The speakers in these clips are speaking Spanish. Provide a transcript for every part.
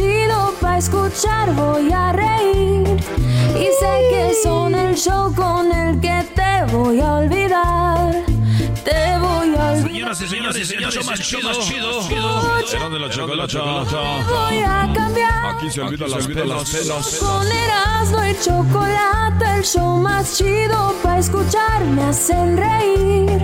chido para escuchar. Voy a reír y sé que son el show con el que te voy a olvidar. Te voy a olvidar. Señoras y señores, señores, el más chido, chido, Era de la chocolata. Voy a cambiar. Aquí se olvidan las pelas. Con Erasmo y chocolate, el show más chido para escuchar me hacen reír.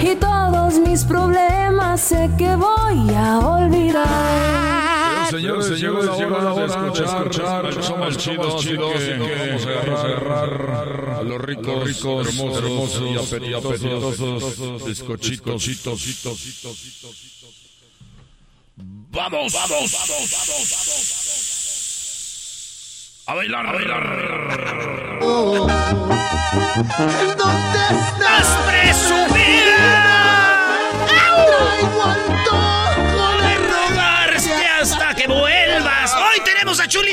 Y todos mis problemas sé que voy a olvidar. Señores, señores, llegó la hora de escuchar. Somos chidos, chidos, vamos a agarrar a los ricos, ricos, hermosos y apetitosos bizcochitos. Vamos, vamos, vamos, vamos, vamos. A bailar, a bailar. ¿Dónde ¡Estás! Traigo que vuelvas. Hoy tenemos a Chuli.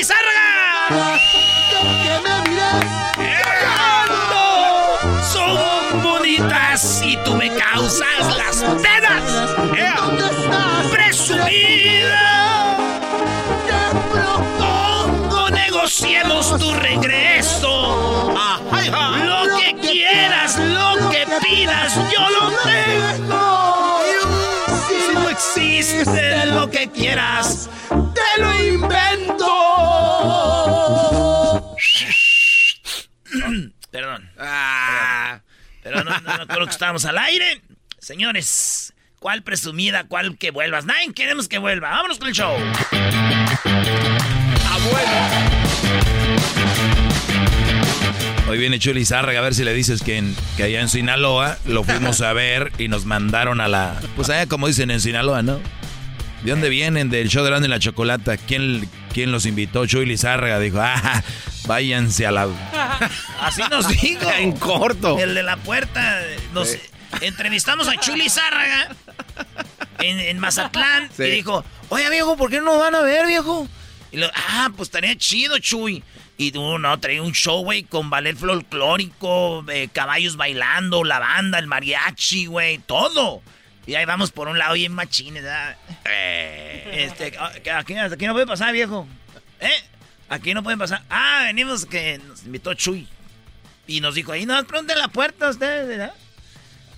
¡Errando! Son bonitas y tú me causas las penas. ¡Presumida! Te Propongo negociemos tu regreso. Lo que quieras, lo que pidas, yo lo tengo. Si no existe lo que quieras, te lo invento. Perdón. Pero no, no me acuerdo que estábamos al aire. Señores, ¿cuál presumida, cuál que vuelvas? Nadie queremos que vuelva. Vámonos con el show. Hoy viene Chuli Zárraga a ver si le dices que, en- que allá en Sinaloa lo fuimos a ver y nos mandaron a la... Pues allá como dicen en Sinaloa, ¿no? ¿De dónde vienen? Del show de Grande y la Chocolata. ¿Quién, quién los invitó? Chuli Zárraga dijo, ah, váyanse a la... Así nos dijo. En corto. El de la puerta. Nos entrevistamos a Chuli Zárraga en, en Mazatlán Sí. y dijo, oye viejo, ¿por qué no nos van a ver, viejo? Y lo, ah, pues estaría chido, Chuy. Y tú, no, traía un show, güey, con ballet folclórico, eh, caballos bailando, la banda, el mariachi, güey, todo. Y ahí vamos por un lado bien machines, ¿verdad? Este, ah, aquí, no puede pasar, viejo. ¿Eh? Aquí no pueden pasar. Ah, venimos que nos invitó Chuy. Y nos dijo, ahí nos pregunten la puerta a ustedes, ¿verdad?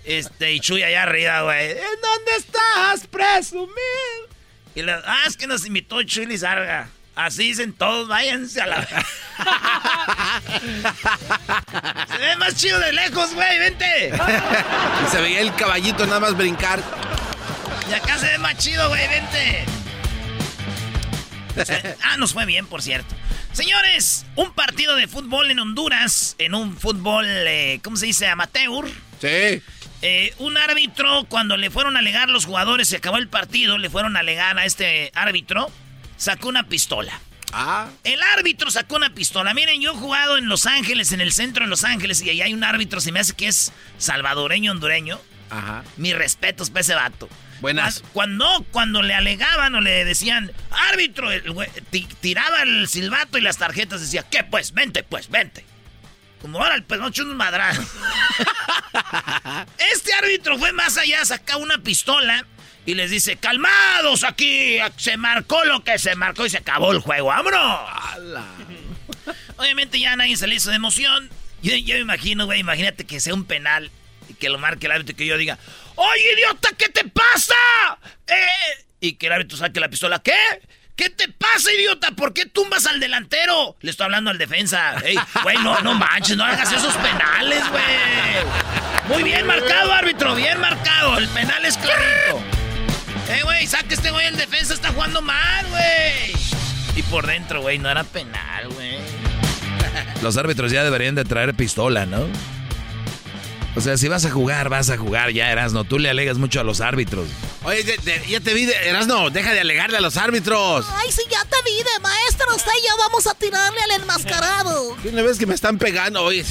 Este, y Chuy allá arriba, güey. ¿En dónde estás, presumir? Y le, ah, es que nos invitó Chuy Lizarga. Así dicen todos, váyanse a la... Se ve más chido de lejos, güey, vente. Y se veía el caballito nada más brincar. Y acá se ve más chido, güey, vente. Ah, nos fue bien, por cierto. Señores, un partido de fútbol en Honduras, en un fútbol, eh, ¿cómo se dice? Amateur. Sí. Eh, un árbitro, cuando le fueron a alegar los jugadores, se acabó el partido, le fueron a alegar a este árbitro, sacó una pistola. Ah. El árbitro sacó una pistola. Miren, yo he jugado en Los Ángeles, en el centro de Los Ángeles, y ahí hay un árbitro, se me hace que es salvadoreño, hondureño. Ajá. Mis respetos para ese vato. Buenas. Cuando, cuando le alegaban o le decían, árbitro, el tiraba el silbato y las tarjetas decía, ¿qué pues? Vente, pues, vente. Como ahora el pues no un madrazo. Este árbitro fue más allá, saca una pistola y les dice, calmados aquí, se marcó lo que se marcó y se acabó el juego, ¡vámonos! Obviamente ya nadie se le hizo de emoción. Yo, yo me imagino, güey, imagínate que sea un penal y que lo marque el árbitro y que yo diga, ¡Oye, idiota, qué te pasa! Eh, y que el árbitro saque la pistola, ¿qué? ¿Qué te pasa, idiota? ¿Por qué tumbas al delantero? Le estoy hablando al defensa. Ey, güey, no, no manches, no hagas esos penales, güey. Muy bien marcado, árbitro, bien marcado. El penal es clarito. Eh, güey, saque este güey, el defensa está jugando mal, güey. Y por dentro, güey, no era penal, güey. Los árbitros ya deberían de traer pistola, ¿no? O sea, si vas a jugar, vas a jugar, ya Erasno. Tú le alegas mucho a los árbitros. Oye, ya te vi, de, Erasno, deja de alegarle a los árbitros. Ay, sí, ya te vi de maestro. Usted y yo vamos a tirarle al enmascarado. ¿Qué no ves que me están pegando? Oye,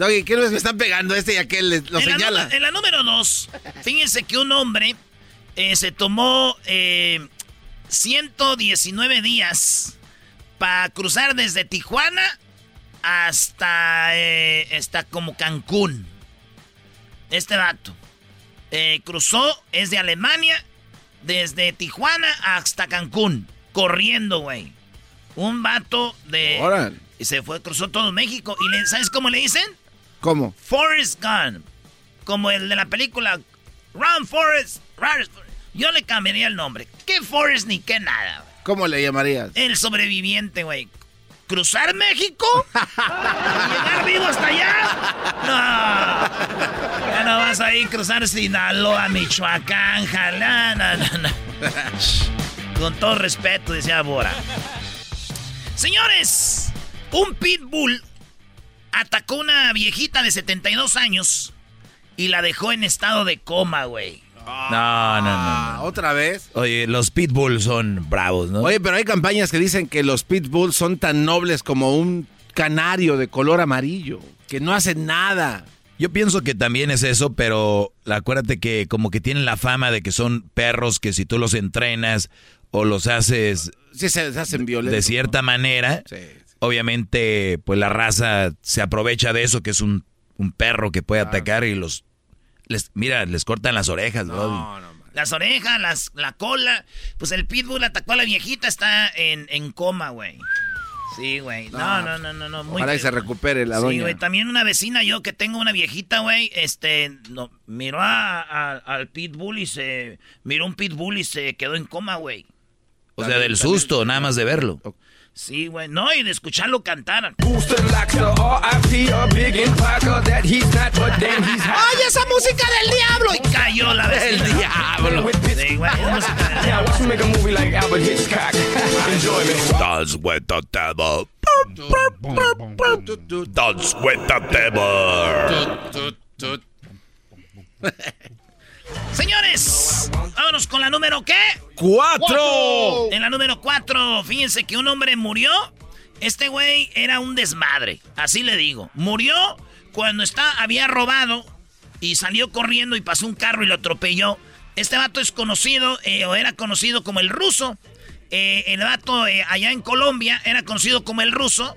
oye ¿qué no ves que me están pegando? Este y aquel lo señala. en la número dos, fíjense que un hombre eh, se tomó 119 eh, días para cruzar desde Tijuana hasta, eh, hasta como Cancún. Este vato. Eh, cruzó, es de Alemania, desde Tijuana hasta Cancún. Corriendo, güey. Un vato de... Y se fue, cruzó todo México. ¿Y le, sabes cómo le dicen? ¿Cómo? Forrest Gump. Como el de la película Run Forrest. Yo le cambiaría el nombre. ¿Qué Forrest ni qué nada? ¿Cómo le llamarías? El sobreviviente, güey cruzar México? ¿Llegar vivo hasta allá? No. Ya no vas a ir a cruzar Sinaloa, Michoacán, Jalana. Con todo respeto, decía Bora. Señores, un pitbull atacó una viejita de 72 años y la dejó en estado de coma, güey. No, no, no, ¿Otra vez? Oye, los pitbulls son bravos, ¿no? Oye, pero hay campañas que dicen que los pitbulls son tan nobles como un canario de color amarillo, que no hacen nada. Yo pienso que también es eso, pero acuérdate que como que tienen la fama de que son perros que si tú los entrenas o los haces... Sí, se, hacen violentos. De cierta manera, obviamente, pues la raza se aprovecha de eso, que es un, perro que puede atacar y los les, mira, les cortan las orejas, no, no, Las orejas, las, la cola. Pues el pitbull atacó a la viejita, está en, en coma, güey. Sí, güey. No, no, no, no, no. Muy Ojalá se recupere la doña. Sí, güey. También una vecina, yo que tengo una viejita, güey, este, no, miró a, al pitbull y se, miró un pitbull y se quedó en coma, güey. O sea, del susto, nada más de verlo. Sí, güey. No, y de escucharlo cantar. ¡Ay, esa música del diablo! Y cayó la vez. El diablo. Sí, güey. Música del diablo. Dance with the devil. Dance with the devil. Señores, vámonos con la número ¿qué? ¡Cuatro! En la número cuatro, fíjense que un hombre murió. Este güey era un desmadre, así le digo. Murió cuando está, había robado y salió corriendo y pasó un carro y lo atropelló. Este vato es conocido, eh, o era conocido como el ruso. Eh, el vato eh, allá en Colombia era conocido como el ruso.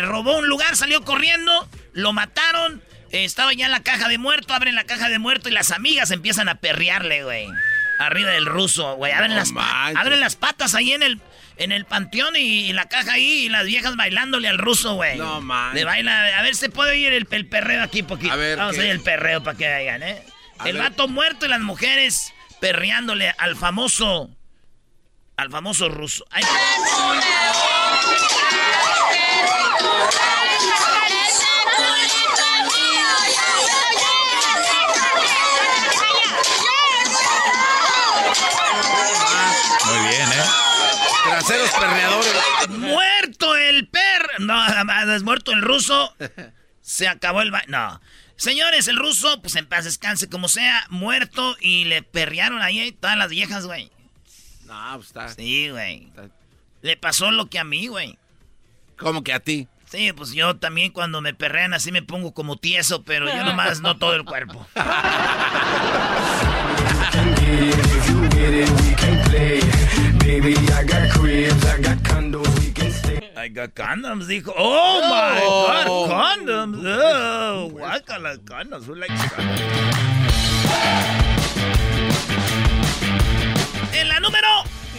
robó un lugar, salió corriendo, lo mataron estaba ya en la caja de muerto, abren la caja de muerto y las amigas empiezan a perrearle, güey. Arriba del ruso, güey. Abren, las, abren las patas ahí en el, en el panteón y, la caja ahí y las viejas bailándole al ruso, güey. No, man. Le baila, a ver, se puede oír el, perreo aquí poquito. A ver, Vamos a oír el perreo para que vean, ¿eh? el vato muerto y las mujeres perreándole al famoso, al famoso ruso. Ay, bien, ¿eh? Traseros perreadores. Muerto el perro. No, es muerto el ruso. Se acabó el baile. No. Señores, el ruso, pues en paz descanse como sea, muerto y le perrearon ahí todas las viejas, güey. No, pues está. Sí, güey. Le pasó lo que a mí, güey. ¿Cómo que a ti? Sí, pues yo también cuando me perrean así me pongo como tieso, pero yo nomás no todo el cuerpo. I got condoms, dijo. Oh, my God, condoms. Oh, guácala, condoms. Who likes condoms? En la número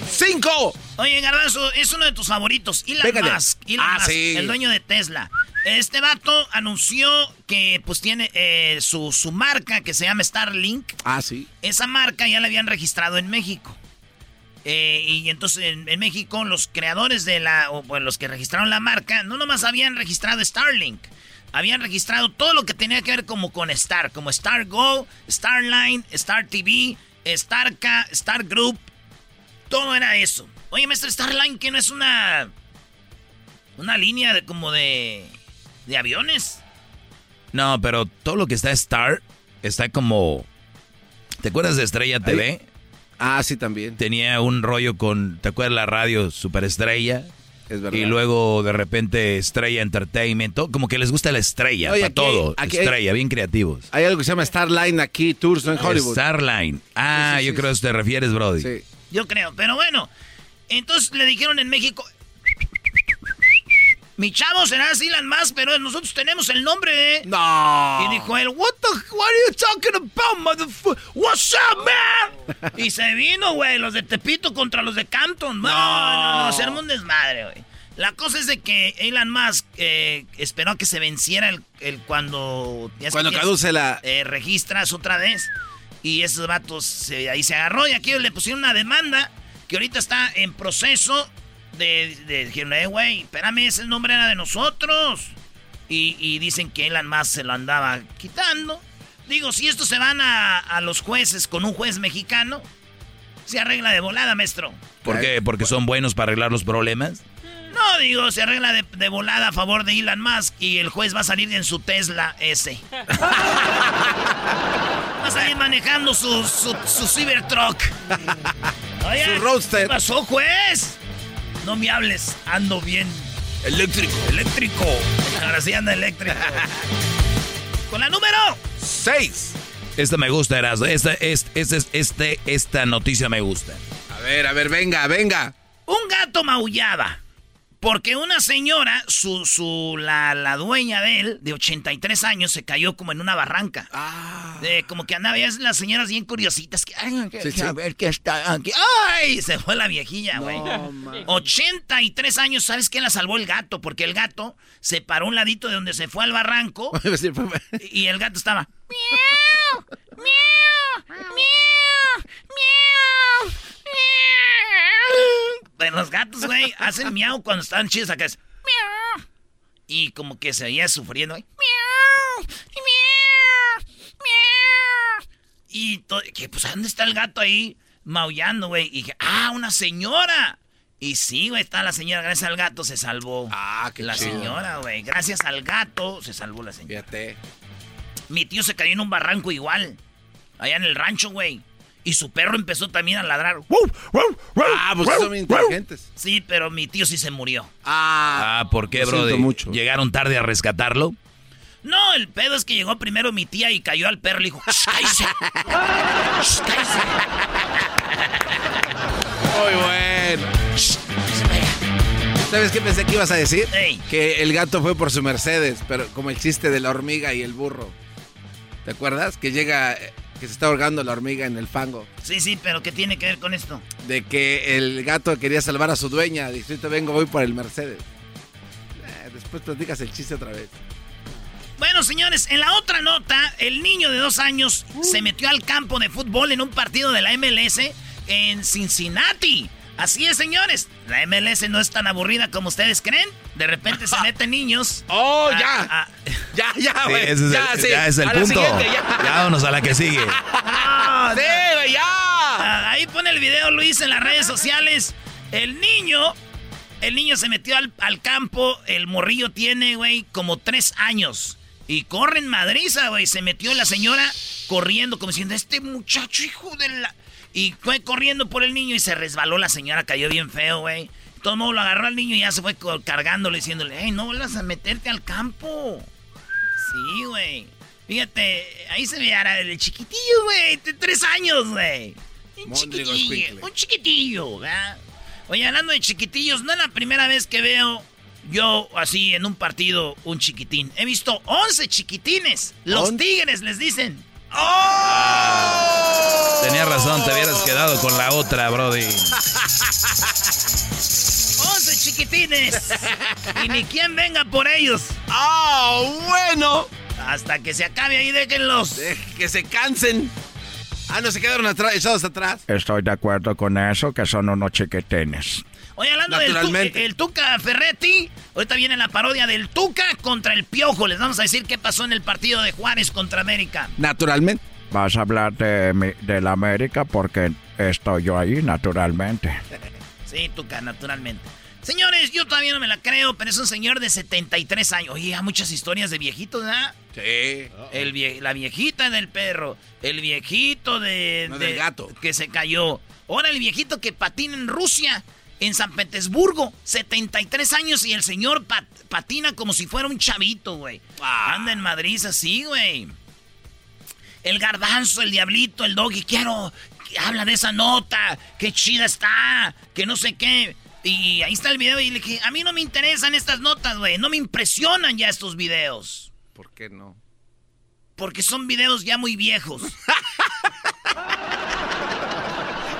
¡Cinco! Oye, Garbanzo, es uno de tus favoritos. Elon Pégale. Musk. Elon Ah, Musk, sí. El dueño de Tesla. Este vato anunció que pues tiene eh, su, su marca que se llama Starlink. Ah, sí. Esa marca ya la habían registrado en México. Eh, y entonces en, en México los creadores de la, o bueno, los que registraron la marca, no nomás habían registrado Starlink, habían registrado todo lo que tenía que ver como con Star, como Star Go, Starline, Star TV, Starca, Star Group, todo era eso. Oye, maestro, Starline, que no es una, una línea de como de, de aviones. No, pero todo lo que está Star está como... ¿Te acuerdas de Estrella TV? Ah, sí, también. Tenía un rollo con... ¿Te acuerdas la radio Superestrella? Es verdad. Y luego de repente Estrella Entertainment. todo- como que les gusta la estrella, Oye, para aquí- todo. aquí- estrella, bien creativos. Hay algo que se llama Starline aquí, Tours. En Hollywood. Starline. Ah, Sí, sí, yo sí, creo que a eso te refieres, Brody. Sí. Yo creo, pero bueno. Entonces le dijeron en México. Mi chavo será Elon Musk, pero nosotros tenemos el nombre, ¿eh? No. Y dijo él, what the, what are you talking about, motherfucker? What's up, man? y se vino, güey, los de Tepito contra los de Campton. No, no, no, se armó un desmadre, güey. La cosa es de que Elon Musk eh, esperó a que se venciera el, el cuando... Cuando caduce la- eh, registras otra vez. Y esos vatos se- ahí se agarró y aquí le pusieron una demanda que ahorita está en proceso de, de dijeron, eh, güey, espérame, ese nombre era de nosotros. Y, y dicen que Elon Musk se lo andaba quitando. Digo, si estos se van a, a los jueces con un juez mexicano, se arregla de volada, maestro. ¿Por qué? ¿Porque son buenos para arreglar los problemas? No, digo, se arregla de, de volada a favor de Elon Musk y el juez va a salir en su Tesla S. va a salir manejando su, su, su Cybertruck. Oye, Su Roadster. ¿Qué pasó, juez? No me hables, ando bien. Eléctrico. Eléctrico. Ahora sí anda eléctrico. Con la número. Seis. Esta me gusta, Erasmo. Esta, es- este, este, esta noticia me gusta. A ver, a ver, venga, venga. Un gato maullaba. Porque una señora, su, su, la, la dueña de él, de 83 años, se cayó como en una barranca. Ah. De, como que andaba, ya las señoras bien curiositas. Que, ay, que- Sí. A ver qué está aquí. ¡Ay! Se fue la viejilla, güey. 83 años, ¿sabes qué la salvó el gato? Porque el gato se paró a un ladito de donde se fue al barranco y el gato estaba. ¡Miau! ¡Miau! ¡Miau! ¡Miau! Pero los gatos, güey, hacen miau cuando están chidos acá. Es miau. Y como que se veía sufriendo. güey. Miau. Miau. Miau. Y que pues ¿dónde está el gato ahí maullando, güey? Y dije, ah, una señora. Y sí, güey, está la señora, gracias al gato se salvó. Ah, qué La chido. señora, güey, gracias al gato se salvó la señora. Fíjate. Mi tío se cayó en un barranco igual. Allá en el rancho, güey. Y su perro empezó también a ladrar. Ah, pues son inteligentes. Sí, pero mi tío sí se murió. Ah, Ah, ¿por qué, Brody? mucho. ¿Llegaron tarde a rescatarlo? No, el pedo es que llegó primero mi tía y cayó al perro y le dijo, "Shh, cállese. Cállese. muy bueno. Shh, se vaya". ¿Sabes qué pensé que ibas a decir? Ey. Que el gato fue por su Mercedes, pero como el chiste de la hormiga y el burro. ¿Te acuerdas? Que llega, que se está ahogando la hormiga en el fango. Sí, sí, pero ¿qué tiene que ver con esto? De que el gato quería salvar a su dueña. Dice, "Ahorita vengo, voy por el Mercedes. Eh, después platicas el chiste otra vez. Bueno, señores, en la otra nota, el niño de dos años se metió al campo de fútbol en un partido de la MLS en Cincinnati. Así es, señores. La MLS no es tan aburrida como ustedes creen. De repente se meten niños. ¡Oh, a- ya! a- Ya, ya, Sí, güey. ese es ya, el, sí. ya es el punto. ya. Ya vámonos a la que sigue. Ah, Sí, güey, ya. Ah, Ahí pone el video Luis en las redes sociales. El niño, el niño se metió al, al campo. El morrillo tiene, güey, como tres años. Y corre en madriza, güey. Se metió la señora corriendo, como diciendo, este muchacho, hijo de la... Y fue corriendo por el niño y se resbaló la señora, cayó bien feo, güey. Todo el mundo lo agarró al niño y ya se fue cargándole, diciéndole, hey, no vuelvas a meterte al campo. Sí, güey. Fíjate, ahí se ve ahora el chiquitillo, güey, de tres años, güey. Un chiquitillo, un chiquitillo, ¿verdad? Oye, hablando de chiquitillos, no es la primera vez que veo yo así en un partido, un chiquitín. He visto 11 chiquitines. Los tigres les dicen. ¡Oh! Tenía razón, te hubieras quedado con la otra, Brody. 11 chiquitines. y ni quien venga por ellos. ¡Oh, bueno! Hasta que se acabe ahí, déjenlos. que se cansen. Ah, no se quedaron atrás, echados atrás. Estoy de acuerdo con eso, que son unos chiquitines. Oye, hablando del el Tuca Ferretti, ahorita viene la parodia del Tuca contra el Piojo. Les vamos a decir qué pasó en el partido de Juárez contra América. Naturalmente. Vas a hablar de, de la América porque estoy yo ahí, naturalmente. sí, Tuca, naturalmente. Señores, yo todavía no me la creo, pero es un señor de 73 años. Oye, hay muchas historias de viejitos, ¿verdad? Sí. El la viejita del perro, el viejito de, del gato que se cayó. Ahora el viejito que patina en Rusia, en San Petersburgo, 73 años y el señor patina como si fuera un chavito, güey. Ah. Anda en Madrid así, güey. El garbanzo, el diablito, el doggy, quiero que habla de esa nota, qué chida está, que no sé qué. Y ahí está el video y le dije, a mí no me interesan estas notas, güey. No me impresionan ya estos videos. ¿Por qué no? Porque son videos ya muy viejos.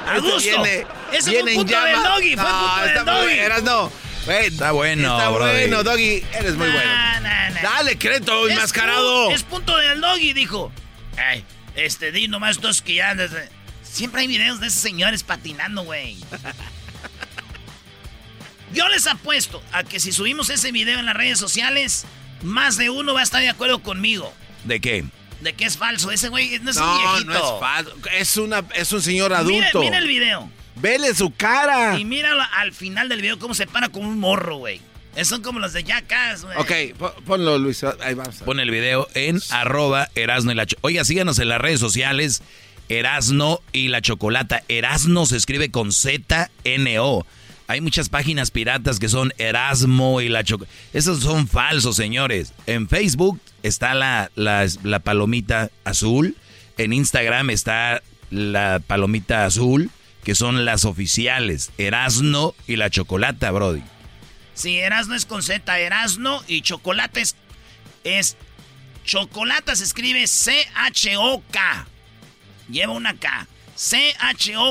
A gusto. Viene, Ese fue punto del doggy. Fue punto del doggy. Eras no. está bueno, Está bueno, doggy. Eres muy bueno. Dale, creto, enmascarado. Es punto del doggy, dijo. Ay, este, di nomás dos que ya... Siempre hay videos de esos señores patinando, güey. Yo les apuesto a que si subimos ese video en las redes sociales, más de uno va a estar de acuerdo conmigo. ¿De qué? De que es falso. Ese güey no es un viejito. No, es falso. Es, una, es un señor adulto. Mira, el video. Vele su cara. Y mira al final del video cómo se para como un morro, güey. Son como los de Jackass, güey. Ok, ponlo, Luis. Ahí vamos. Pon el video en arroba Erasno y la Oiga, síganos en las redes sociales. Erasno y la Chocolata. Erasno se escribe con Z-N-O. Hay muchas páginas piratas que son Erasmo y la Choco. Esos son falsos, señores. En Facebook está la, la, palomita azul. En Instagram está la palomita azul, que son las oficiales. Erasno y la Chocolata, Brody. Sí, Erasno es con Z, Erasno y Chocolate es, Chocolata se escribe C-H-O-K. Lleva una K. C-H-O-K-O-L-A-T-A.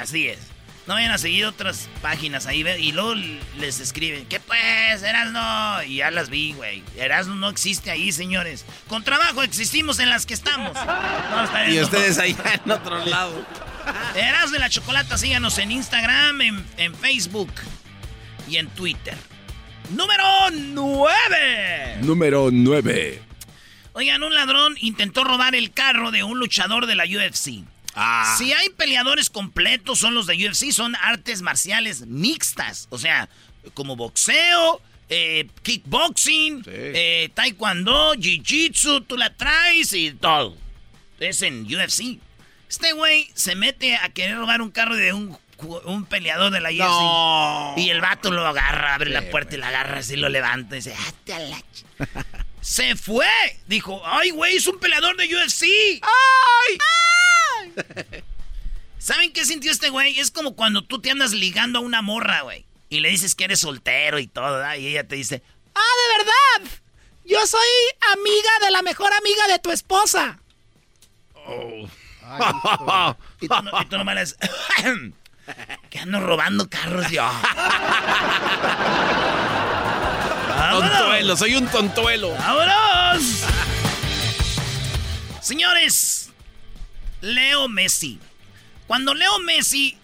Así es. No vayan a seguir otras páginas ahí y luego les escriben, ¿qué pues, Erasno? Y ya las vi, güey. Erasno no existe ahí, señores. Con trabajo existimos en las que estamos. y ustedes ahí en otro lado. Erasno y la Chocolata, síganos en Instagram, en, en Facebook y en Twitter. Número 9. Número 9. Oigan, un ladrón intentó robar el carro de un luchador de la UFC. Ah. Si hay peleadores completos, son los de UFC, son artes marciales mixtas. O sea, como boxeo, eh, kickboxing, eh, taekwondo, jiu-jitsu, tú la traes y todo. Es en UFC. Este güey se mete a querer robar un carro de un, peleador de la UFC. Y el vato lo agarra, abre la puerta y la agarra así, lo levanta y dice, ah, Se fue. Dijo, ay, güey, es un peleador de UFC. ¡Ay! ¿Saben qué sintió este güey? Es como cuando tú te andas ligando a una morra, güey. Y le dices que eres soltero y todo, ¿verdad? Y ella te dice, ah, de verdad. Yo soy amiga de la mejor amiga de tu esposa. Oh. y, tú no, y tú nomás les... que ando robando carros yo. tontuelo, soy un tontuelo. ¡Vámonos! Señores, Leo Messi. Cuando Leo Messi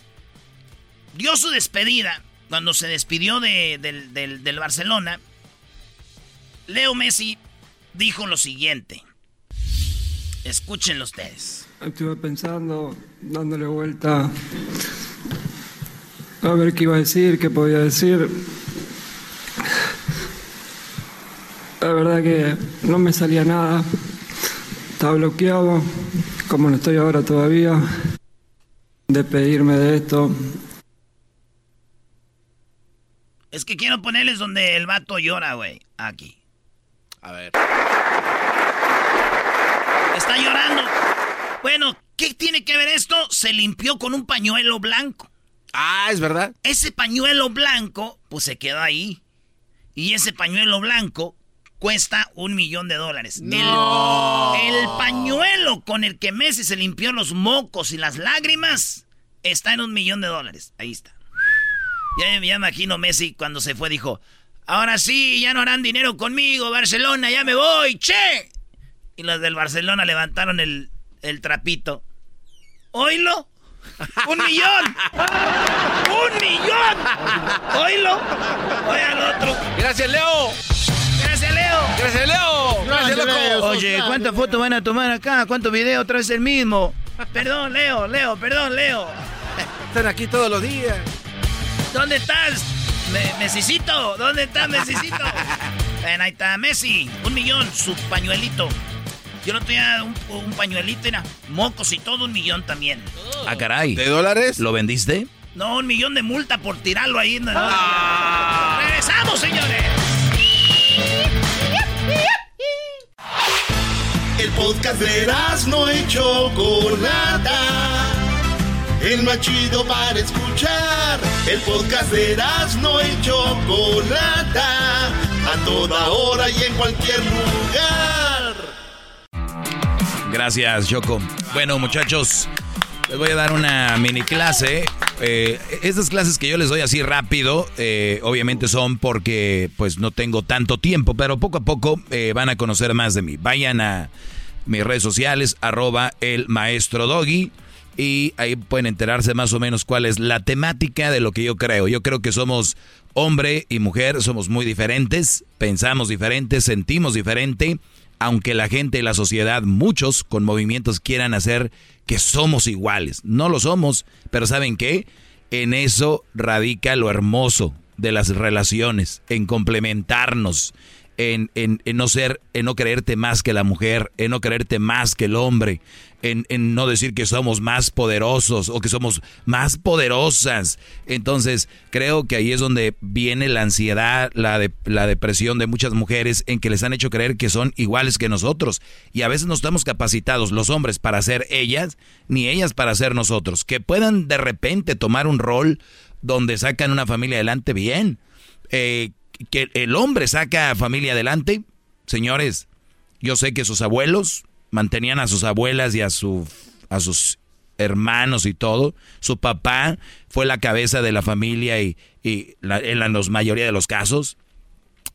dio su despedida, cuando se despidió del, Barcelona, Leo Messi dijo lo siguiente. Escúchenlo ustedes. Estuve pensando, dándole vuelta a ver qué iba a decir, qué podía decir. La verdad que no me salía nada. Estaba bloqueado como no estoy ahora todavía, de pedirme de esto. Es que quiero ponerles donde el vato llora, güey. Aquí. A ver. Está llorando. Bueno, ¿qué tiene que ver esto? Se limpió con un pañuelo blanco. Ah, es verdad. Ese pañuelo blanco, pues se quedó ahí. Y ese pañuelo blanco cuesta un millón de dólares. El, el pañuelo con el que Messi se limpió los mocos y las lágrimas está en un millón de dólares. Ahí está. Ya me imagino Messi cuando se fue dijo, ahora sí, ya no harán dinero conmigo, Barcelona, ya me voy, che. Y los del Barcelona levantaron el, el trapito. ¿Oílo? ¡Un millón! ¡Un millón! ¡Oílo! ¡Oye al otro! ¡Gracias, Leo! ¡Gracias, Leo! ¡Gracias, Leo! ¡Gracias, loco! Oye, ¿cuántas fotos van a tomar acá? ¿Cuántos videos traes el mismo? Perdón, Leo, Leo, perdón, Leo. Están aquí todos los días. ¿Dónde estás? Me Mesicito, ¿dónde está Mesicito? Ven, ahí está Messi, un millón, su pañuelito. Yo no tenía un, un pañuelito, era mocos y todo un millón también. Ah, caray. ¿De dólares? ¿Lo vendiste? No, un millón de multa por tirarlo ahí. ¡Regresamos, señores! El podcast de no y Chocolata. El más chido para escuchar. El podcast de no y Chocolata. A toda hora y en cualquier lugar. Gracias, Choco. Bueno, muchachos, les voy a dar una mini clase. Eh, estas clases que yo les doy así rápido, eh, obviamente son porque pues no tengo tanto tiempo, pero poco a poco eh, van a conocer más de mí. Vayan a mis redes sociales, arroba el maestro Doggy, y ahí pueden enterarse más o menos cuál es la temática de lo que yo creo. Yo creo que somos hombre y mujer, somos muy diferentes, pensamos diferentes, sentimos diferente aunque la gente y la sociedad, muchos con movimientos quieran hacer que somos iguales. No lo somos, pero ¿saben qué? En eso radica lo hermoso de las relaciones, en complementarnos, en, en, en, no ser, en no creerte más que la mujer, en no creerte más que el hombre, en, en, no decir que somos más poderosos o que somos más poderosas. Entonces, creo que ahí es donde viene la ansiedad, la, de, la depresión de muchas mujeres en que les han hecho creer que son iguales que nosotros. Y a veces no estamos capacitados los hombres para ser ellas, ni ellas para ser nosotros. Que puedan de repente tomar un rol donde sacan una familia adelante bien. Eh, que el hombre saca a familia adelante, señores, yo sé que sus abuelos mantenían a sus abuelas y a, su, a sus hermanos y todo. Su papá fue la cabeza de la familia y, y en la mayoría de los casos.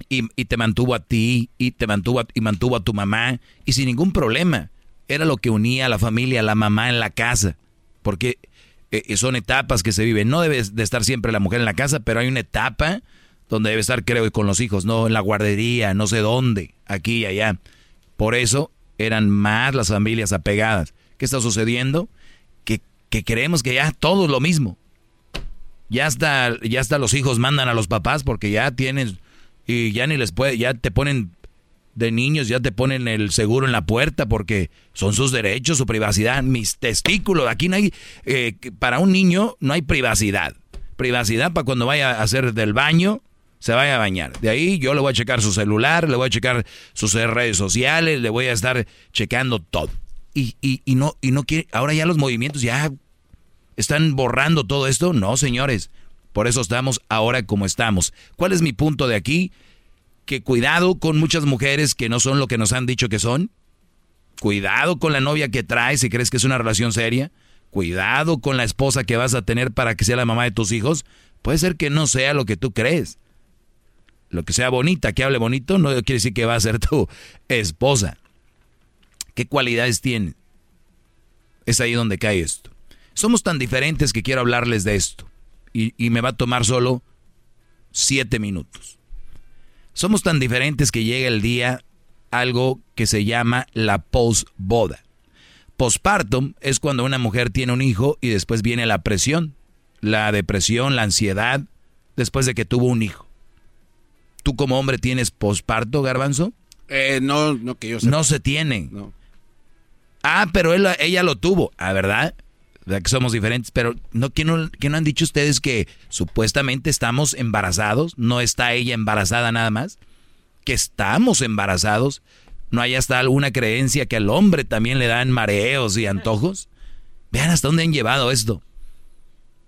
Y, y, te mantuvo a ti y te mantuvo a, y mantuvo a tu mamá y sin ningún problema. Era lo que unía a la familia, a la mamá en la casa. Porque eh, son etapas que se viven. No debe de estar siempre la mujer en la casa, pero hay una etapa donde debe estar, creo, con los hijos, no en la guardería, no sé dónde, aquí y allá. Por eso eran más las familias apegadas. ¿Qué está sucediendo? Que, que creemos que ya todo es lo mismo. Ya hasta, ya hasta los hijos mandan a los papás porque ya tienen, y ya ni les puede, ya te ponen de niños, ya te ponen el seguro en la puerta porque son sus derechos, su privacidad, mis testículos. Aquí no hay, eh, para un niño no hay privacidad. Privacidad para cuando vaya a hacer del baño, se vaya a bañar. De ahí yo le voy a checar su celular, le voy a checar sus redes sociales, le voy a estar checando todo. Y, y, y no, y no quiere, ahora ya los movimientos ya están borrando todo esto. No, señores. Por eso estamos ahora como estamos. ¿Cuál es mi punto de aquí? Que cuidado con muchas mujeres que no son lo que nos han dicho que son. Cuidado con la novia que traes si crees que es una relación seria. Cuidado con la esposa que vas a tener para que sea la mamá de tus hijos. Puede ser que no sea lo que tú crees lo que sea bonita, que hable bonito, no quiere decir que va a ser tu esposa. ¿Qué cualidades tiene? Es ahí donde cae esto. Somos tan diferentes que quiero hablarles de esto. Y, me va a tomar solo siete minutos. Somos tan diferentes que llega el día algo que se llama la postboda. Postpartum es cuando una mujer tiene un hijo y después viene la presión, la depresión, la ansiedad, después de que tuvo un hijo. ¿Tú como hombre tienes posparto, garbanzo? Eh, no, no que yo sepa. No se tiene. No. Ah, pero él, ella lo tuvo, ¿ah, verdad? ¿Verdad que somos diferentes? Pero ¿no ¿qué, no, ¿qué no han dicho ustedes que supuestamente estamos embarazados? ¿No está ella embarazada nada más? ¿Que estamos embarazados? ¿No hay hasta alguna creencia que al hombre también le dan mareos y antojos? Vean hasta dónde han llevado esto.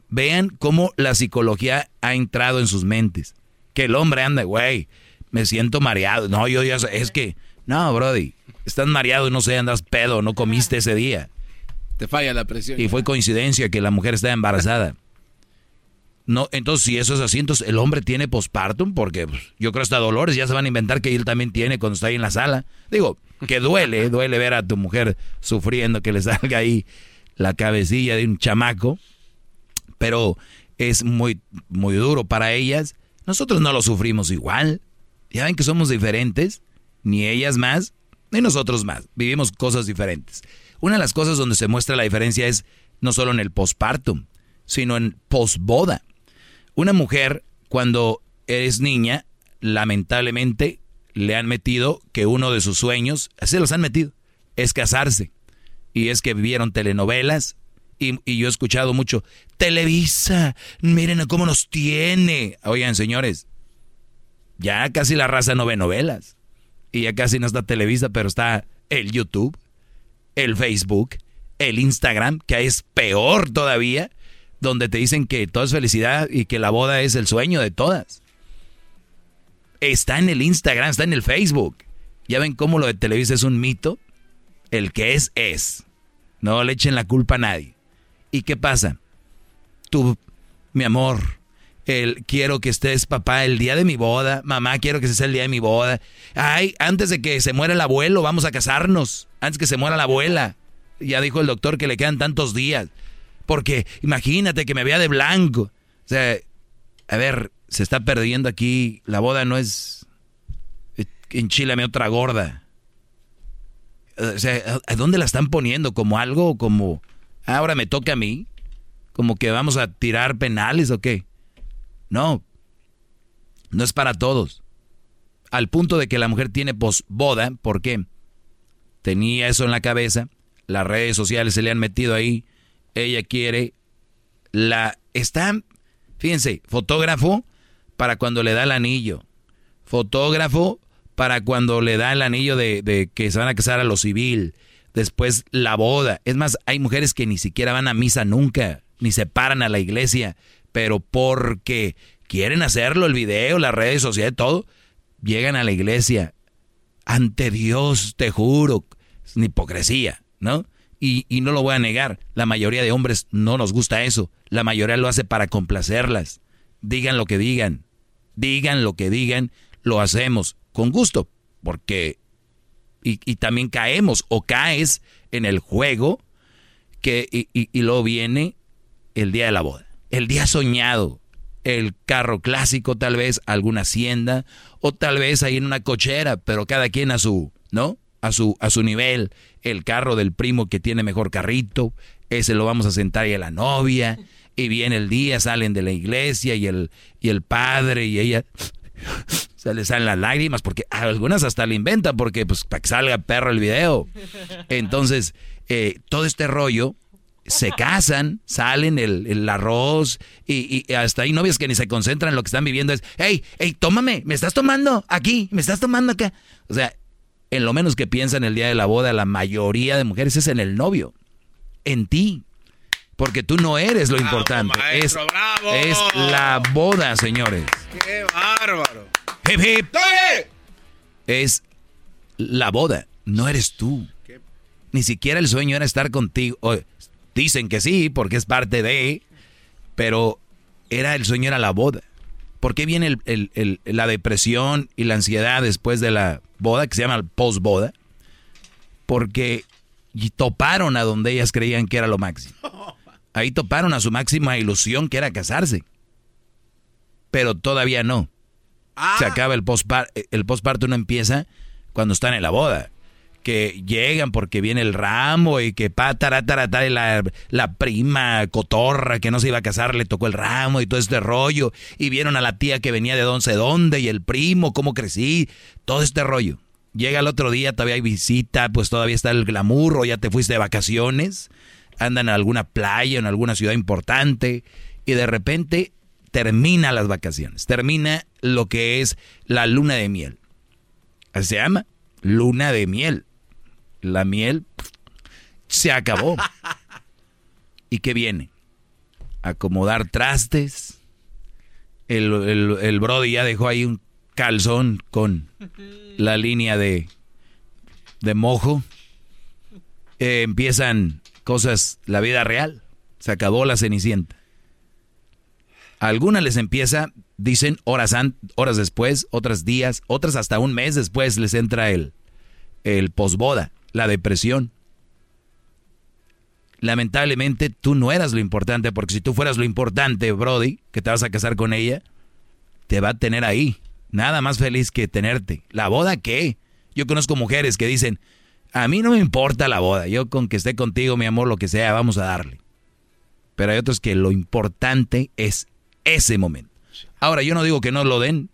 vean cómo la psicología ha entrado en sus mentes. Que el hombre anda, güey, me siento mareado. No, yo ya sé, es que, no, Brody, estás mareado y no sé, andas pedo, no comiste ese día. Te falla la presión. Y fue coincidencia que la mujer estaba embarazada. No, entonces si eso es así, entonces el hombre tiene postpartum, porque pues, yo creo hasta Dolores ya se van a inventar que él también tiene cuando está ahí en la sala. Digo, que duele, duele ver a tu mujer sufriendo, que le salga ahí la cabecilla de un chamaco, pero es muy, muy duro para ellas. Nosotros no lo sufrimos igual. Ya ven que somos diferentes, ni ellas más, ni nosotros más. Vivimos cosas diferentes. Una de las cosas donde se muestra la diferencia es no solo en el postpartum, sino en posboda. Una mujer, cuando es niña, lamentablemente le han metido que uno de sus sueños, así los han metido, es casarse. Y es que vivieron telenovelas. Y, yo he escuchado mucho, Televisa, miren cómo nos tiene. Oigan, señores, ya casi la raza no ve novelas. Y ya casi no está Televisa, pero está el YouTube, el Facebook, el Instagram, que es peor todavía donde te dicen que todo es felicidad y que la boda es el sueño de todas. Está en el Instagram, está en el Facebook. ¿Ya ven cómo lo de Televisa es un mito? El que es, es. No le echen la culpa a nadie. ¿Y qué pasa? Tú, mi amor, el quiero que estés papá el día de mi boda, mamá quiero que estés el día de mi boda. Ay, antes de que se muera el abuelo, vamos a casarnos. Antes que se muera la abuela. Ya dijo el doctor que le quedan tantos días. Porque imagínate que me vea de blanco. O sea, a ver, se está perdiendo aquí. La boda no es. Enchílame otra gorda. O sea, ¿a dónde la están poniendo? ¿Como algo? ¿Como ahora me toca a mí? ¿Como que vamos a tirar penales o qué? No. No es para todos. Al punto de que la mujer tiene posboda, ¿por qué? Tenía eso en la cabeza, las redes sociales se le han metido ahí, ella quiere la... Está, fíjense, fotógrafo para cuando le da el anillo. Fotógrafo para cuando le da el anillo de, que se van a casar a lo civil. Después la boda. Es más, hay mujeres que ni siquiera van a misa nunca, ni se paran a la iglesia, pero porque quieren hacerlo, el video, las redes sociales, todo, llegan a la iglesia. Ante Dios, te juro, es una hipocresía, ¿no? Y, no lo voy a negar, la mayoría de hombres no nos gusta eso. La mayoría lo hace para complacerlas. Digan lo que digan, digan lo que digan, lo hacemos con gusto, porque... Y, también caemos o caes en el juego que, y, y luego viene el día de la boda, el día soñado, el carro clásico tal vez, alguna hacienda, o tal vez ahí en una cochera, pero cada quien a su, ¿no? A su, a su nivel el carro del primo que tiene mejor carrito, ese lo vamos a sentar y a la novia, y viene el día, salen de la iglesia y el, y el padre y ella se le salen las lágrimas porque algunas hasta le inventan porque pues para que salga perro el video. Entonces, eh, todo este rollo se casan, salen el, arroz y, y, hasta hay novias que ni se concentran en lo que están viviendo. Es, hey, hey, tómame, me estás tomando aquí, me estás tomando acá. O sea, en lo menos que piensa en el día de la boda la mayoría de mujeres es en el novio, en ti. Porque tú no eres lo importante. es, es la boda, señores. ¡Qué bárbaro! Hip, hip. Es la boda, no eres tú. Ni siquiera el sueño era estar contigo. dicen que sí, porque es parte de, pero era el sueño era la boda. ¿Por qué viene la depresión y la ansiedad después de la boda, que se llama post-boda? Porque toparon a donde ellas creían que era lo máximo. Ahí toparon a su máxima ilusión, que era casarse. Pero todavía no. Se ah. acaba el postparto, el postparto no empieza cuando están en la boda que llegan porque viene el ramo y que pa, la, la prima cotorra que no se iba a casar le tocó el ramo y todo este rollo. Y vieron a la tía que venía de don sé dónde y el primo, cómo crecí, todo este rollo. Llega el otro día, todavía hay visita, pues todavía está el glamour o ya te fuiste de vacaciones, andan en alguna playa, en alguna ciudad importante y de repente termina las vacaciones, termina lo que es la luna de miel. Así se llama, luna de miel la miel se acabó. ¿Y qué viene? acomodar trastes. El, el, el Brody ya dejó ahí un calzón con la línea de, de mojo. Eh, empiezan cosas, la vida real. Se acabó la cenicienta. Algunas les empieza, dicen horas, horas después, otras días, otras hasta un mes después les entra el, el posboda, la depresión. Lamentablemente tú no eras lo importante, porque si tú fueras lo importante, Brody, que te vas a casar con ella, te va a tener ahí. Nada más feliz que tenerte. ¿La boda qué? Yo conozco mujeres que dicen, a mí no me importa la boda, yo con que esté contigo, mi amor, lo que sea, vamos a darle. Pero hay otros que lo importante es ese momento. Ahora, yo no digo que no lo den,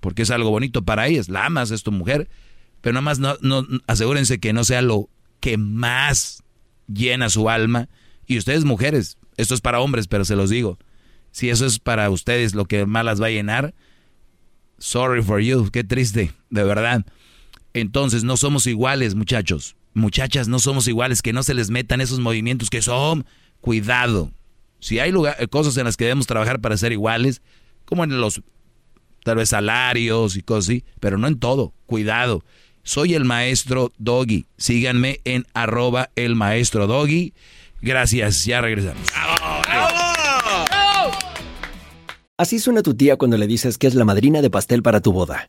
porque es algo bonito para ellas, la amas, es tu mujer, pero nada más no, no, asegúrense que no sea lo que más llena su alma. Y ustedes mujeres, esto es para hombres, pero se los digo, si eso es para ustedes lo que más las va a llenar, sorry for you, qué triste, de verdad. Entonces no somos iguales, muchachos. Muchachas, no somos iguales, que no se les metan esos movimientos que son, cuidado. Si hay lugar, cosas en las que debemos trabajar para ser iguales, como en los tal vez salarios y cosas así, pero no en todo. Cuidado. Soy el maestro Doggy. Síganme en arroba el maestro Doggy. Gracias, ya regresamos. Así suena tu tía cuando le dices que es la madrina de pastel para tu boda.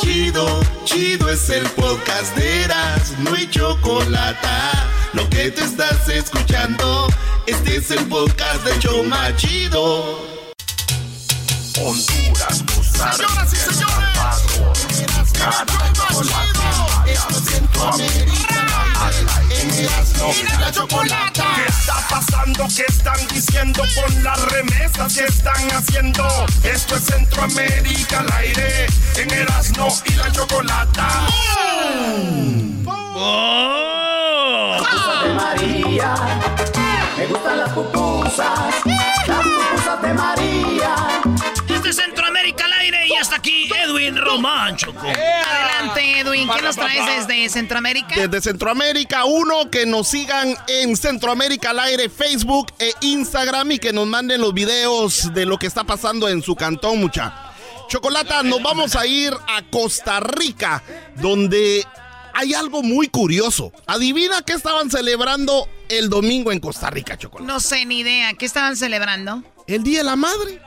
Chido, chido es el podcast de Eras, no hay chocolate. Lo que te estás escuchando, este es el podcast de Choma Chido. Honduras, Señoras y señores, esto es Centroamérica. En la chocolata. ¿Qué está pasando? ¿Qué están diciendo con las remesas que están haciendo? Esto es Centroamérica al aire. En Erasmo y la chocolata. Pupusas de María. Me gustan las pupusas. Las pupusas de María. Hasta aquí Edwin Román, Choco. Adelante, Edwin. ¿Qué nos traes desde Centroamérica? Desde Centroamérica, uno, que nos sigan en Centroamérica al aire, Facebook e Instagram y que nos manden los videos de lo que está pasando en su cantón, mucha. Chocolata, nos vamos a ir a Costa Rica, donde hay algo muy curioso. Adivina qué estaban celebrando el domingo en Costa Rica, Chocolata. No sé ni idea. ¿Qué estaban celebrando? El Día de la Madre.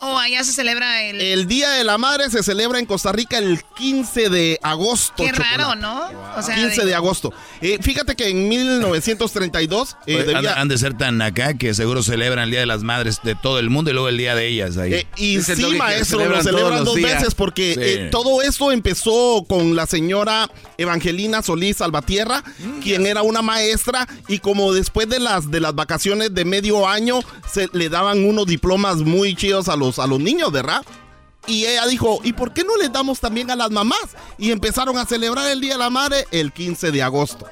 Oh, allá se celebra el... El Día de la Madre se celebra en Costa Rica el 15 de agosto. Qué raro. ¿no? O sea, 15 de, agosto. Eh, fíjate que en 1932 eh, han, debía- han de ser tan acá que seguro celebran el Día de las Madres de todo el mundo y luego el Día de ellas ahí. Eh, y sí, que maestro, celebran lo celebran dos días. veces porque Sí. eh, todo esto empezó con la señora Evangelina Solís Salvatierra, Mm, quien era una maestra y como después de las de las vacaciones de medio año se le daban unos diplomas muy chidos a los a los niños, ¿verdad? Y ella dijo, ¿y por qué no les damos también a las mamás? Y empezaron a celebrar el Día de la Madre el 15 de agosto.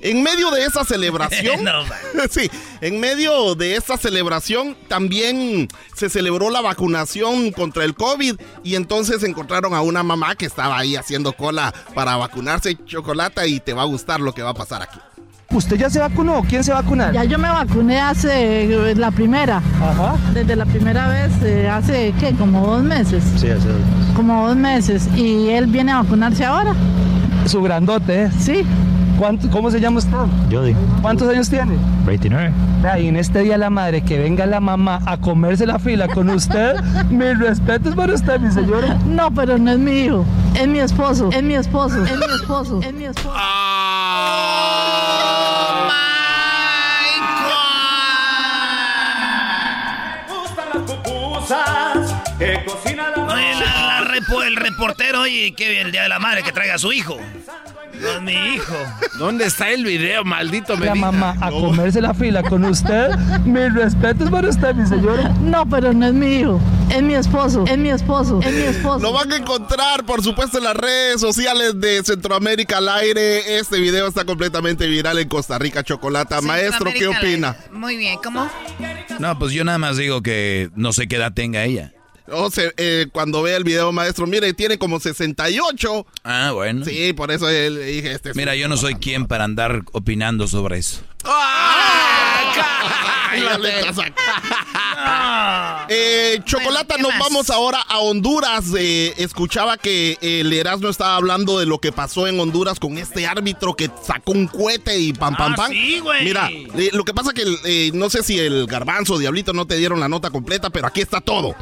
En medio de esa celebración, No, sí, en medio de esta celebración también se celebró la vacunación contra el COVID y entonces encontraron a una mamá que estaba ahí haciendo cola para vacunarse chocolate y te va a gustar lo que va a pasar aquí. ¿Usted ya se vacunó? ¿Quién se vacuna? Ya yo me vacuné hace eh, la primera. Ajá. Desde la primera vez, eh, hace, ¿qué? Como dos meses. Sí, hace Como dos meses. Y él viene a vacunarse ahora. Su grandote, ¿eh? Sí. ¿Cuánto, ¿Cómo se llama usted? Jody, ¿Cuántos años tiene? 29. Vea, y en este día la madre que venga la mamá a comerse la fila con usted, mis respetos para usted, mi señora. No, pero no es mi hijo. Es mi esposo. Es mi esposo. Es mi esposo. Es mi esposo. Que cocina la Oye, la- la repo- el reportero, oye, qué bien el día de la madre que traiga a su hijo. No es mi hijo. ¿Dónde está el video, maldito La Medina? mamá a comerse la fila con usted, mis respetos para usted, mi señora. No, pero no es mi hijo. Es mi esposo. Es mi esposo. Es mi esposo. Lo van a encontrar, por supuesto, en las redes sociales de Centroamérica al aire. Este video está completamente viral en Costa Rica, Chocolata. Maestro, ¿qué opina? Muy bien, ¿cómo? No, pues yo nada más digo que no sé qué edad tenga ella. O sea, eh, cuando vea el video, maestro, mire, tiene como 68. Ah, bueno. Sí, por eso él le dije este. es Mira, yo no soy quien para andar opinando sobre eso. Está sacando. Eh, Chocolata, nos vamos ahora a Honduras. Eh, escuchaba que el Erasmo estaba hablando de lo que pasó en Honduras con este árbitro que sacó un cohete y pam, pam, Ah, pam. sí, güey. Mira, eh, lo que pasa que eh, no sé si el garbanzo o Diablito no te dieron la nota completa, pero aquí está todo.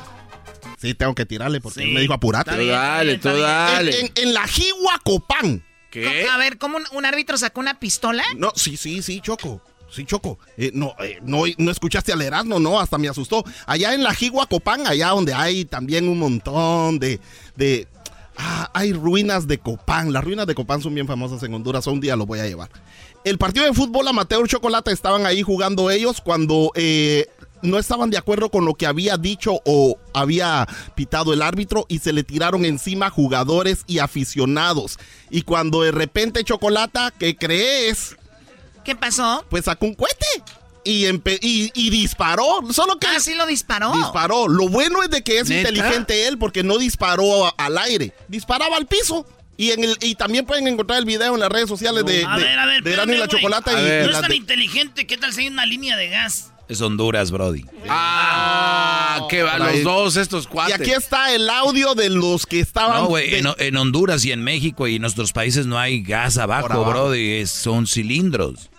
Sí, tengo que tirarle porque él me dijo apurate. Tú dale, tú dale. En, en- en la Jigua Copán. ¿Qué? A ver, ¿cómo un, un árbitro sacó una pistola? No, sí, sí, sí, Choco. Sí, Choco. Eh, no, eh, no, no escuchaste al Erasmo, no, hasta me asustó. Allá en la Jigua Copán, allá donde hay también un montón de. de ah, hay ruinas de Copán. Las ruinas de Copán son bien famosas en Honduras. Un día lo voy a llevar. El partido de fútbol amateur Chocolate estaban ahí jugando ellos cuando eh, no estaban de acuerdo con lo que había dicho o había pitado el árbitro y se le tiraron encima jugadores y aficionados. Y cuando de repente Chocolata, ¿qué crees? ¿Qué pasó? Pues sacó un cohete y, empe- y, y disparó. Solo que Ah, sí lo disparó. disparó. Lo bueno es de que es ¿Neta? inteligente él porque no disparó al aire. Disparaba al piso. Y, en el, y también pueden encontrar el video en las redes sociales de, a de, ver, a ver, de Erasmo y la Chocolata. y- No es tan de- inteligente. ¿Qué tal si hay una línea de gas? Es Honduras, Brody. Ah, que va, los dos estos y cuates. aquí está el audio de los que estaban. No, güey, de- en, en Honduras y en México y en nuestros países no hay gas abajo, abajo. Brody. es- son cilindros.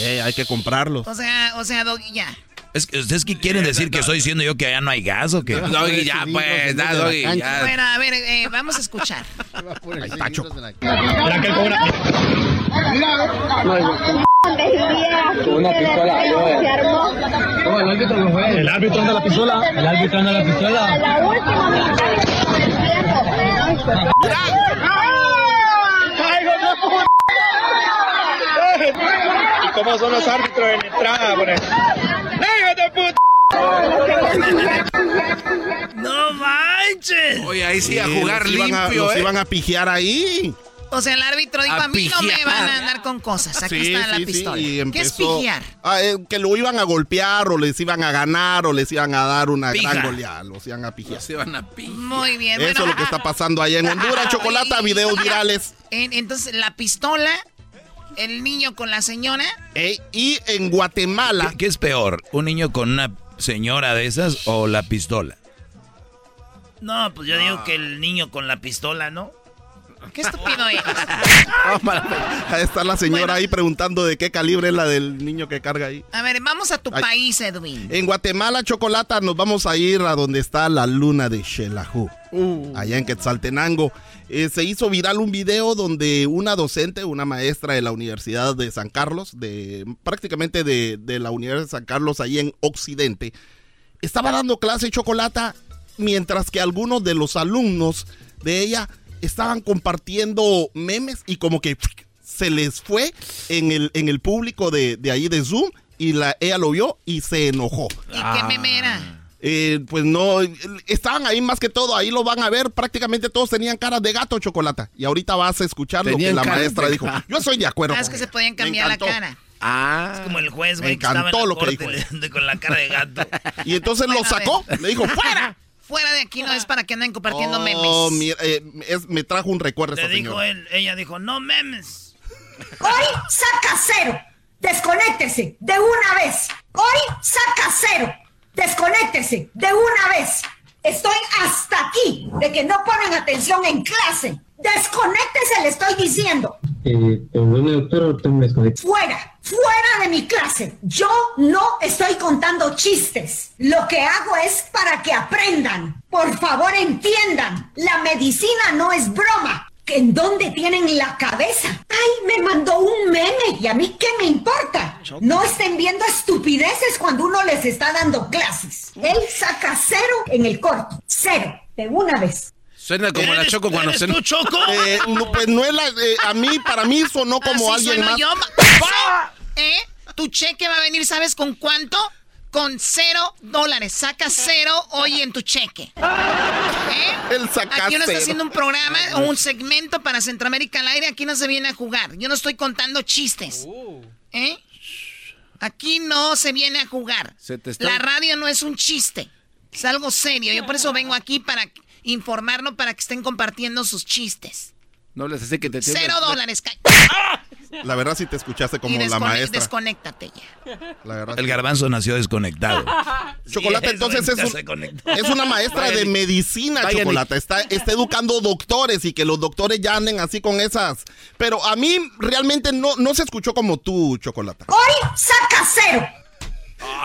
Eh, hay que comprarlos. O sea, o sea, Doggy, ya. Es que, ¿Ustedes qué quieren decir que estoy diciendo yo que allá no hay gas o qué? Doggy, ya, pues, da, Doggy, ya. Bueno, a ver, eh, vamos a escuchar. Ahí está, Choco. Una pistola. el árbitro no fue. El árbitro anda la pistola. El árbitro anda la pistola. ¿Y cómo son los árbitros en entrada? Por ¡No manches! Oye, ahí sí, a Sí, jugar los iban a- limpio, los ¿eh? iban a pijear ahí. O sea, el árbitro dijo, A a, mí no me pijear. van a andar con cosas. Aquí Sí, está la sí, pistola. ¿Qué es pijear? Ah, eh, que lo iban a golpear o les iban a ganar o les iban a dar una Pija. gran goleada. Los iban a pijear. Se van a pi- Muy bien. Eso bueno, es lo que está pasando allá en Honduras. Chocolata, videos virales. en- entonces, la pistola, el niño con la señora. Ey, y en Guatemala. ¿Qué, qué es peor? ¿Un niño con una señora de esas o la pistola? No, pues yo digo que el niño con la pistola, ¿no? Qué estúpido es. Ahí está la señora ahí preguntando de qué calibre es la del niño que carga ahí. A ver, vamos a tu Ay. país, Edwin. En Guatemala, Chocolata, nos vamos a ir a donde está la luna de Xelajú, allá en Quetzaltenango. Eh, se hizo viral un video donde una docente, una maestra de la Universidad de San Carlos, de prácticamente de, de la Universidad de San Carlos, ahí en Occidente, estaba dando clase Chocolata, mientras que algunos de los alumnos de ella estaban compartiendo memes y como que se les fue en el, en el público de, de ahí de Zoom y la, ella lo vio y se enojó. ¿Y qué meme era? Eh, pues no, estaban ahí más que todo, ahí lo van a ver, prácticamente todos tenían caras de gato chocolate. Y ahorita vas a escuchar lo que la maestra dijo. Yo estoy de acuerdo. Ah, es que se podían cambiar la cara. Ah. Es como el juez, Me güey, que estaba en la lo que corte dijo de- con la cara de gato. Y entonces lo Bueno, sacó, le dijo, ¡fuera! Fuera de aquí no es para que anden compartiendo Oh, memes. mira, eh, es- me trajo un recuerdo Le esta dijo señora. él, ella dijo, no memes. Hoy saca cero. Desconéctese de una vez. Hoy saca cero. Desconéctese de una vez. Estoy hasta aquí de que no ponen atención en clase. Desconéctese, le estoy diciendo. Eh, perdone, ahorita me desconecto. Fuera, fuera de mi clase. Yo no estoy contando chistes. Lo que hago es para que aprendan. Por favor, entiendan. La medicina no es broma. ¿En dónde tienen la cabeza? ¡Ay, me mandó un meme! ¿Y a mí qué me importa? No estén viendo estupideces cuando uno les está dando clases. Él saca cero en el corto. Cero. De una vez. Suena como la Choco cuando se... Choco? Eh, no, pues no es la... eh, a mí, para mí sonó como Así alguien más. yo, ma- ¿Eh? Tu cheque va a venir, ¿sabes con cuánto? Con cero dólares. Saca cero hoy en tu cheque. ¿Eh? El saca Aquí uno está haciendo un programa o un segmento para Centroamérica al aire. Aquí no se viene a jugar. Yo no estoy contando chistes. ¿Eh? Aquí no se viene a jugar. Se te está- La radio no es un chiste. Es algo serio. Yo por eso vengo aquí para informarlo, para que estén compartiendo sus chistes. No les así que te Cero dólares. ca- La verdad sí te escuchaste como y la maestra. desconéctate ya. La verdad. El garbanzo nació desconectado. Chocolate, Sí, entonces eso, es, un- es una maestra de medicina, Chocolate. Está, está educando doctores y que los doctores ya anden así con esas. Pero a mí realmente no, no se escuchó como tú, Chocolate. Hoy saca cero.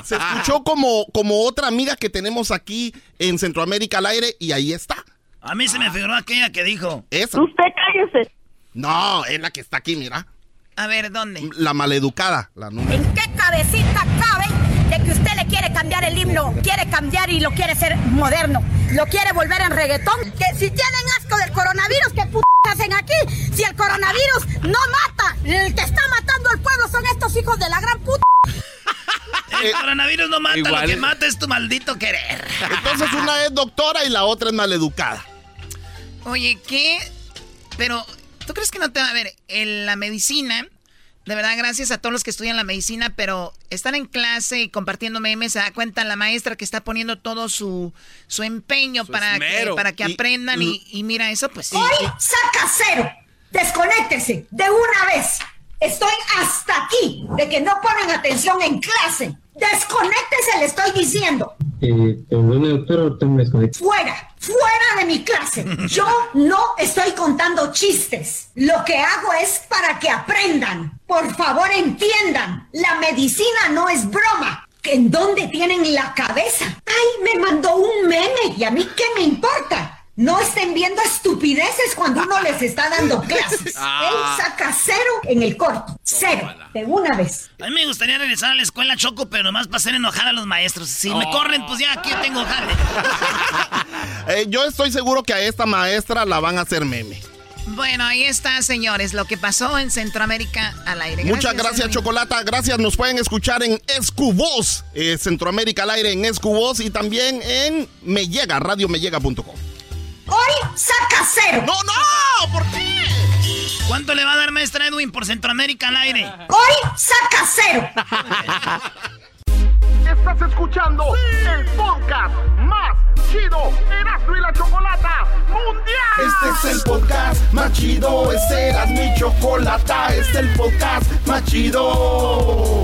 Se escuchó como, como otra amiga que tenemos aquí en Centroamérica al aire y ahí está. A mí se me figuró aquella que dijo. Esa. Usted cállese. No, es la que está aquí, mira. A ver, ¿dónde? La maleducada. La número. ¿En qué cabecita cabe de que usted le quiere cambiar el himno? Quiere cambiar y lo quiere hacer moderno. Lo quiere volver en reggaetón. Que si tienen asco del coronavirus, ¿qué p hacen aquí? Si el coronavirus no mata, el que está matando al pueblo son estos hijos de la gran puta. El coronavirus no mata, igual. lo que mata es tu maldito querer. Entonces una es doctora y la otra es maleducada. Oye, ¿qué? Pero, ¿tú crees que no te va a ver? En la medicina, de verdad, gracias a todos los que estudian la medicina, pero están en clase y compartiendo memes, se da cuenta la maestra que está poniendo todo su, su empeño para que, para que Y- aprendan y, y mira, eso pues sí. Hoy saca cero. Desconéctese de una vez. Estoy hasta aquí de que no ponen atención en clase. Desconéctese, le estoy diciendo. Eh, perdone, doctor, ahorita me desconecto. Fuera, fuera de mi clase. Yo no estoy contando chistes. Lo que hago es para que aprendan. Por favor, entiendan. La medicina no es broma. ¿En dónde tienen la cabeza? Ay, me mandó un meme. ¿Y a mí qué me importa? No estén viendo estupideces cuando uno les está dando clases. Ah. Él saca cero en el corto. Cero. De una vez. A mí me gustaría regresar a la escuela Choco, pero nomás para hacer enojar a los maestros. Si me corren, pues ya aquí tengo jale. Eh, yo estoy seguro que a esta maestra la van a hacer meme. Bueno, ahí está, señores, lo que pasó en Centroamérica al aire. Muchas gracias, Edwin. Chocolata. Gracias. Nos pueden escuchar en Escuvoz, eh, Centroamérica al aire en Escuvoz y también en Me Llega, radiomellega.com. Hoy saca cero. No, no, ¿por qué? ¿Cuánto le va a dar maestra Edwin por Centroamérica al aire? Hoy saca cero. Estás escuchando el podcast más chido Erasmo y la Chocolata Mundial. Este es el podcast más chido, este era mi chocolata, este es el podcast más chido.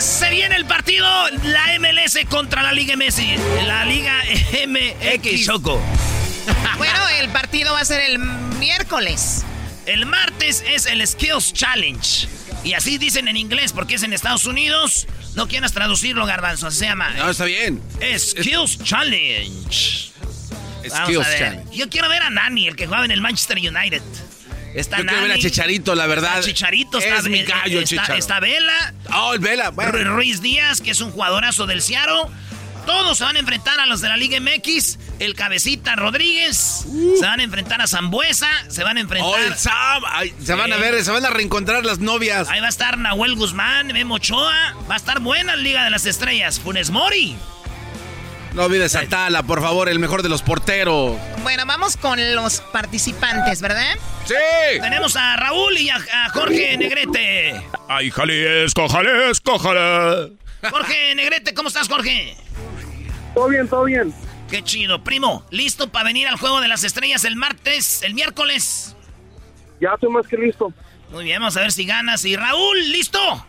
Señores, se viene el partido, la MLS contra la Liga MS, la Liga MX Choco. Bueno, el partido va a ser el miércoles. El martes es el Skills Challenge. Y así dicen en inglés porque es en Estados Unidos. No quieras traducirlo, garbanzo, así se llama. No, está bien. Skills Challenge. Vamos Skills. Challenge. Yo quiero ver a Nani, el que jugaba en el Manchester United. Está Yo ver a Chicharito, la verdad. está Chicharito, Es está, mi eh, gallo, el está, Vela. Oh, el Vela. bueno. Ru- Ruiz Díaz, que es un jugadorazo del Seattle. Todos se van a enfrentar a los de la Liga MX. El Cabecita Rodríguez. Se van a enfrentar a Zambuesa. Se van a enfrentar. Oh, el Sam. Ay, se van a Sí. ver, se van a reencontrar las novias. Ahí va a estar Nahuel Guzmán, Memo Ochoa. Va a estar buena la Liga de las Estrellas. Funes Mori. No olvides a Tala, por favor, el mejor de los porteros. Bueno, vamos con los participantes, ¿verdad? ¡Sí! Tenemos a Raúl y a, a Jorge Negrete. ¡Ay, Jalisco, Jalisco, Jalisco! Jorge Negrete, ¿cómo estás, Jorge? Todo bien, todo bien. Qué chido. Primo, ¿listo para venir al Juego de las Estrellas el martes, el miércoles? Ya estoy más que listo. Muy bien, vamos a ver si ganas. Y Raúl, ¿listo?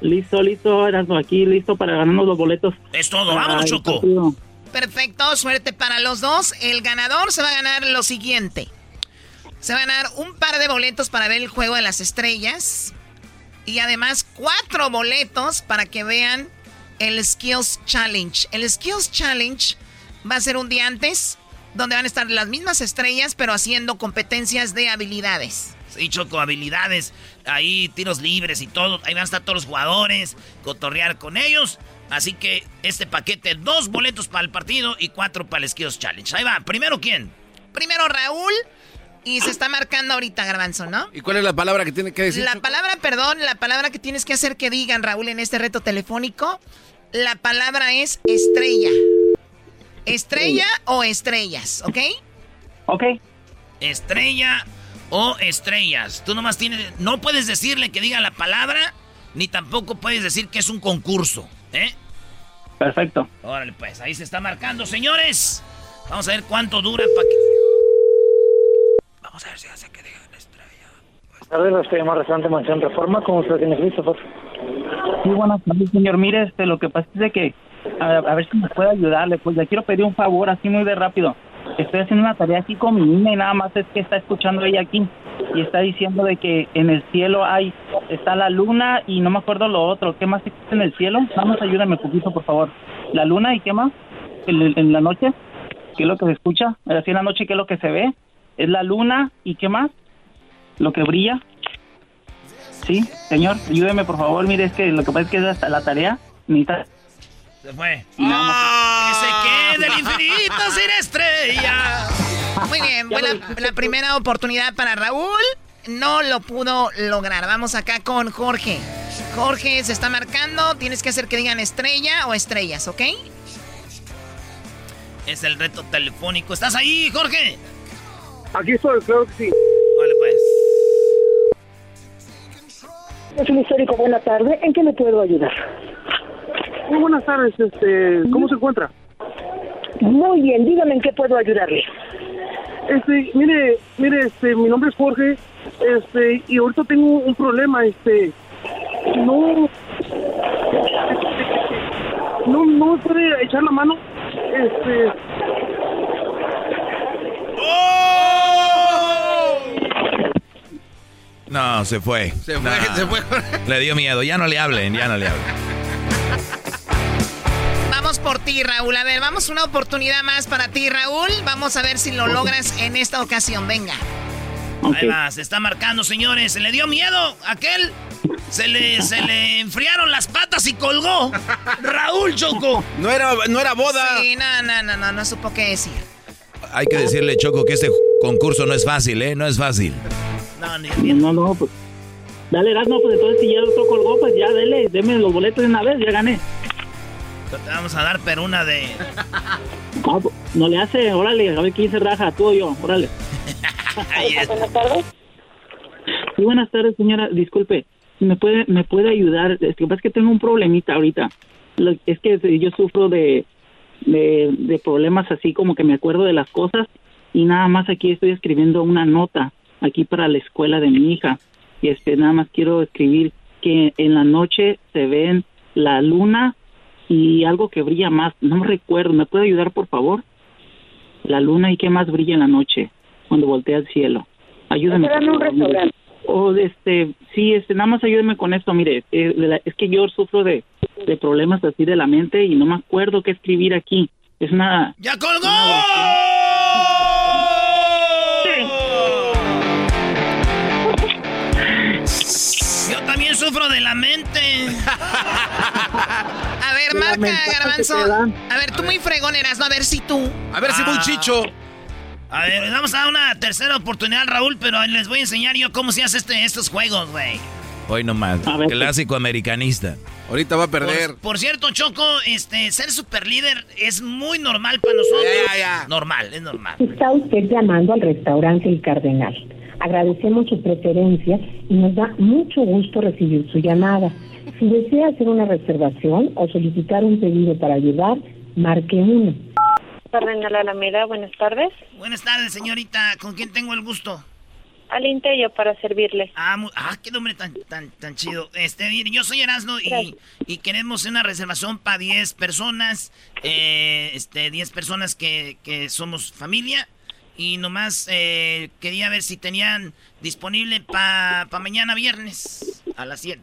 Listo, listo, Erasmo, aquí listo para ganarnos los boletos. Es todo, vámonos, Choco. Perfecto, suerte para los dos. El ganador se va a ganar lo siguiente. Se va a ganar un par de boletos para ver el juego de las estrellas. Y además cuatro boletos para que vean el Skills Challenge. El Skills Challenge va a ser un día antes, donde van a estar las mismas estrellas, pero haciendo competencias de habilidades. Sí, Choco, habilidades. Ahí, tiros libres y todo. Ahí van a estar todos los jugadores, cotorrear con ellos. Así que este paquete, dos boletos para el partido y cuatro para el Skills Challenge. Ahí va, primero quién. Primero Raúl, y se está marcando ahorita Garbanzo, ¿no? ¿Y cuál es la palabra que tiene que decir? La Choco? palabra, perdón, la palabra que tienes que hacer que digan, Raúl, en este reto telefónico, la palabra es estrella. Estrella o estrellas, ¿ok? Ok. Estrella o estrellas. Tú nomás tienes. No puedes decirle que diga la palabra, ni tampoco puedes decir que es un concurso, ¿eh? Perfecto. Órale, pues, ahí se está marcando, señores. Vamos a ver cuánto dura para que. Vamos a ver si hace que diga la estrella. A ver, estoy llamando restaurante Mansión Reforma. ¿Cómo usted tiene Christopher? Sí, buenas tardes, señor. Mire, este, lo que pasa es de que, a, a ver si me puede ayudarle. Pues le quiero pedir un favor, así muy de rápido. Estoy haciendo una tarea aquí con mi niña y nada más es que está escuchando ella aquí y está diciendo de que en el cielo hay, está la luna y no me acuerdo lo otro. ¿Qué más existe en el cielo? Más ayúdame un poquito, por favor. La luna y qué más? En, en la noche, ¿qué es lo que se escucha? Así en la noche, ¿qué es lo que se ve? Es la luna y qué más? Lo que brilla. Sí, señor, ayúdeme por favor. Mire, es que lo que pasa es que es hasta la tarea. Necesita Se fue. Más. ¡Ah! Que se quede el infinito sin estrella. Muy bien, buena la primera oportunidad para Raúl. No lo pudo lograr. Vamos acá con Jorge. Jorge se está marcando. Tienes que hacer que digan estrella o estrellas, ¿ok? Es el reto telefónico. ¿Estás ahí, Jorge? Aquí estoy, claro que sí. Vale, pues. Es un histórico, buena tarde. ¿En qué le puedo ayudar? Muy buenas tardes, este, ¿cómo se encuentra? Muy bien, dígame en qué puedo ayudarle. Este, mire, mire, este, mi nombre es Jorge, este, y ahorita tengo un problema, este, no, no, no me puede echar la mano, este, No, se fue. Se fue, No. se fue. Le dio miedo. Ya no le hablen, ya no le hablen. Vamos por ti, Raúl. A ver, vamos una oportunidad más para ti, Raúl. Vamos a ver si lo logras en esta ocasión. Venga. Ahí va, se está marcando, señores. Se le dio miedo a aquel. Se le, se le enfriaron las patas y colgó. Raúl Choco. No era, no era boda. Sí, no, no, no, no, no supo qué decir. Hay que decirle, Choco, que este concurso no es fácil, ¿eh? No es fácil. No, ni, No, no, pues. Dale, no, pues entonces si ya el otro colgó, pues ya dele, deme los boletos de una vez, ya gané. Te vamos a dar, pero una de. No, pues, no le hace, órale, a ver quién se raja, tú o yo, órale. Buenas tardes. Sí, buenas tardes, señora. Disculpe, ¿me puede, me puede ayudar? Es que pasa es que tengo un problemita ahorita. Lo- es que yo sufro de, de, de problemas así como que me acuerdo de las cosas y nada más aquí estoy escribiendo una nota aquí para la escuela de mi hija. Y este, nada más quiero escribir que en la noche se ven la luna y algo que brilla más. No recuerdo. ¿Me puede ayudar, por favor? La luna y qué más brilla en la noche cuando voltea al cielo. Ayúdame. En un restaurante. O este, sí, este, nada más ayúdeme con esto, mire, eh, la- es que yo sufro de, de problemas así de la mente y no me acuerdo qué escribir aquí. Es una... ¡Ya colgó! Yo también sufro de la mente. A ver, marca, Garbanzo. A ver, tú muy fregón eras, ¿no? A ver si tú. A ver si muy Ah. chicho. A ver, vamos a dar una tercera oportunidad, Raúl, pero les voy a enseñar yo cómo se hace este, estos juegos, güey. Hoy nomás. Clásico americanista. Ahorita va a perder. Por, cierto, Choco, este, ser super líder es muy normal para nosotros. Normal, es normal. Está usted llamando al restaurante El Cardenal. Agradecemos su preferencia y nos da mucho gusto recibir su llamada. Si desea hacer una reservación o solicitar un pedido para ayudar, marque uno. Cardenal Alameda, buenas tardes. Buenas tardes, señorita. ¿Con quién tengo el gusto? Al Intello para servirle. Ah, ah, qué nombre tan, tan, tan chido. Este, yo soy Erasno y, y, queremos una reservación para 10 personas. Eh, este, 10 personas que, que somos familia. Y nomás eh, quería ver si tenían disponible para pa mañana viernes a las 7.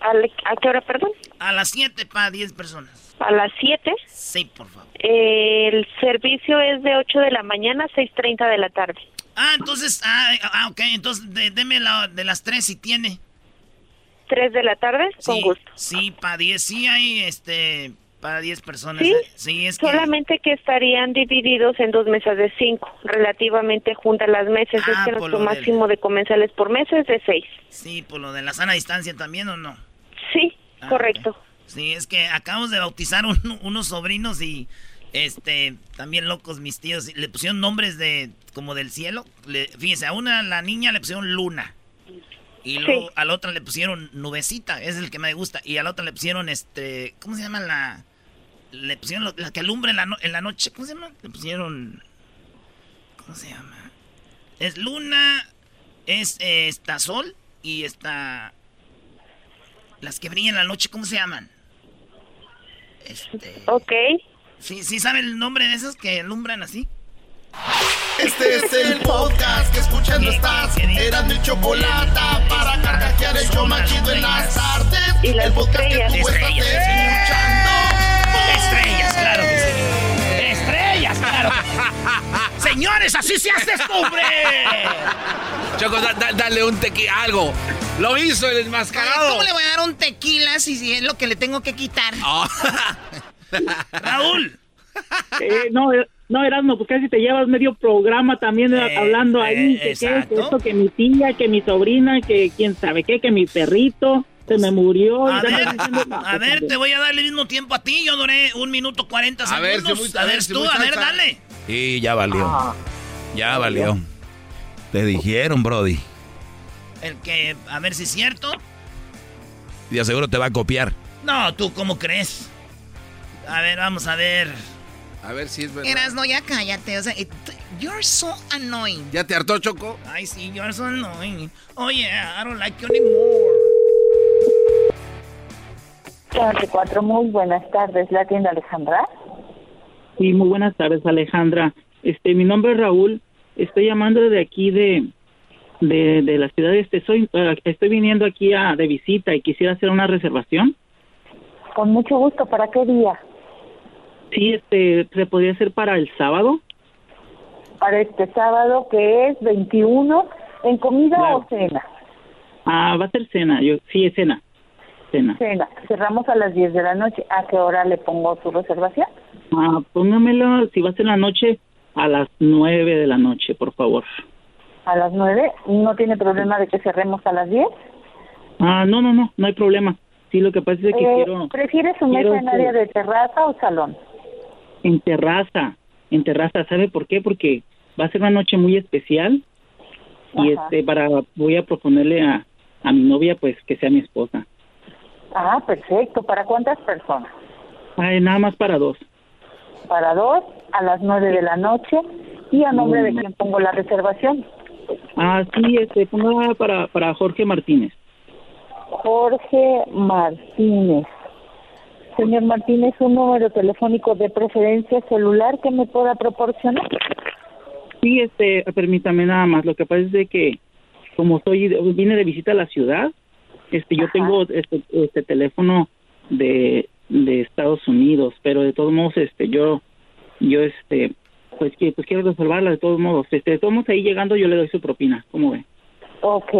¿A qué hora, perdón? A las 7 para 10 personas. ¿A las 7? Sí, por favor. el servicio es de 8 de la mañana a 6.30 de la tarde. Ah, entonces, ah, ah ok, entonces deme la, de las 3 si tiene. ¿3 de la tarde? Con gusto. Sí, para 10, sí hay, este, para 10 personas. Sí, sí es solamente que... estarían divididos en dos mesas de 5, relativamente juntas las mesas. es Ah, que por nuestro máximo de comensales por mesa es de 6. Sí, por lo de la sana distancia también, ¿o no? Sí, Ah, correcto. Sí, es que acabamos de bautizar un- unos sobrinos y este también locos mis tíos le pusieron nombres de como del cielo. Le, fíjese, a una la niña le pusieron Luna. Y luego a la otra le pusieron Nubecita, es el que me gusta, y a la otra le pusieron este, ¿cómo se llama la le pusieron lo- la que alumbra en la, no- en la noche, ¿cómo se llama? Le pusieron ¿cómo se llama? Es Luna, es eh, está Sol y está las que brillan en la noche, ¿cómo se llaman? Este. Ok. ¿Sí, sí sabe el nombre de esas que alumbran así? Este es el podcast que escuchando estás. Eran mi chocolate para carcajear el show más chido en las tardes. Y las el podcast que tú estás Estrellas. escuchando. Señores, así se hace esto, hombre. Choco, da- da- dale un tequi, algo. Lo hizo el enmascarado. ¿Cómo le voy a dar un tequila si, es lo que le tengo que quitar? Raúl. Eh, no, eh, no, Erasmo, pues casi te llevas medio programa también eh, hablando ahí. eh, que, que esto, que mi tía, que mi sobrina, que quién sabe qué, que mi perrito se me murió. A ver, a ver, te voy a dar el mismo tiempo a ti. Yo duré un minuto cuarenta A ver, segundos. si muy- a ver, si tú, a ver, dale. Y ya valió. Ya valió. Te dijeron, Brody. El que, a ver si es cierto. Y de seguro te va a copiar. No, tú, ¿cómo crees? A ver, vamos a ver. A ver si es verdad. Eras, no, ya cállate. O sea, it- you're so annoying. ¿Ya te hartó, Choco? Ay, sí, you're so annoying. Oh, yeah, I don't like you anymore. 44, muy buenas tardes. ¿La tienda Alejandra? Sí, muy buenas tardes, Alejandra. Este, mi nombre es Raúl. Estoy llamando de aquí de, de, de la ciudad. Este, soy, eh, estoy viniendo aquí a, de visita y quisiera hacer una reservación. Con mucho gusto. ¿Para qué día? Sí, este, se podría hacer para el sábado. Para este sábado, que es 21, ¿en comida o cena? Ah, va a ser cena. Yo, sí, es cena. Cena. Cena. Cerramos a las 10 de la noche. ¿A qué hora le pongo su reservación? Ah, póngamelo, si va a ser en la noche, a las nueve de la noche, por favor. A las 9. ¿No tiene problema de que cerremos a las 10? Ah, no, no, no, no hay problema. Sí, lo que pasa es que Eh, quiero ¿Prefiere su mesa en área de terraza o salón? en terraza, en terraza, ¿sabe por qué? Porque va a ser una noche muy especial y este para voy a proponerle a, a mi novia pues que sea mi esposa. Ah, perfecto. ¿Para cuántas personas? Ay, nada más para dos. Para dos, a las 9 de la noche. ¿Y a nombre de quién pongo la reservación? Ah, sí, este, ponga para, para Jorge Martínez. Jorge Martínez. Señor Martínez, un número telefónico de preferencia celular que me pueda proporcionar. Sí, este, permítame nada más. Lo que pasa es de que como soy, vine de visita a la ciudad, este, yo tengo este, este teléfono de, de Estados Unidos, pero de todos modos, este, yo, yo, este, pues que, pues quiero reservarla de todos modos. Este, de todos modos ahí llegando yo le doy su propina. ¿Cómo ve? Ok.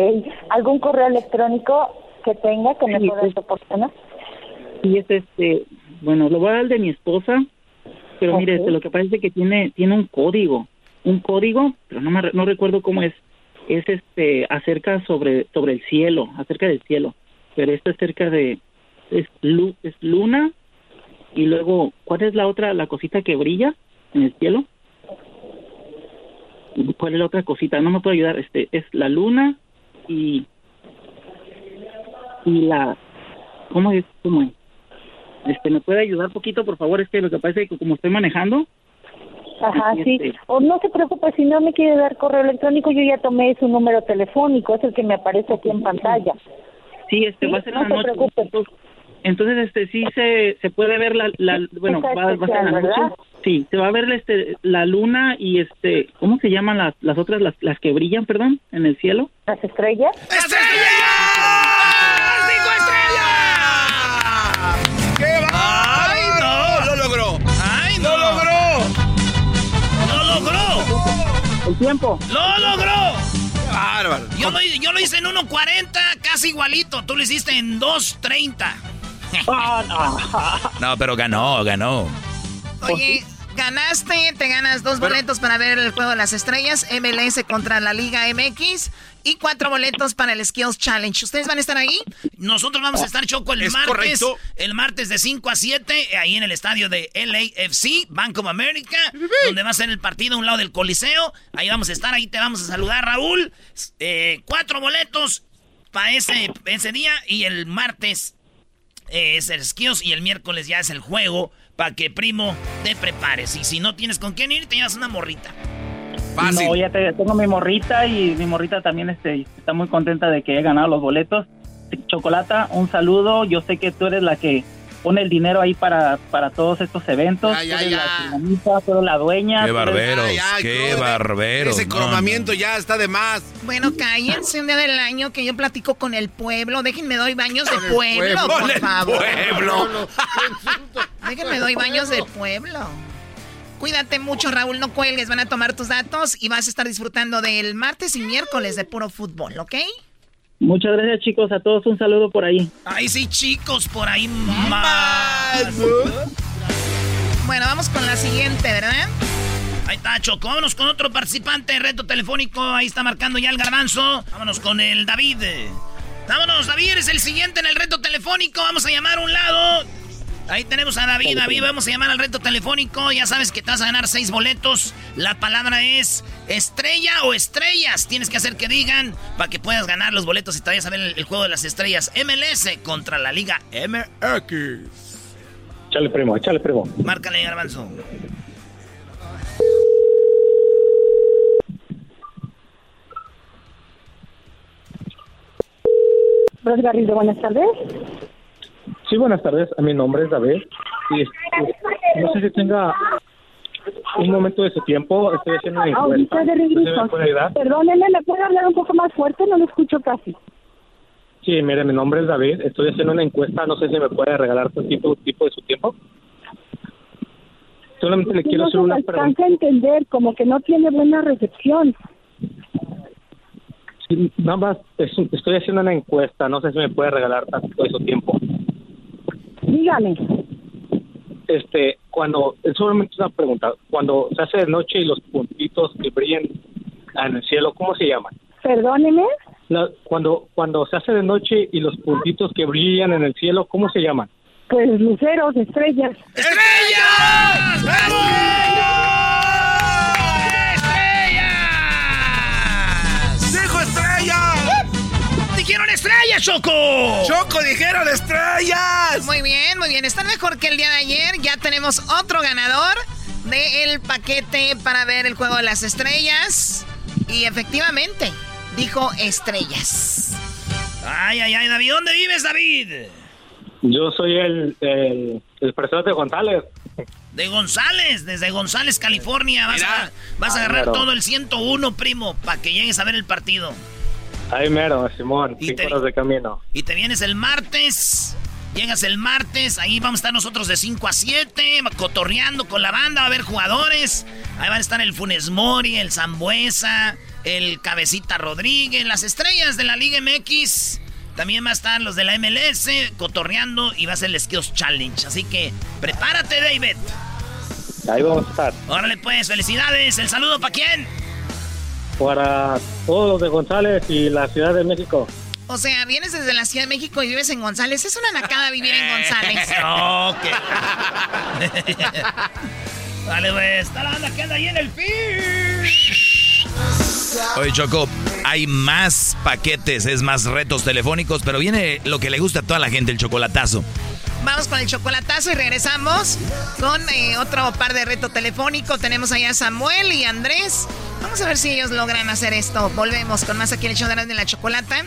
¿Algún correo electrónico que tenga que me Sí, pueda pues- proporcionar? Y es este, bueno, lo voy a dar de mi esposa, pero mire, este, lo que es que tiene, tiene un código, un código, pero no me, no recuerdo cómo es. Es este acerca sobre sobre el cielo, acerca del cielo, pero esto es acerca de es, lu- es luna y luego ¿cuál es la otra la cosita que brilla en el cielo? ¿Cuál es la otra cosita? No me puedo ayudar, este es la luna y y la ¿cómo es? ¿Cómo es? Este, ¿me puede ayudar poquito, por favor? Es que lo que pasa es que como estoy manejando, Ajá, sí. Este- O no se preocupe, si no me quiere dar correo electrónico, yo ya tomé su número telefónico, es el que me aparece aquí en pantalla. Sí, este Sí, va a ser no en la se noche. Entonces, este sí se, se puede ver la, la bueno, va, va a ser la noche. ¿verdad? Sí, se va a ver este la luna y este, ¿cómo se llaman las las otras las, las que brillan, perdón, en el cielo? ¿Las estrellas? ¡Ay, El tiempo. ¡Lo logró! ¡Bárbaro! Yo lo, yo lo hice en 1.40, casi igualito. Tú lo hiciste en 2.30. No, pero ganó, ganó. Oye, ganaste, te ganas dos boletos para ver el juego de las estrellas, MLS contra la Liga MX y cuatro boletos para el Skills Challenge. ¿Ustedes van a estar ahí? Nosotros vamos a estar choco el Es martes. correcto. El martes de 5 a 7, ahí en el estadio de LAFC, Bank of America, donde va a ser el partido a un lado del Coliseo. Ahí vamos a estar, ahí te vamos a saludar, Raúl. Eh, cuatro boletos para ese, ese día y el martes eh, es el skills y el miércoles ya es el juego para que, primo, te prepares. Y si no tienes con quién ir, te llevas una morrita. No, ya te- tengo mi morrita y mi morrita también este, está muy contenta de que he ganado los boletos. Chocolata, un saludo. Yo sé que tú eres la que pone el dinero ahí para, para todos estos eventos. Ya, ya, tú eres ya. la dinamita, tú eres la dueña. Qué eres- barberos, ya, qué barberos. Ese no, cromamiento ya está de más. Bueno, cállense un día del año que yo platico con el pueblo. Déjenme doy baños de pueblo, pueblo. por favor. pueblo. Déjenme doy baños de pueblo. Cuídate mucho, Raúl, no cuelgues. Van a tomar tus datos y vas a estar disfrutando del martes y miércoles de puro fútbol, ¿ok? Muchas gracias, chicos. A todos un saludo por ahí. Ay, sí, chicos, por ahí más. Bueno, vamos con la siguiente, ¿verdad? Ahí está, Choco. Vámonos con otro participante, reto telefónico. Ahí está marcando ya el garbanzo. Vámonos con el David. Vámonos, David, eres el siguiente en el reto telefónico. Vamos a llamar a un lado. Ahí tenemos a David. David, vamos a llamar al reto telefónico. Ya sabes que te vas a ganar seis boletos. La palabra es estrella o estrellas. Tienes que hacer que digan para que puedas ganar los boletos y te vayas a ver el, el juego de las estrellas MLS contra la Liga MX. Échale, primo, échale, primo. Márcale, garbanzo. Garrido, buenas tardes. Sí, buenas tardes. Mi nombre es David. Y este, no sé si tenga un momento de su tiempo. Estoy haciendo una encuesta. Ahorita de. Perdóneme, ¿me puede hablar un poco más fuerte? No lo escucho casi. Sí, mire, mi nombre es David. Estoy haciendo una encuesta. No sé si me puede regalar un tipo, tipo de su tiempo. Solamente le quiero no hacer una pregunta. a entender, como que no tiene buena recepción. Sí, nada más, es estoy haciendo una encuesta. No sé si me puede regalar tantito de su tiempo. Dígame. Este, cuando, es solamente una pregunta. Cuando se hace de noche y los puntitos que brillan en el cielo, ¿cómo se llaman? Perdóneme. La- cuando cuando se hace de noche y los puntitos que brillan en el cielo, ¿cómo se llaman? Pues luceros, estrellas. ¡Estrellas! ¡Dijo ¡Dijeron estrellas, Choco! ¡Choco, dijeron estrellas! Muy bien, muy bien. Están mejor que el día de ayer. Ya tenemos otro ganador del paquete para ver el juego de las estrellas. Y efectivamente, dijo estrellas. Ay, ay, ay, David, ¿dónde vives, David? Yo soy el, el, el presidente González. De González, desde González, California. Vas a, vas a Ah, agarrar todo el 101, primo, para que llegues a ver el partido. Ahí mero, Simón, Y cinco te- horas de camino. Y te vienes el martes. Llegas el martes, ahí vamos a estar nosotros de 5 a 7, cotorreando con la banda, va a haber jugadores. Ahí van a estar el Funes Mori, el Zambuesa, el Cabecita Rodríguez, las estrellas de la Liga MX. También va a estar los de la MLS cotorreando y va a ser el Skills Challenge. Así que prepárate, David. Ahí vamos a estar. Órale, pues, felicidades. ¿El saludo para quién? Para todos los de González y la Ciudad de México. O sea, vienes desde la Ciudad de México y vives en González. Es una nacada vivir en González. ok. Dale, pues. Está la banda que anda ahí en el fish. Oye, Choco, hay más paquetes, es más retos telefónicos, pero viene lo que le gusta a toda la gente, el chocolatazo. Vamos con el chocolatazo y regresamos con eh, otro par de reto telefónico. Tenemos allá a Samuel y Andrés. Vamos a ver si ellos logran hacer esto. Volvemos con más aquí en el show de la chocolata.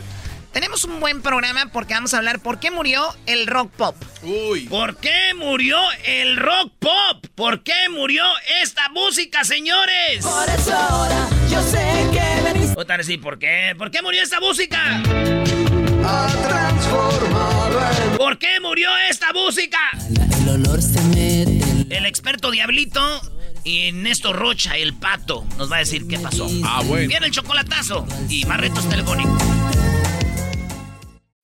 Tenemos un buen programa porque vamos a hablar por qué murió el rock pop. Uy. ¿Por qué murió el rock pop? ¿Por qué murió esta música, señores? Por eso ahora yo sé que venís. Otra sí, ¿por qué? ¿Por qué murió esta música? A transformar. ¿Por qué murió esta música? El olor se mete. El experto diablito y Néstor Rocha, el pato, nos va a decir qué pasó. Ah, bueno. Viene el chocolatazo y más retos telefónicos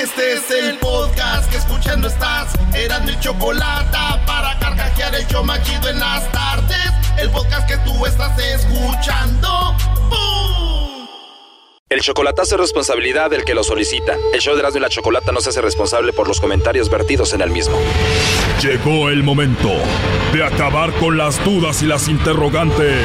Este es el podcast que escuchando estás. Eran mi chocolate para carcajear el yo machido en las tardes. El podcast que tú estás escuchando. ¡Bum! El chocolatazo es responsabilidad del que lo solicita. El show de Erasmo y la Chocolata no se hace responsable por los comentarios vertidos en el mismo. Llegó el momento de acabar con las dudas y las interrogantes.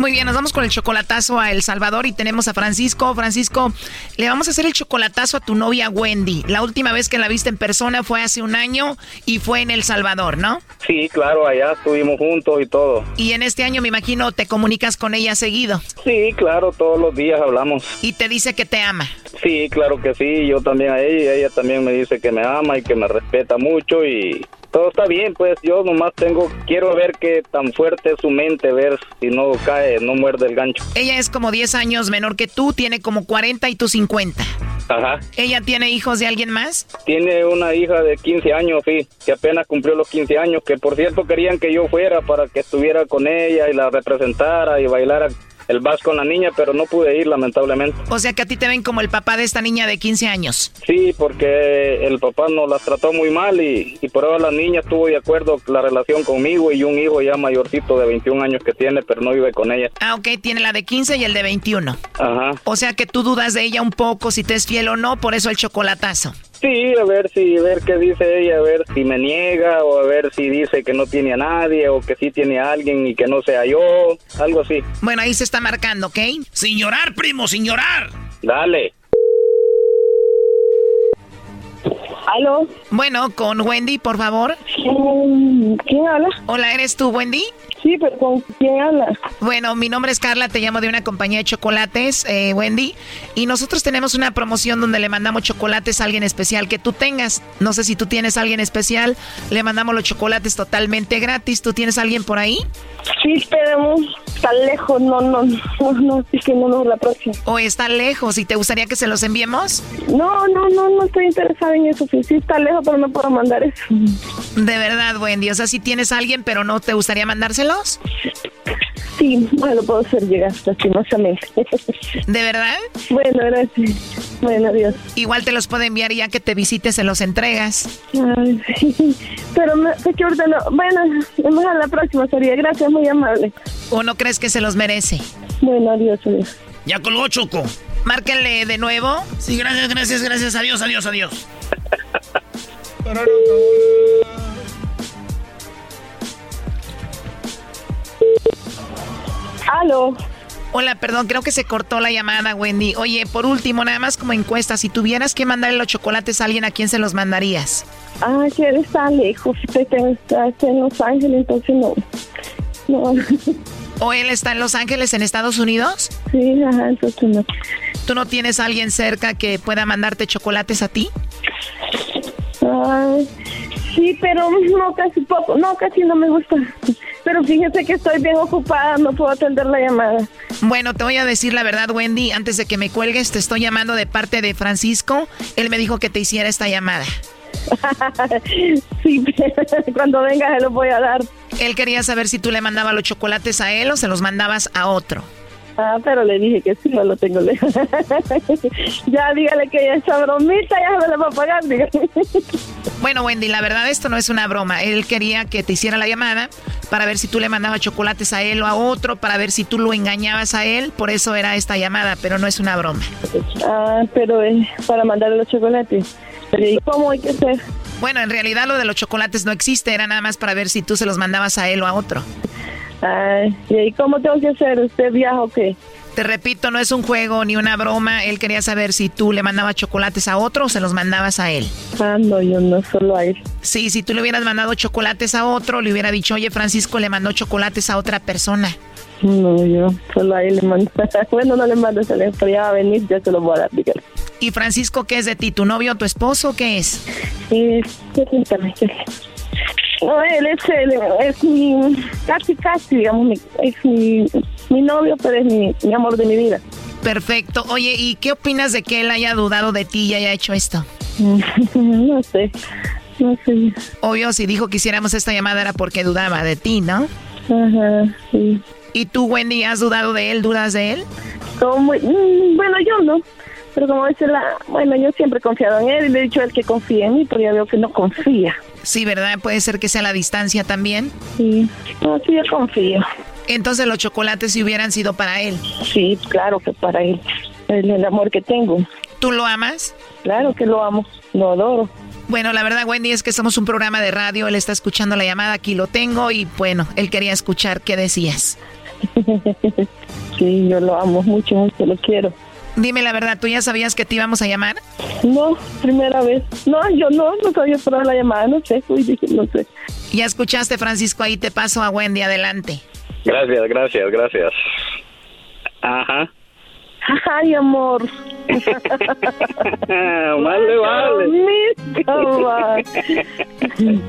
Muy bien, nos vamos con el chocolatazo a El Salvador y tenemos a Francisco. Francisco, le vamos a hacer el chocolatazo a tu novia Wendy. La última vez que la viste en persona fue hace un año y fue en El Salvador, ¿no? Sí, claro, allá estuvimos juntos y todo. Y en este año me imagino te comunicas con ella seguido. Sí, claro, todos los días hablamos. Y te dice que te ama. Sí, claro que sí, yo también a ella, ella también me dice que me ama y que me respeta mucho y todo está bien, pues yo nomás tengo, quiero ver qué tan fuerte es su mente, ver si no cae, no muerde el gancho. Ella es como 10 años menor que tú, tiene como 40 y tú 50. Ajá. ¿Ella tiene hijos de alguien más? Tiene una hija de 15 años, sí, que apenas cumplió los 15 años, que por cierto querían que yo fuera para que estuviera con ella y la representara y bailara el vas con la niña, pero no pude ir lamentablemente. O sea que a ti te ven como el papá de esta niña de 15 años. Sí, porque el papá nos las trató muy mal y, y por ahora la niña estuvo de acuerdo la relación conmigo y un hijo ya mayorcito de 21 años que tiene, pero no vive con ella. Ah, ok, tiene la de 15 y el de 21. Ajá. O sea que tú dudas de ella un poco si te es fiel o no, por eso el chocolatazo. Sí, a ver si, a ver qué dice ella, a ver si me niega o a ver si dice que no tiene a nadie o que sí tiene a alguien y que no sea yo, algo así. Bueno, ahí se está marcando, ¿ok? Sin llorar, primo, sin llorar. Dale. ¿Aló? Bueno, con Wendy, por favor. ¿Quién habla? Hola, ¿eres tú, Wendy? Sí, pero ¿con quién habla? Bueno, mi nombre es Carla, te llamo de una compañía de chocolates, eh, Wendy, y nosotros tenemos una promoción donde le mandamos chocolates a alguien especial que tú tengas. No sé si tú tienes a alguien especial, le mandamos los chocolates totalmente gratis. ¿Tú tienes a alguien por ahí? Sí, esperemos. Está lejos, no, no, no, no, es que no, no, la próxima. ¿O está lejos y te gustaría que se los enviemos? No, no, no, no estoy interesada en eso. Sí, sí está lejos, pero no puedo mandar eso. De verdad, Wendy, o sea, si tienes a alguien, pero no te gustaría mandárselos? Sí, bueno, puedo hacer llegar, lastimosamente. ¿De verdad? Bueno, gracias. Bueno, adiós. Igual te los puedo enviar y ya que te visites, se los entregas. Ay, sí. Pero me, es que ahorita no. Bueno, mejor la próxima sería. Gracias, muy amable. ¿O no crees que se los merece? Bueno, adiós, adiós. Ya colgó Choco. Márquenle de nuevo. Sí, gracias, gracias, gracias. Adiós, adiós, adiós. Aló. Hola, perdón, creo que se cortó la llamada, Wendy. Oye, por último, nada más como encuesta, si tuvieras que mandarle los chocolates a alguien, ¿a quién se los mandarías? Ah, que él está lejos. Está en Los Ángeles, entonces no. No. ¿O él está en Los Ángeles, en Estados Unidos? Sí, ajá, entonces no. ¿Tú no tienes a alguien cerca que pueda mandarte chocolates a ti? Ay, sí, pero no, casi poco. No, casi no me gusta. Pero fíjese que estoy bien ocupada, no puedo atender la llamada. Bueno, te voy a decir la verdad, Wendy. Antes de que me cuelgues, te estoy llamando de parte de Francisco. Él me dijo que te hiciera esta llamada. sí, cuando venga se los voy a dar. Él quería saber si tú le mandabas los chocolates a él o se los mandabas a otro. Ah, pero le dije que sí, no lo tengo lejos. ya dígale que ya esa bromita ya se me la va a pagar, dígale. Bueno, Wendy, la verdad esto no es una broma. Él quería que te hiciera la llamada para ver si tú le mandabas chocolates a él o a otro, para ver si tú lo engañabas a él. Por eso era esta llamada, pero no es una broma. Ah, pero eh, para mandarle los chocolates. ¿Y cómo hay que hacer? Bueno, en realidad lo de los chocolates no existe, era nada más para ver si tú se los mandabas a él o a otro. Ay, ¿y cómo tengo que hacer? ¿Usted viaja o qué? Te repito, no es un juego ni una broma. Él quería saber si tú le mandabas chocolates a otro o se los mandabas a él. Ah, no, yo no, solo a él. Sí, si tú le hubieras mandado chocolates a otro, le hubiera dicho, oye, Francisco le mandó chocolates a otra persona. No, yo solo a él le mando. bueno, no le mando, se le pero ya va a venir, ya se lo voy a dar, dígale. ¿Y Francisco qué es de ti? ¿Tu novio o tu esposo? ¿Qué es? Sí. No, él es, él es mi, casi, casi, digamos, mi, es mi, mi novio, pero es mi, mi amor de mi vida. Perfecto. Oye, ¿y qué opinas de que él haya dudado de ti y haya hecho esto? no sé, no sé. Obvio, si dijo que hiciéramos esta llamada era porque dudaba de ti, ¿no? Ajá, sí. ¿Y tú, Wendy, has dudado de él? ¿Dudas de él? Como, mm, bueno, yo no. Pero como dice la... Bueno, yo siempre he confiado en él y le he dicho a él que confíe en mí, pero ya veo que no confía. Sí, ¿verdad? Puede ser que sea la distancia también. Sí, no, sí, yo confío. Entonces los chocolates si hubieran sido para él. Sí, claro que para él. El, el amor que tengo. ¿Tú lo amas? Claro que lo amo, lo adoro. Bueno, la verdad, Wendy, es que somos un programa de radio. Él está escuchando la llamada, aquí lo tengo y bueno, él quería escuchar qué decías. sí, yo lo amo mucho, mucho, lo quiero. Dime la verdad, ¿tú ya sabías que te íbamos a llamar? No, primera vez. No, yo no, no sabía por la llamada, no sé, uy, dije, no sé. Ya escuchaste, Francisco, ahí te paso a Wendy, adelante. Gracias, gracias, gracias. Ajá. Ay, amor. vale, vale.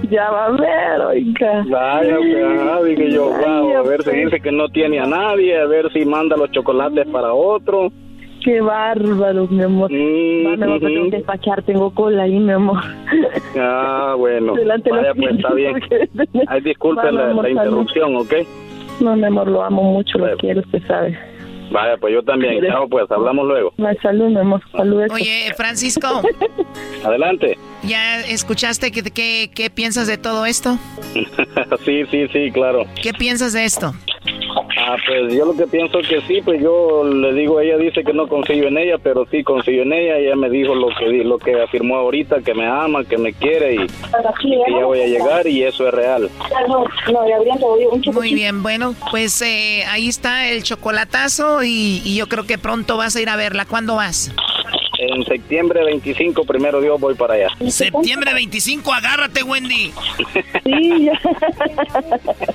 ya va a ver, oiga. Vaya, pues, ajá, dije yo, wow, a ver si dice que no tiene a nadie, a ver si manda los chocolates para otro. Qué bárbaro, mi amor. Mm, Va, mi amor, que tengo que despachar, tengo cola ahí, mi amor. Ah, bueno. Delante de Vaya, pues está bien. Ay, disculpe Vale, la, amor, la interrupción, ¿ok? No, mi amor, lo amo mucho, lo quiero, usted sabe. Vaya, pues yo también. Chao, pues, hablamos luego. Salud, mi amor, salud. Oye, Francisco, Adelante. ¿Ya escuchaste qué, qué, qué piensas de todo esto? sí, sí, sí, claro. ¿Qué piensas de esto? Ah, pues yo lo que pienso que sí, pues yo le digo, ella dice que no confío en ella, pero sí confío en ella. Ella me dijo lo que di- lo que afirmó ahorita, que me ama, que me quiere y, y que ya voy a llegar y eso es real. Muy bien, bueno, pues eh, ahí está el chocolatazo y, y yo creo que pronto vas a ir a verla. ¿Cuándo vas? En septiembre 25, primero Dios, voy para allá. Septiembre 25, agárrate, Wendy. Sí, ya.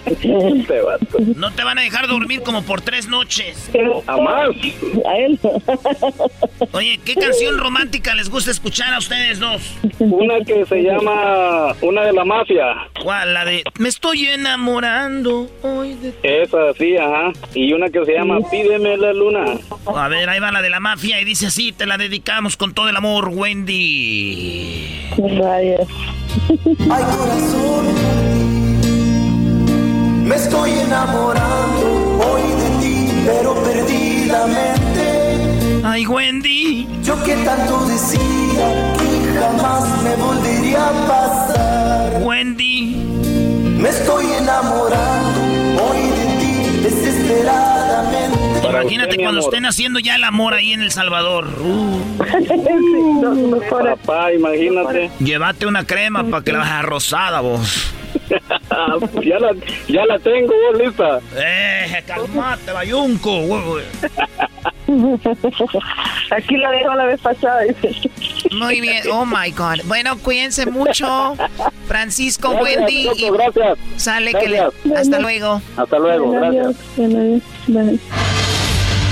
Este. No te van a dejar dormir como por tres noches. A más. A él. Oye, ¿qué canción romántica les gusta escuchar a ustedes dos? Una que se llama Una de la Mafia. ¿Cuál? La de Me estoy enamorando hoy de... Esa sí, ajá. Y una que se llama Pídeme la luna. A ver, ahí va la de la mafia y dice así, te la dedicamos con todo el amor, Wendy. Ay, corazón, me estoy enamorando hoy de ti, pero perdidamente. Ay, Wendy. Yo que tanto decía que jamás me volvería a pasar. Wendy. Me estoy enamorando hoy de ti. Imagínate cuando estén haciendo ya el amor ahí en El Salvador. Uh. Papá, imagínate. Llévate una crema para que la hagas rosada, vos. ya, la, ya la tengo, vos, lista. Eh, calmate, bayunco. Aquí la dejo la vez pasada. Muy bien, oh my God. Bueno, cuídense mucho. Francisco, Gracias, Wendy. Choco, y gracias. Sale que le. Gracias. Hasta luego. Hasta luego, gracias.